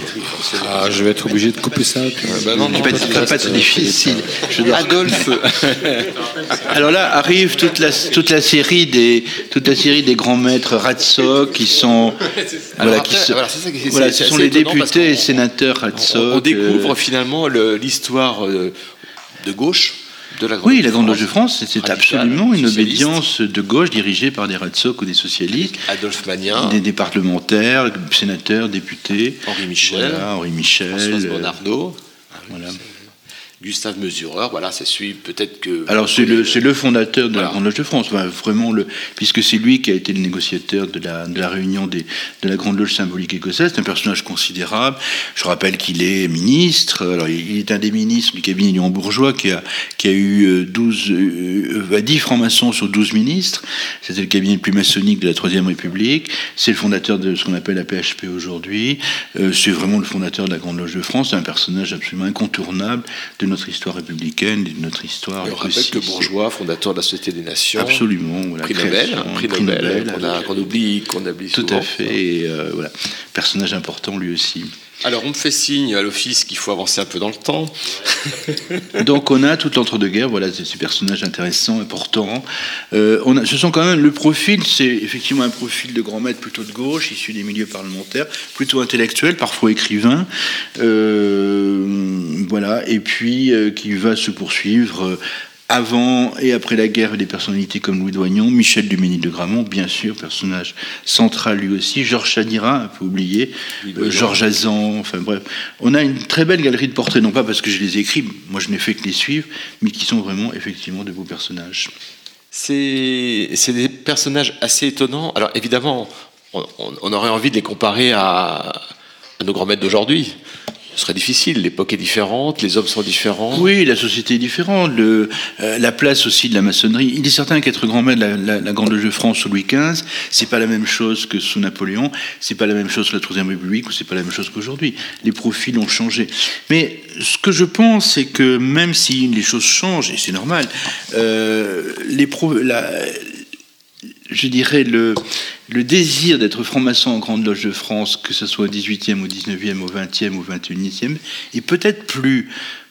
Ah, je vais être obligé de couper ça. puis- bah non, non, pas, pas, pas difficile. Je dois- Adolphe. [laughs] Alors là arrive toute la, toute la série des toute la série des grands maîtres Ratso qui sont [laughs] voilà, qui sont, voilà, c'est ça qui- c'est- voilà, c'est ce sont les députés et sénateurs Ratso. on, on découvre finalement le- l'histoire euh, de gauche de la Oui, la Grande Loge de France. C'était Radicale, absolument une socialiste. obédience de gauche dirigée par des Ratsoc ou des socialistes. Adolphe Magnien. Des, des parlementaires, sénateurs, députés. Henri Michel. Voilà, Henri Michel. Françoise Bonarnaud. voilà. Gustave Mesureur, voilà, c'est celui peut-être que. Alors c'est le, le fondateur de Voilà. la Grande Loge de France, Enfin, vraiment le, puisque c'est lui qui a été le négociateur de la, de la réunion des, de la Grande Loge symbolique écossaise. C'est un personnage considérable. Je rappelle qu'il est ministre. Alors il est un des ministres du cabinet du bourgeois qui a, qui a eu euh, 12, euh, euh, 10 francs-maçons sur 12 ministres. C'était le cabinet le plus maçonnique de la Troisième République. C'est le fondateur de ce qu'on appelle la PHP aujourd'hui. Euh, c'est vraiment le fondateur de la Grande Loge de France. C'est un personnage absolument incontournable de notre histoire républicaine de notre histoire Et on rappelle écossaise. que Bourgeois, fondateur de la Société des Nations. Absolument, voilà, Prix Nobel, création, prix prix Nobel, Nobel, qu'on a- qu'on oublie, qu'on oublie Tout souvent. à fait, et euh, voilà, personnage important lui aussi. Alors, on me fait signe à l'office qu'il faut avancer un peu dans le temps. [laughs] Donc on a toute l'entre-deux-guerres, voilà, ces ces personnages intéressants, importants. Euh, on a, ce sont quand même le profil, c'est effectivement un profil de grand maître plutôt de gauche, issu des milieux parlementaires, plutôt intellectuel, parfois écrivain, euh, voilà, et puis euh, qui va se poursuivre. Avant et après la guerre, des personnalités comme Louis Doignon, Michel Duménil de Gramont, bien sûr, personnage central lui aussi, Georges Chadira, un peu oublié, euh, Georges Azan, enfin bref. On a une très belle galerie de portraits, non pas parce que je les ai écrits, moi je n'ai fait que les suivre, mais qui sont vraiment effectivement de beaux personnages. C'est c'est des personnages assez étonnants. Alors, évidemment, on, on- on aurait envie de les comparer à, à nos grands maîtres d'aujourd'hui. Ce serait difficile. L'époque est différente, les hommes sont différents. Oui, la société est différente. Euh, la place aussi de la maçonnerie. Il est certain qu'être grand maître de la, Grande Loge de France sous Louis XV, c'est pas la même chose que sous Napoléon, c'est pas la même chose sous la Troisième République, ou c'est pas la même chose qu'aujourd'hui. Les profils ont changé. Mais ce que je pense, c'est que même si les choses changent, et c'est normal, euh, les pro- je dirais, le, le désir d'être franc-maçon en Grande Loge de France, que ce soit au 18e, au 19e, au 20e, au 21e, est peut-être plus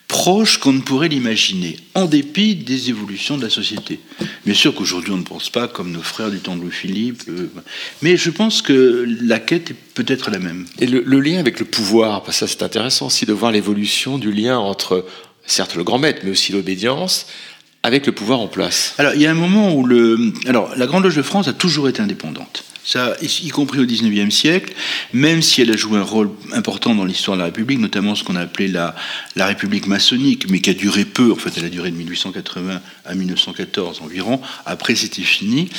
proche qu'on ne pourrait l'imaginer, en dépit des évolutions de la société. Bien sûr qu'aujourd'hui, on ne pense pas comme nos frères du temps de Louis-Philippe, euh, mais je pense que la quête est peut-être la même. Et le, lien avec le pouvoir, ça c'est intéressant aussi de voir l'évolution du lien entre, certes, le grand maître, mais aussi l'obédience, avec le pouvoir en place. Alors, il y a un moment où le. Alors, la Grande Loge de France a toujours été indépendante. Ça, y compris au XIXe siècle, même si elle a joué un rôle important dans l'histoire de la République, notamment ce qu'on a appelé la, la République maçonnique, mais qui a duré peu. En fait, elle a duré de 1880 à 1914 environ. Après, c'était fini.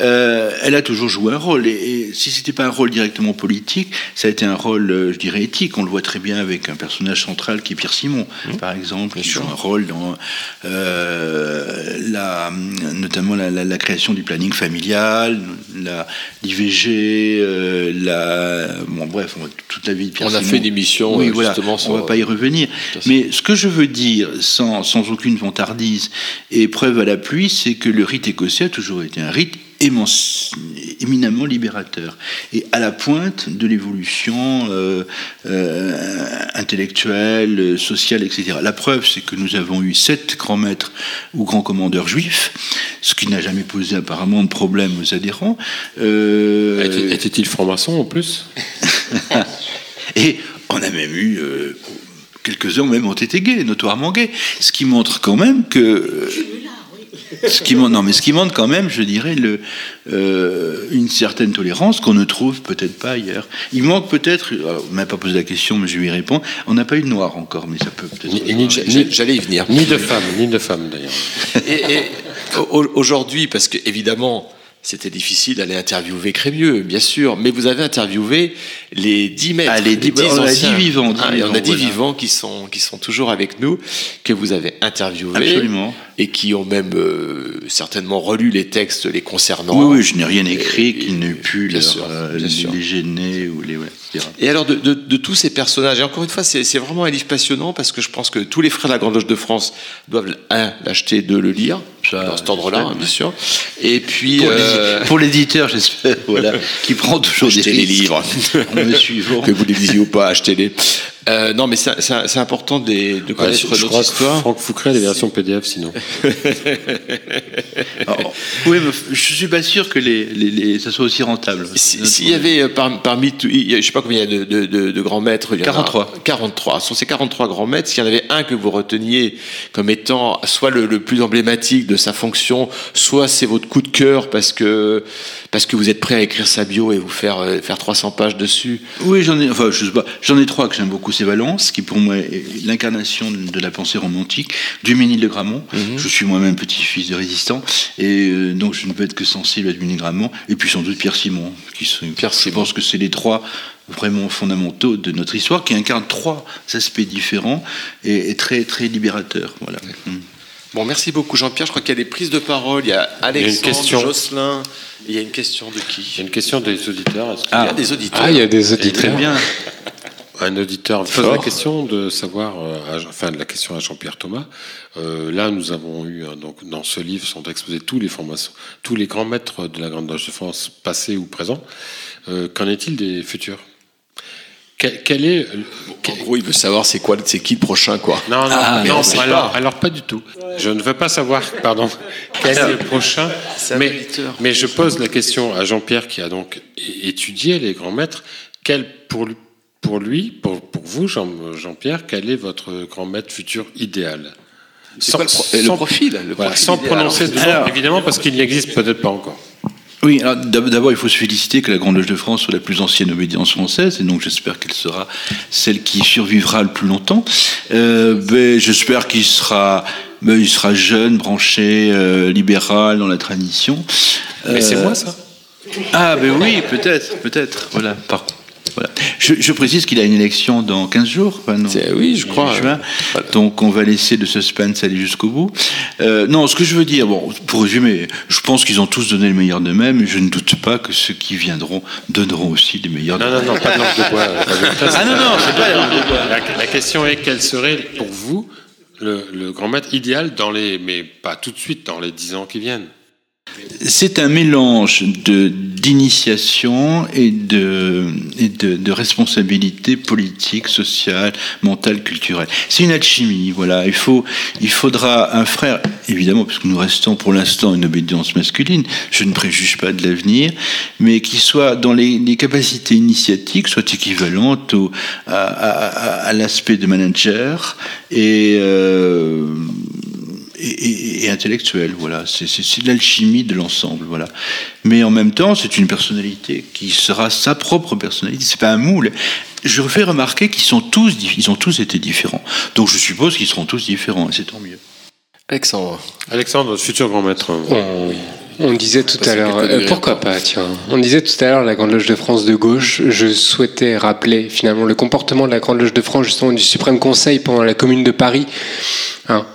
Euh, elle a toujours joué un rôle. Et, et si c'était pas un rôle directement politique, ça a été un rôle, euh, je dirais, éthique. On le voit très bien avec un personnage central qui est Pierre Simon, par exemple, qui joue un rôle dans euh, la, notamment la, la- la création du planning familial, la l'IVG, euh, la, bon bref, on va- toute la vie de Pierre On a Simon. fait une émission, oui, euh, voilà, justement, on sur- va pas y revenir. À fait. Mais ce que je veux dire, sans, sans aucune vantardise et preuve à l'appui, c'est que le rite écossais a toujours été un rite éminemment libérateur et à la pointe de l'évolution euh, euh, intellectuelle, sociale, etc. La preuve, c'est que nous avons eu sept grands maîtres ou grands commandeurs juifs, ce qui n'a jamais posé apparemment de problème aux adhérents. Euh, Était- Était-il franc-maçon en plus [laughs] et on a même eu euh, quelques-uns même ont été gays, notoirement gays, ce qui montre quand même que ce qui montre, non, mais ce qui montre quand même, je dirais, le, euh, une certaine tolérance qu'on ne trouve peut-être pas ailleurs. Il manque peut-être, alors, on m'a pas posé la question, mais je vais y répondre. On n'a pas eu de noir encore, mais ça peut peut-être. J'allais y venir. Ni de femme, ni de femme d'ailleurs. Et, et au- aujourd'hui, parce que évidemment, c'était difficile d'aller interviewer Crémieux, bien sûr, mais vous avez interviewé les dix maîtres, Ah, les dix- dix on a anciens. dix vivants, dix Ah, on a vivants, dix voilà. vivants qui sont, qui sont toujours avec nous, que vous avez interviewés. Absolument. Et qui ont même euh, certainement relu les textes les concernant. Oui, oui, je n'ai rien écrit qui n'ait pu bien leur, sûr, euh, les gêner ou les, ouais, etc. Et alors, de, de- de tous ces personnages, et encore une fois, c'est vraiment un livre passionnant parce que je pense que tous les frères de la Grande Loge de France doivent, un, l'acheter, deux, le lire, dans cet ordre-là, hein, bien sûr. Et puis. Pour, euh, pour l'éditeur, j'espère, voilà, qui prend toujours des achetez les livres. [laughs] en me suivant. que vous les lisiez ou pas, achetez-les. Euh, non, mais c'est important de, de Ouais, connaître je, je notre crois que. Franck Foucret a des versions PDF sinon. [laughs] Alors, oui, mais je suis pas sûr que les, les, les- ça soit aussi rentable. Si- S'il y avait euh, par- parmi, a- je sais pas combien il y a de, de- de- de grands maîtres. il y en a 43. 43. Sur ces 43 grands maîtres, s'il y en avait un que vous reteniez comme étant soit le, le plus emblématique de sa fonction, soit c'est votre coup de cœur parce que, parce que vous êtes prêt à écrire sa bio et vous faire, euh, faire 300 pages dessus. Oui, j'en ai, enfin, je sais pas, j'en ai trois que j'aime beaucoup. Valence, qui pour moi est l'incarnation de, la pensée romantique, du Ménil de Gramont. Mhm. Je suis moi-même petit-fils de résistant, et euh, donc je ne peux être que sensible à du Ménil de Gramont. Et puis sans doute Pierre Simon, qui sont, je pense que c'est les trois vraiment fondamentaux de notre histoire, qui incarnent trois aspects différents et, et très très libérateurs. Voilà. Mm. Bon, merci beaucoup Jean-Pierre. Je crois qu'il y a des prises de parole. Il y a Alexandre, question. Jocelyn. Il y a une question de qui? Il y a une question des auditeurs. Est-ce qu'il Ah, y a des auditeurs. Ah, il y a des Et auditeurs. très [laughs] bien. Un auditeur pose la question de savoir, euh, à- enfin de la question à Jean-Pierre Thomas. Euh, là, nous avons eu donc dans ce livre sont exposés tous les formations, tous les grands maîtres de la Grande Loge de France, passés ou présents. Euh, Qu'en est-il des futurs? Quel, quel est le- En gros, il veut savoir c'est quoi, c'est qui le prochain, quoi. non, non, Ah, non, alors, pas. alors pas du tout. Je ne veux pas savoir, pardon, [laughs] quel est le prochain. C'est un Mais, auditeur. mais je pose la question à Jean-Pierre qui a donc étudié les grands maîtres. Quel pour lui, pour lui, pour, pour vous, Jean- Jean-Pierre, quel est votre grand maître futur idéal? C'est quoi le pro- le profil, le voilà, profil sans idéal. prononcer de nom, Alors- évidemment, parce qu'il n'existe peut-être pas encore. Oui, alors d'abord, il faut se féliciter que la Grande Loge de France soit la plus ancienne obédience française, et donc j'espère qu'elle sera celle qui survivra le plus longtemps. Euh, ben, j'espère qu'il sera, ben, il sera jeune, branché, euh, libéral dans la tradition. Mais c'est Euh, moi, ça? Ah, ben oui, peut-être, peut-être. Voilà, par- Voilà. Je, je précise qu'il a une élection dans 15 jours. enfin, non, oui, je crois. juin. Donc on va laisser le suspense aller jusqu'au bout. Euh, non, ce que je veux dire, bon, pour résumer, je pense qu'ils ont tous donné le meilleur d'eux-mêmes. Je ne doute pas que ceux qui viendront donneront aussi le meilleur Non, non, d'eux-mêmes. non, pas de langue de bois. Ah non, non, c'est pas langue de bois. La, la question est quel serait pour vous le, le grand maître idéal dans les, mais pas tout de suite, dans les 10 ans qui viennent? C'est un mélange de d'initiation et de, de, responsabilité politique, sociale, mentale, culturelle. C'est une alchimie, voilà. Il faut, il faudra un frère, évidemment, puisque nous restons pour l'instant une obédience masculine. Je ne préjuge pas de l'avenir, mais qui soit dans les, les capacités initiatiques, soit à- à l'aspect de manager et euh, et, et- et intellectuel. Voilà, c'est l'alchimie de l'ensemble. Voilà, mais en même temps, c'est une personnalité qui sera sa propre personnalité. C'est pas un moule. Je fais remarquer qu'ils sont tous, ils ont tous été différents. Donc je suppose qu'ils seront tous différents, et c'est tant mieux. Alexandre. Alexandre, notre futur grand maître. On, on disait tout à l'heure, euh, pourquoi pas, tiens. On disait tout à l'heure la Grande Loge de France de gauche. Je souhaitais rappeler finalement le comportement de la Grande Loge de France, justement du Suprême Conseil pendant la Commune de Paris. Hein.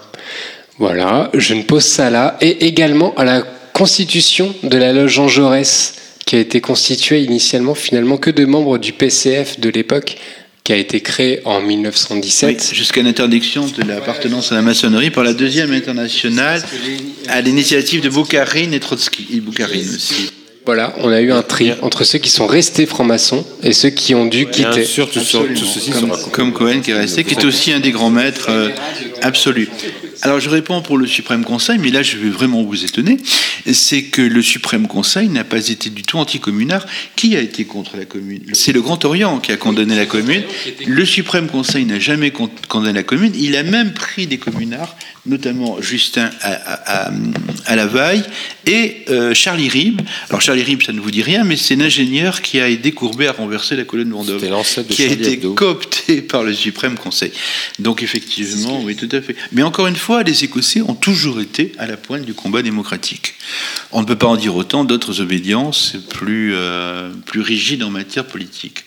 Voilà, je ne pose ça là. Et également à la constitution de la Loge Jean Jaurès, qui a été constituée initialement finalement que de membres du PCF de l'époque, qui a été créée en 1917. Oui, Jusqu'à l'interdiction de l'appartenance à la maçonnerie par la deuxième internationale, à l'initiative de Boukharine et Trotsky. Et Boukharine aussi. Voilà, on a eu un tri entre ceux qui sont restés francs-maçons et ceux qui ont dû quitter. Absolument. comme, comme Cohen qui est resté, qui est aussi un des grands maîtres euh, absolus. Alors je réponds pour le Suprême Conseil, mais là je vais vraiment vous étonner, c'est que le Suprême Conseil n'a pas été du tout anticommunard. Qui a été contre la commune? C'est le Grand Orient qui a condamné la commune. Le Suprême Conseil n'a jamais con- condamné la commune. Il a même pris des communards, notamment Justin à, à, à- Lavaille et euh, Charlie Ribes. Alors Charlie Ribes, ça ne vous dit rien, mais c'est l'ingénieur qui a aidé Courbet à renverser la colonne Vendôme, de qui a été coopté par le Suprême Conseil. Donc effectivement, oui, tout à fait. Mais encore une fois, les Écossais ont toujours été à la pointe du combat démocratique. On ne peut pas en dire autant d'autres obédiences plus, euh, plus rigides en matière politique.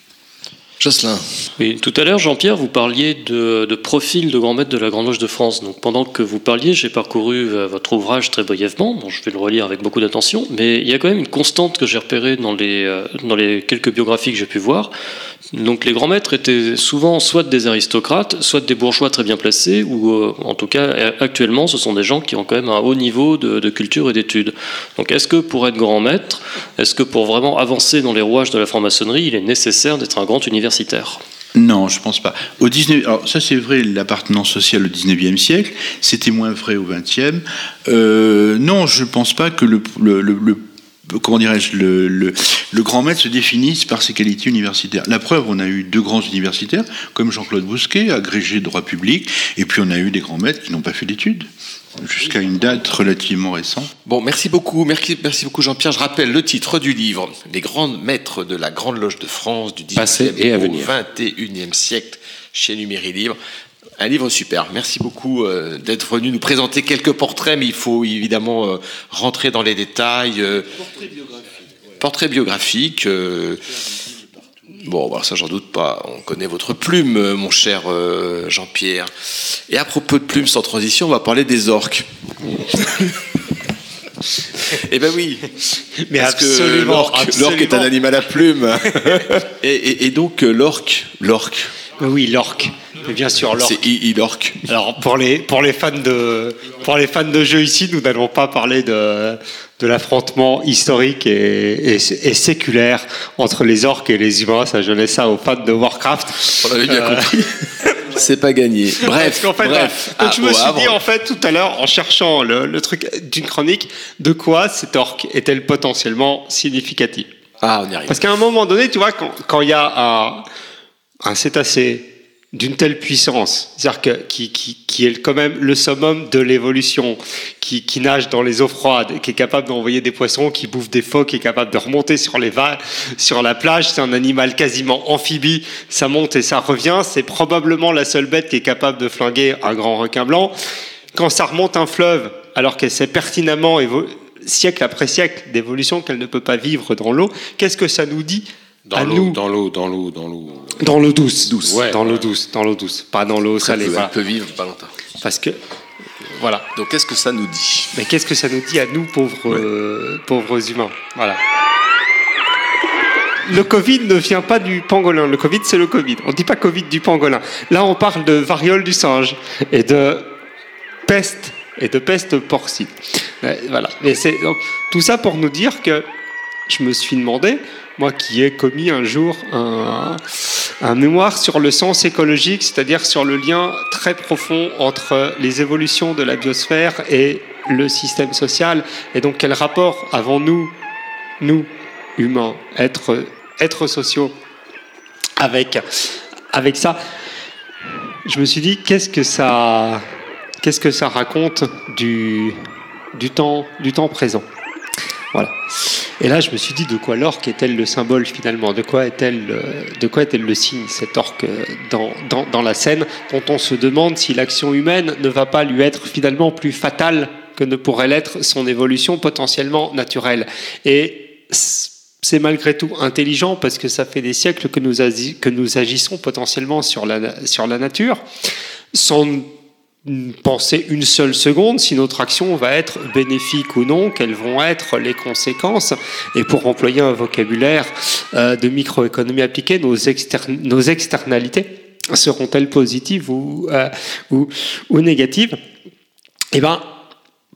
Oui, tout à l'heure, Jean-Pierre, vous parliez de, de profil de grand maître de la Grande Loge de France. Donc, pendant que vous parliez, j'ai parcouru euh, votre ouvrage très brièvement. Je vais le relire avec beaucoup d'attention, mais il y a quand même une constante que j'ai repérée dans les, euh, dans les quelques biographies que j'ai pu voir. Donc, les grands maîtres étaient souvent soit des aristocrates, soit des bourgeois très bien placés, ou euh, en tout cas, actuellement, ce sont des gens qui ont quand même un haut niveau de, de culture et d'études. Donc, est-ce que pour être grand maître, est-ce que pour vraiment avancer dans les rouages de la franc-maçonnerie, il est nécessaire d'être un grand universitaire? Non, je pense pas. Au 19... Alors ça c'est vrai, l'appartenance sociale au 19e siècle, c'était moins vrai au 20e. Euh, non, je pense pas que le- le- le- comment dirais-je, le, le- le grand maître se définisse par ses qualités universitaires. La preuve, on a eu deux grands universitaires, comme Jean-Claude Bousquet, agrégé de droit public, et puis on a eu des grands maîtres qui n'ont pas fait d'études, jusqu'à une date relativement récente. Bon, merci beaucoup, merci, merci beaucoup Jean-Pierre. Je rappelle le titre du livre, Les grands maîtres de la Grande Loge de France du 18e Passé et à au venir. 21e siècle chez Numéri Libre. Un livre super. Merci beaucoup euh, d'être venu nous présenter quelques portraits, mais il faut évidemment euh, rentrer dans les détails. euh, portrait biographique. euh, Bon, bah, ça, j'en doute pas. On connaît votre plume, mon cher Jean-Pierre. Et à propos de plumes, sans transition, on va parler des orques. [laughs] Eh ben oui, Mais parce que absolument, l'orque, est un animal à plumes. [laughs] et, et- et donc l'orque, l'orque. Oui, l'orque. Mais bien sûr, l'orque. C'est i- l'orque. Alors pour les pour les fans de pour les fans de jeux ici, nous n'allons pas parler de de l'affrontement historique et, et, et séculaire entre les orques et les humains. Ça, je laisse ça aux fans de Warcraft. On avait bien Euh, compris. [laughs] C'est pas gagné. Parce Bref, qu'en fait, bref. donc Ah, je me suis avant- dit en fait tout à l'heure en cherchant le, le truc d'une chronique, de quoi cet orque est-elle potentiellement significative? Ah, on y arrive. Parce qu'à un moment donné, tu vois, quand quand il y a un, un cétacé d'une telle puissance, c'est-à-dire que, qui, qui, qui est quand même le summum de l'évolution, qui, qui nage dans les eaux froides, qui est capable d'envoyer des poissons, qui bouffe des phoques, qui est capable de remonter sur les vagues, sur la plage, c'est un animal quasiment amphibie, ça monte et ça revient, c'est probablement la seule bête qui est capable de flinguer un grand requin blanc. Quand ça remonte un fleuve, alors qu'elle sait pertinemment, siècle après siècle d'évolution, qu'elle ne peut pas vivre dans l'eau, qu'est-ce que ça nous dit Dans à l'eau, nous, dans l'eau, dans l'eau, dans l'eau. dans l'eau douce, Ouais, dans l'eau douce, dans l'eau douce, pas dans l'eau salée. voilà. peut vivre pas longtemps. Parce que voilà. Donc qu'est-ce que ça nous dit? Mais qu'est-ce que ça nous dit à nous, pauvres, euh, pauvres humains? Voilà. Le Covid ne vient pas du pangolin. Le Covid, c'est le Covid. On ne dit pas Covid du pangolin. Là, on parle de variole du singe et de peste et de peste porcine. Voilà. Mais c'est donc tout ça pour nous dire que je me suis demandé, moi qui ai commis un jour un, un mémoire sur le sens écologique, c'est-à-dire sur le lien très profond entre les évolutions de la biosphère et le système social, et donc quel rapport avons-nous, nous, humains, êtres, êtres sociaux, avec, avec ça? Je me suis dit, qu'est-ce que ça, qu'est-ce que ça raconte du, du, temps, du temps présent? Voilà. Et là, je me suis dit, de quoi l'orque est-elle le symbole finalement? De quoi est-elle, euh, de quoi est-elle le signe, cette orque euh, dans, dans, dans la scène, dont on se demande si l'action humaine ne va pas lui être finalement plus fatale que ne pourrait l'être son évolution potentiellement naturelle? Et c'est malgré tout intelligent parce que ça fait des siècles que nous, que nous agissons potentiellement sur la, sur la nature, penser une seule seconde si notre action va être bénéfique ou non, quelles vont être les conséquences. Et pour employer un vocabulaire euh, de microéconomie appliquée, nos, nos externalités seront-elles positives ou, euh, ou, ou négatives? Eh bien,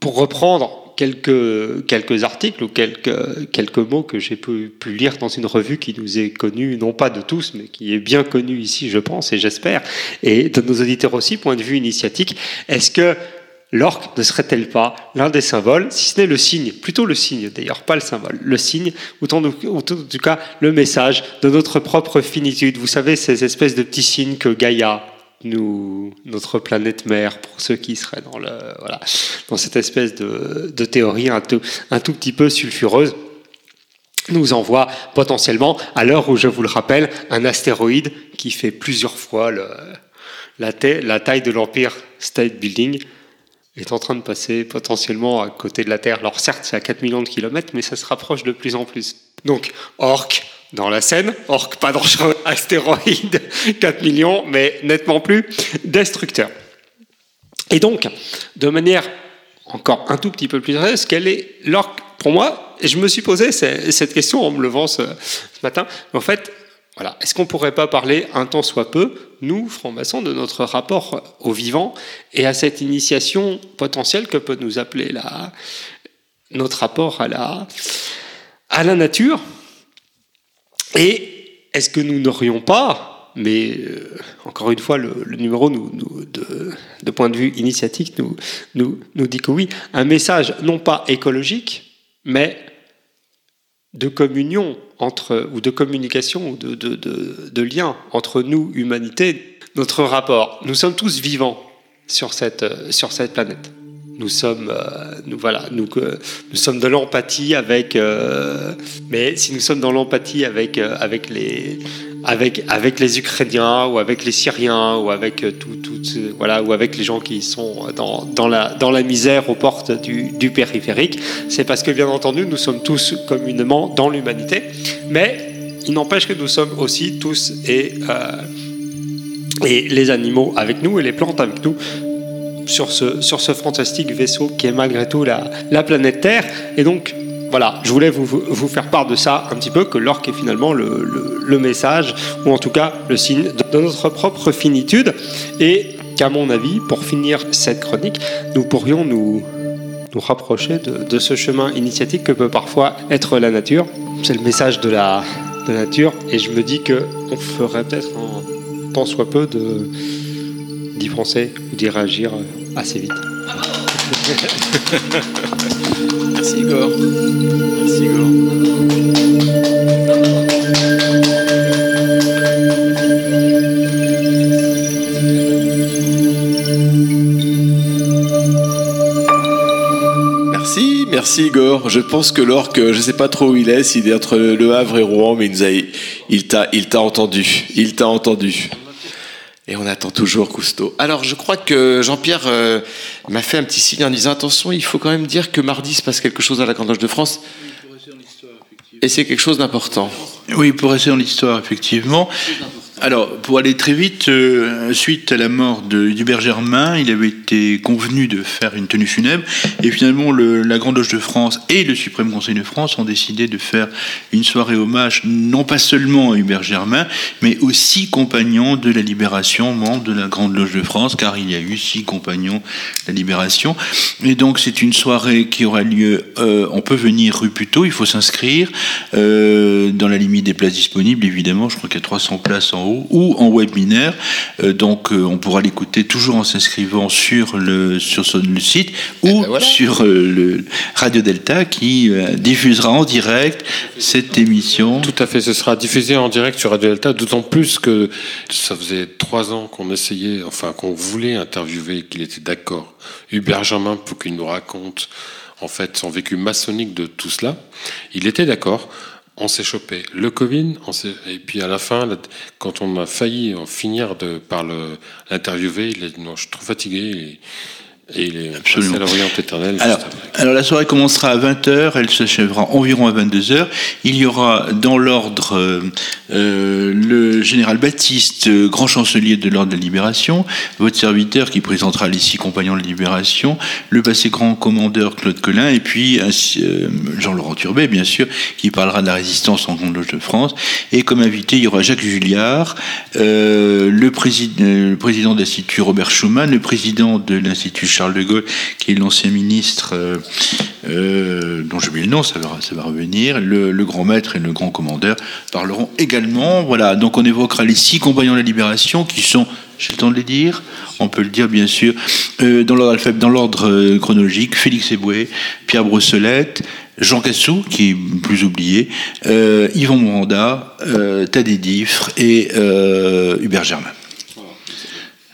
pour reprendre quelques, quelques articles ou quelques, quelques mots que j'ai pu, pu lire dans une revue qui nous est connue, non pas de tous, mais qui est bien connue ici, je pense, et j'espère, et de nos auditeurs aussi, point de vue initiatique, est-ce que l'orque ne serait-elle pas l'un des symboles, si ce n'est le signe, plutôt le signe d'ailleurs, pas le symbole, le signe, ou en ou en tout cas le message de notre propre finitude. Vous savez, ces espèces de petits signes que Gaïa, notre planète mère, pour ceux qui seraient dans, cette espèce de, théorie un tout, petit peu sulfureuse, nous envoie potentiellement, à l'heure où je vous le rappelle, un astéroïde qui fait plusieurs fois la, ta- la taille de l'Empire State Building est en train de passer potentiellement à côté de la Terre. Alors certes, c'est à 4 millions de kilomètres, mais ça se rapproche de plus en plus. Donc, orque dans la Seine, orque pas [laughs] dangereux, astéroïde 4 millions, mais nettement plus destructeur. Et donc, de manière encore un tout petit peu plus sérieuse, quelle est l'orque pour moi je me suis posé ce- cette question en me levant ce, ce matin. En fait, voilà, est-ce qu'on pourrait pas parler un temps soit peu, nous, francs-maçons, de notre rapport au vivant et à cette initiation potentielle que peut nous appeler la, notre rapport à la, à la nature? Et est-ce que nous n'aurions pas, mais euh, encore une fois, le, numéro nous, nous- de, point de vue initiatique nous, nous, nous dit que oui, un message non pas écologique, mais de communion entre, ou de communication, ou de, de, de, de lien entre nous, humanité, notre rapport. Nous sommes tous vivants sur cette, euh, sur cette planète. Nous sommes, euh, nous, voilà, nous, sommes de l'empathie avec, euh, mais si nous sommes dans l'empathie avec, euh, avec, les, Ukrainiens ou avec les Syriens ou avec tout, voilà, ou avec les gens qui sont dans, la, misère aux portes du, périphérique, c'est parce que bien entendu nous sommes tous communément dans l'humanité, mais il n'empêche que nous sommes aussi tous et les animaux avec nous et les plantes avec nous sur ce, sur ce fantastique vaisseau qui est malgré tout la, la planète Terre. Et donc, voilà, je voulais vous, vous- faire part de ça un petit peu, que l'orque est finalement le, le- message, ou en tout cas le signe de, notre propre finitude. Et qu'à mon avis, pour finir cette chronique, nous pourrions nous, nous rapprocher de, de ce chemin initiatique que peut parfois être la nature. C'est le message de la, de nature, et je me dis qu'on ferait peut-être un tant soit peu de d'y penser ou d'y réagir euh, assez vite. Merci Igor. Merci Igor. Merci, Igor. Je pense que l'orque, je sais pas trop où il est, s'il est entre Le Havre et Rouen, mais il t'a, il t'a entendu. Il t'a entendu. Et on attend toujours Cousteau. Alors, je crois que Jean-Pierre euh, m'a fait un petit signe en disant attention, il faut quand même dire que mardi se passe quelque chose à la Grande Loge de France. Et c'est quelque chose d'important. Oui, pour rester dans l'histoire, effectivement. Alors, pour aller très vite, euh, suite à la mort d'Hubert Germain, il avait été convenu de faire une tenue funèbre, et finalement, le- la Grande Loge de France et le Suprême Conseil de France ont décidé de faire une soirée hommage, non pas seulement à Hubert Germain, mais aux six compagnons de la Libération, membres de la Grande Loge de France, car il y a eu six compagnons de la Libération. Et donc, c'est une soirée qui aura lieu, euh, on peut venir rue Puteaux, il faut s'inscrire, euh, dans la limite des places disponibles, évidemment, je crois qu'il y a 300 places en haut, ou en webinaire. Euh, donc, euh, on pourra l'écouter toujours en s'inscrivant sur le, sur son, le site ou sur euh, le Radio Delta qui euh, diffusera en direct cette émission. Tout à fait, ce sera diffusé en direct sur Radio Delta, d'autant plus que ça faisait trois ans qu'on essayait, enfin qu'on voulait interviewer, qu'il était d'accord, Hubert Germain, pour qu'il nous raconte en fait son vécu maçonnique de tout cela. Il était d'accord. On s'est chopé le Covid, on et puis à la fin, quand on a failli finir de par l'interviewer, il a dit non, je suis trop fatigué et il est à juste Alors, alors la soirée commencera à 20h, elle s'achèvera environ à 22h. Il y aura dans l'ordre euh, euh, le général Baptiste, euh, grand chancelier de l'ordre de la Libération, votre serviteur qui présentera les six compagnons de la Libération, le passé grand commandeur Claude Collin, et puis euh, Jean-Laurent Turbet, bien sûr, qui parlera de la résistance en Grande Loge de France. Et comme invité, il y aura Jacques Julliard, euh, le, président, le président de l'Institut Robert Schuman, le président de l'Institut Charles de Gaulle, qui est l'ancien ministre, euh, euh, dont j'ai oublié le nom, ça va, revenir, le, grand maître et le grand commandeur parleront également. Voilà, donc on évoquera les six compagnons de la Libération qui sont, j'ai le temps de les dire, on peut le dire bien sûr, euh, dans l'ordre chronologique, Félix Eboué, Pierre Brossolette, Jean Cassou, qui est plus oublié, Yvon Moranda, euh, Thaddée Diffre et Hubert Germain.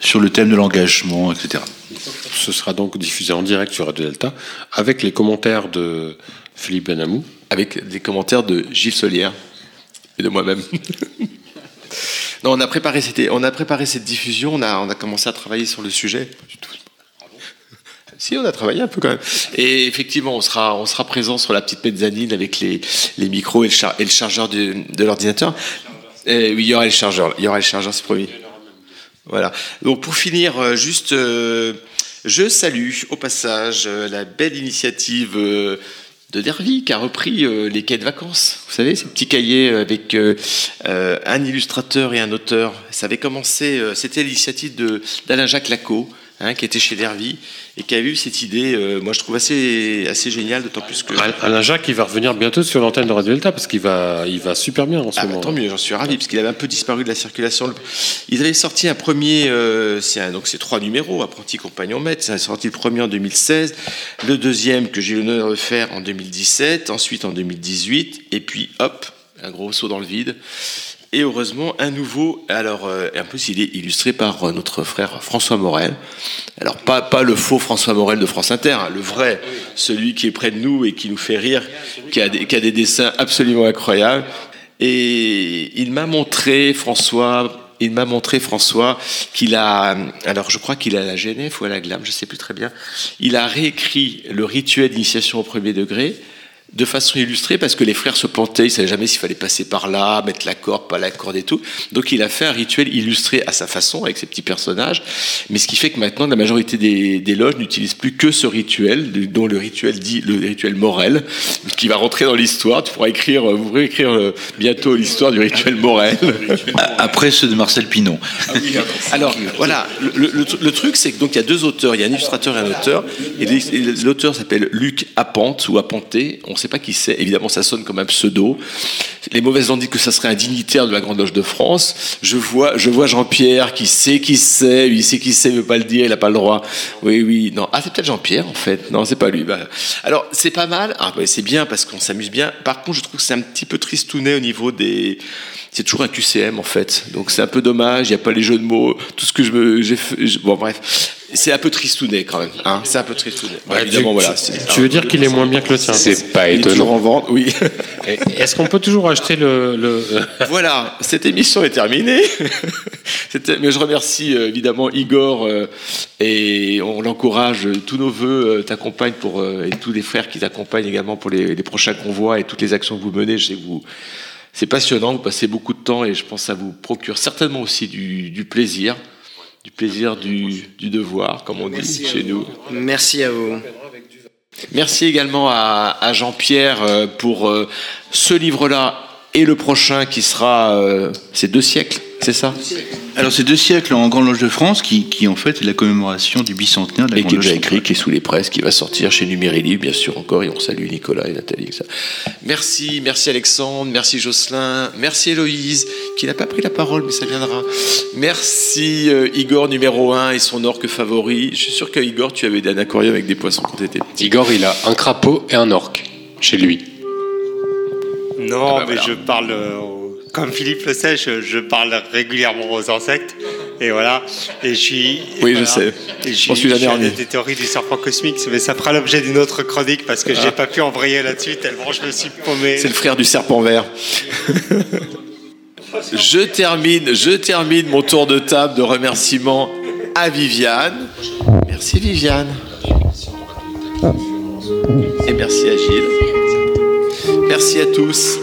Sur le thème de l'engagement, etc. Ce sera donc diffusé en direct sur Radio Delta avec les commentaires de Philippe Benamou. Avec des commentaires de Gilles Solière et de moi-même. [laughs] non, on a, préparé cette, on a préparé cette diffusion, on a, on a commencé à travailler sur le sujet. Si, on a travaillé un peu quand même. Et effectivement, on sera, on sera présent sur la petite mezzanine avec les, les micros et le, char- et le chargeur de, de l'ordinateur. Oui, il y aura le chargeur. Il y aura le chargeur, c'est promis. Voilà. Donc pour finir, euh, juste, euh, je salue au passage euh, la belle initiative de Dervy qui a repris les cahiers de vacances. Vous savez, ces petits cahiers avec un illustrateur et un auteur. Ça avait commencé, c'était l'initiative d'Alain Jacques Lacot. Hein, qui était chez Dervy et qui a eu cette idée, euh, moi je trouve assez, assez géniale, d'autant plus que. Alain Jacques, il va revenir bientôt sur l'antenne de Radio Delta parce qu'il va, il va super bien en ce Ah bah, moment. tant mieux, j'en suis ravi, parce qu'il avait un peu disparu de la circulation. Ils avaient sorti un premier, euh, c'est un- donc c'est trois numéros, Apprenti Compagnon Maître. A sorti le premier en 2016, le deuxième que j'ai eu l'honneur de faire en 2017, ensuite en 2018, et puis hop, un gros saut dans le vide. Et heureusement, un nouveau, alors euh, en plus il est illustré par euh, notre frère François Morel. Alors pas, pas le faux François Morel de France Inter, hein, le vrai, celui qui est près de nous et qui nous fait rire, qui a des, qui a des dessins absolument incroyables. Et il m'a montré, François, il m'a montré, François, qu'il a, alors je crois qu'il à la Genève ou à la Glame, je sais plus très bien, il a réécrit le rituel d'initiation au premier degré de façon illustrée parce que les frères se plantaient, ils ne savaient jamais s'il fallait passer par là, mettre la corde, pas la corde et tout. Donc il a fait un rituel illustré à sa façon avec ses petits personnages, mais ce qui fait que maintenant la majorité des, des loges n'utilisent plus que ce rituel, dont le rituel dit le rituel Morel, qui va rentrer dans l'histoire. Tu pourras écrire, vous pourrez écrire euh, bientôt l'histoire du rituel Morel. [laughs] Après ceux de Marcel Pinon. Alors voilà, le, le- le truc c'est que donc il y a deux auteurs, il y a un illustrateur et un auteur, et l'auteur s'appelle Luc Apante ou Apanté, on ne sait pas qui c'est, évidemment ça sonne comme un pseudo. Les mauvaises langues disent que ça serait un dignitaire de la Grande Loge de France. Je vois, je vois Jean-Pierre qui sait qui c'est, il sait qui c'est, il veut pas le dire, il n'a pas le droit. Oui, oui, non. Ah, c'est peut-être Jean-Pierre en fait. Non, c'est pas lui. Bah, alors c'est pas mal. Ah, bah, c'est bien parce qu'on s'amuse bien. Par contre, je trouve que c'est un petit peu tristounet au niveau des c'est toujours un QCM en fait. Donc c'est un peu dommage, il n'y a pas les jeux de mots, tout ce que je me. bon bref. C'est un peu tristounet quand même. Hein c'est un peu tristounet. Ouais, évidemment, tu, voilà. tu- veux dire qu'il est moins bien que le tien C'est pas Il est toujours en vente, oui. Est-ce qu'on peut toujours acheter le. le- [laughs] voilà, cette émission est terminée. [laughs] Mais je remercie euh, évidemment Igor euh, et on l'encourage. euh, Tous nos voeux t'accompagnent pour et tous les frères qui t'accompagnent également pour les, les prochains convois et toutes les actions que vous menez. Je sais que vous, c'est passionnant. Vous passez beaucoup de temps et je pense que ça vous procure certainement aussi du, du plaisir, du plaisir du, du devoir, comme on dit chez nous. Merci à vous. Merci également à, à Jean-Pierre euh, pour euh, ce livre-là et le prochain qui sera euh, ces deux siècles, c'est ça? Alors, c'est deux siècles en Grande Loge de France qui, qui en fait, est la commémoration du bicentenaire de la Et Grande qui est Loge déjà écrit, qui est sous les presses, qui va sortir chez Numérili, bien sûr encore, et on salue Nicolas et Nathalie. ça. Merci, merci Alexandre, merci Jocelyn, merci Héloïse, qui n'a pas pris la parole, mais ça viendra. Merci euh, Igor numéro 1 et son orque favori. Je suis sûr que Igor, tu avais un aquarium avec des poissons quand tu étais petit. Igor, il a un crapaud et un orque chez lui. Non, Ah bah mais voilà. je parle, euh, comme Philippe le sait, je, je parle régulièrement aux insectes. Et voilà. Et je suis. Oui, je sais. Et je suis la dernière. des théories du serpent cosmique, mais ça fera l'objet d'une autre chronique parce que j'ai Ah. pas pu embrayer là-dessus tellement je me suis paumé. C'est le frère du serpent vert. je termine, je termine mon tour de table de remerciements à Viviane. Merci Viviane. Et merci à Gilles. Merci à tous.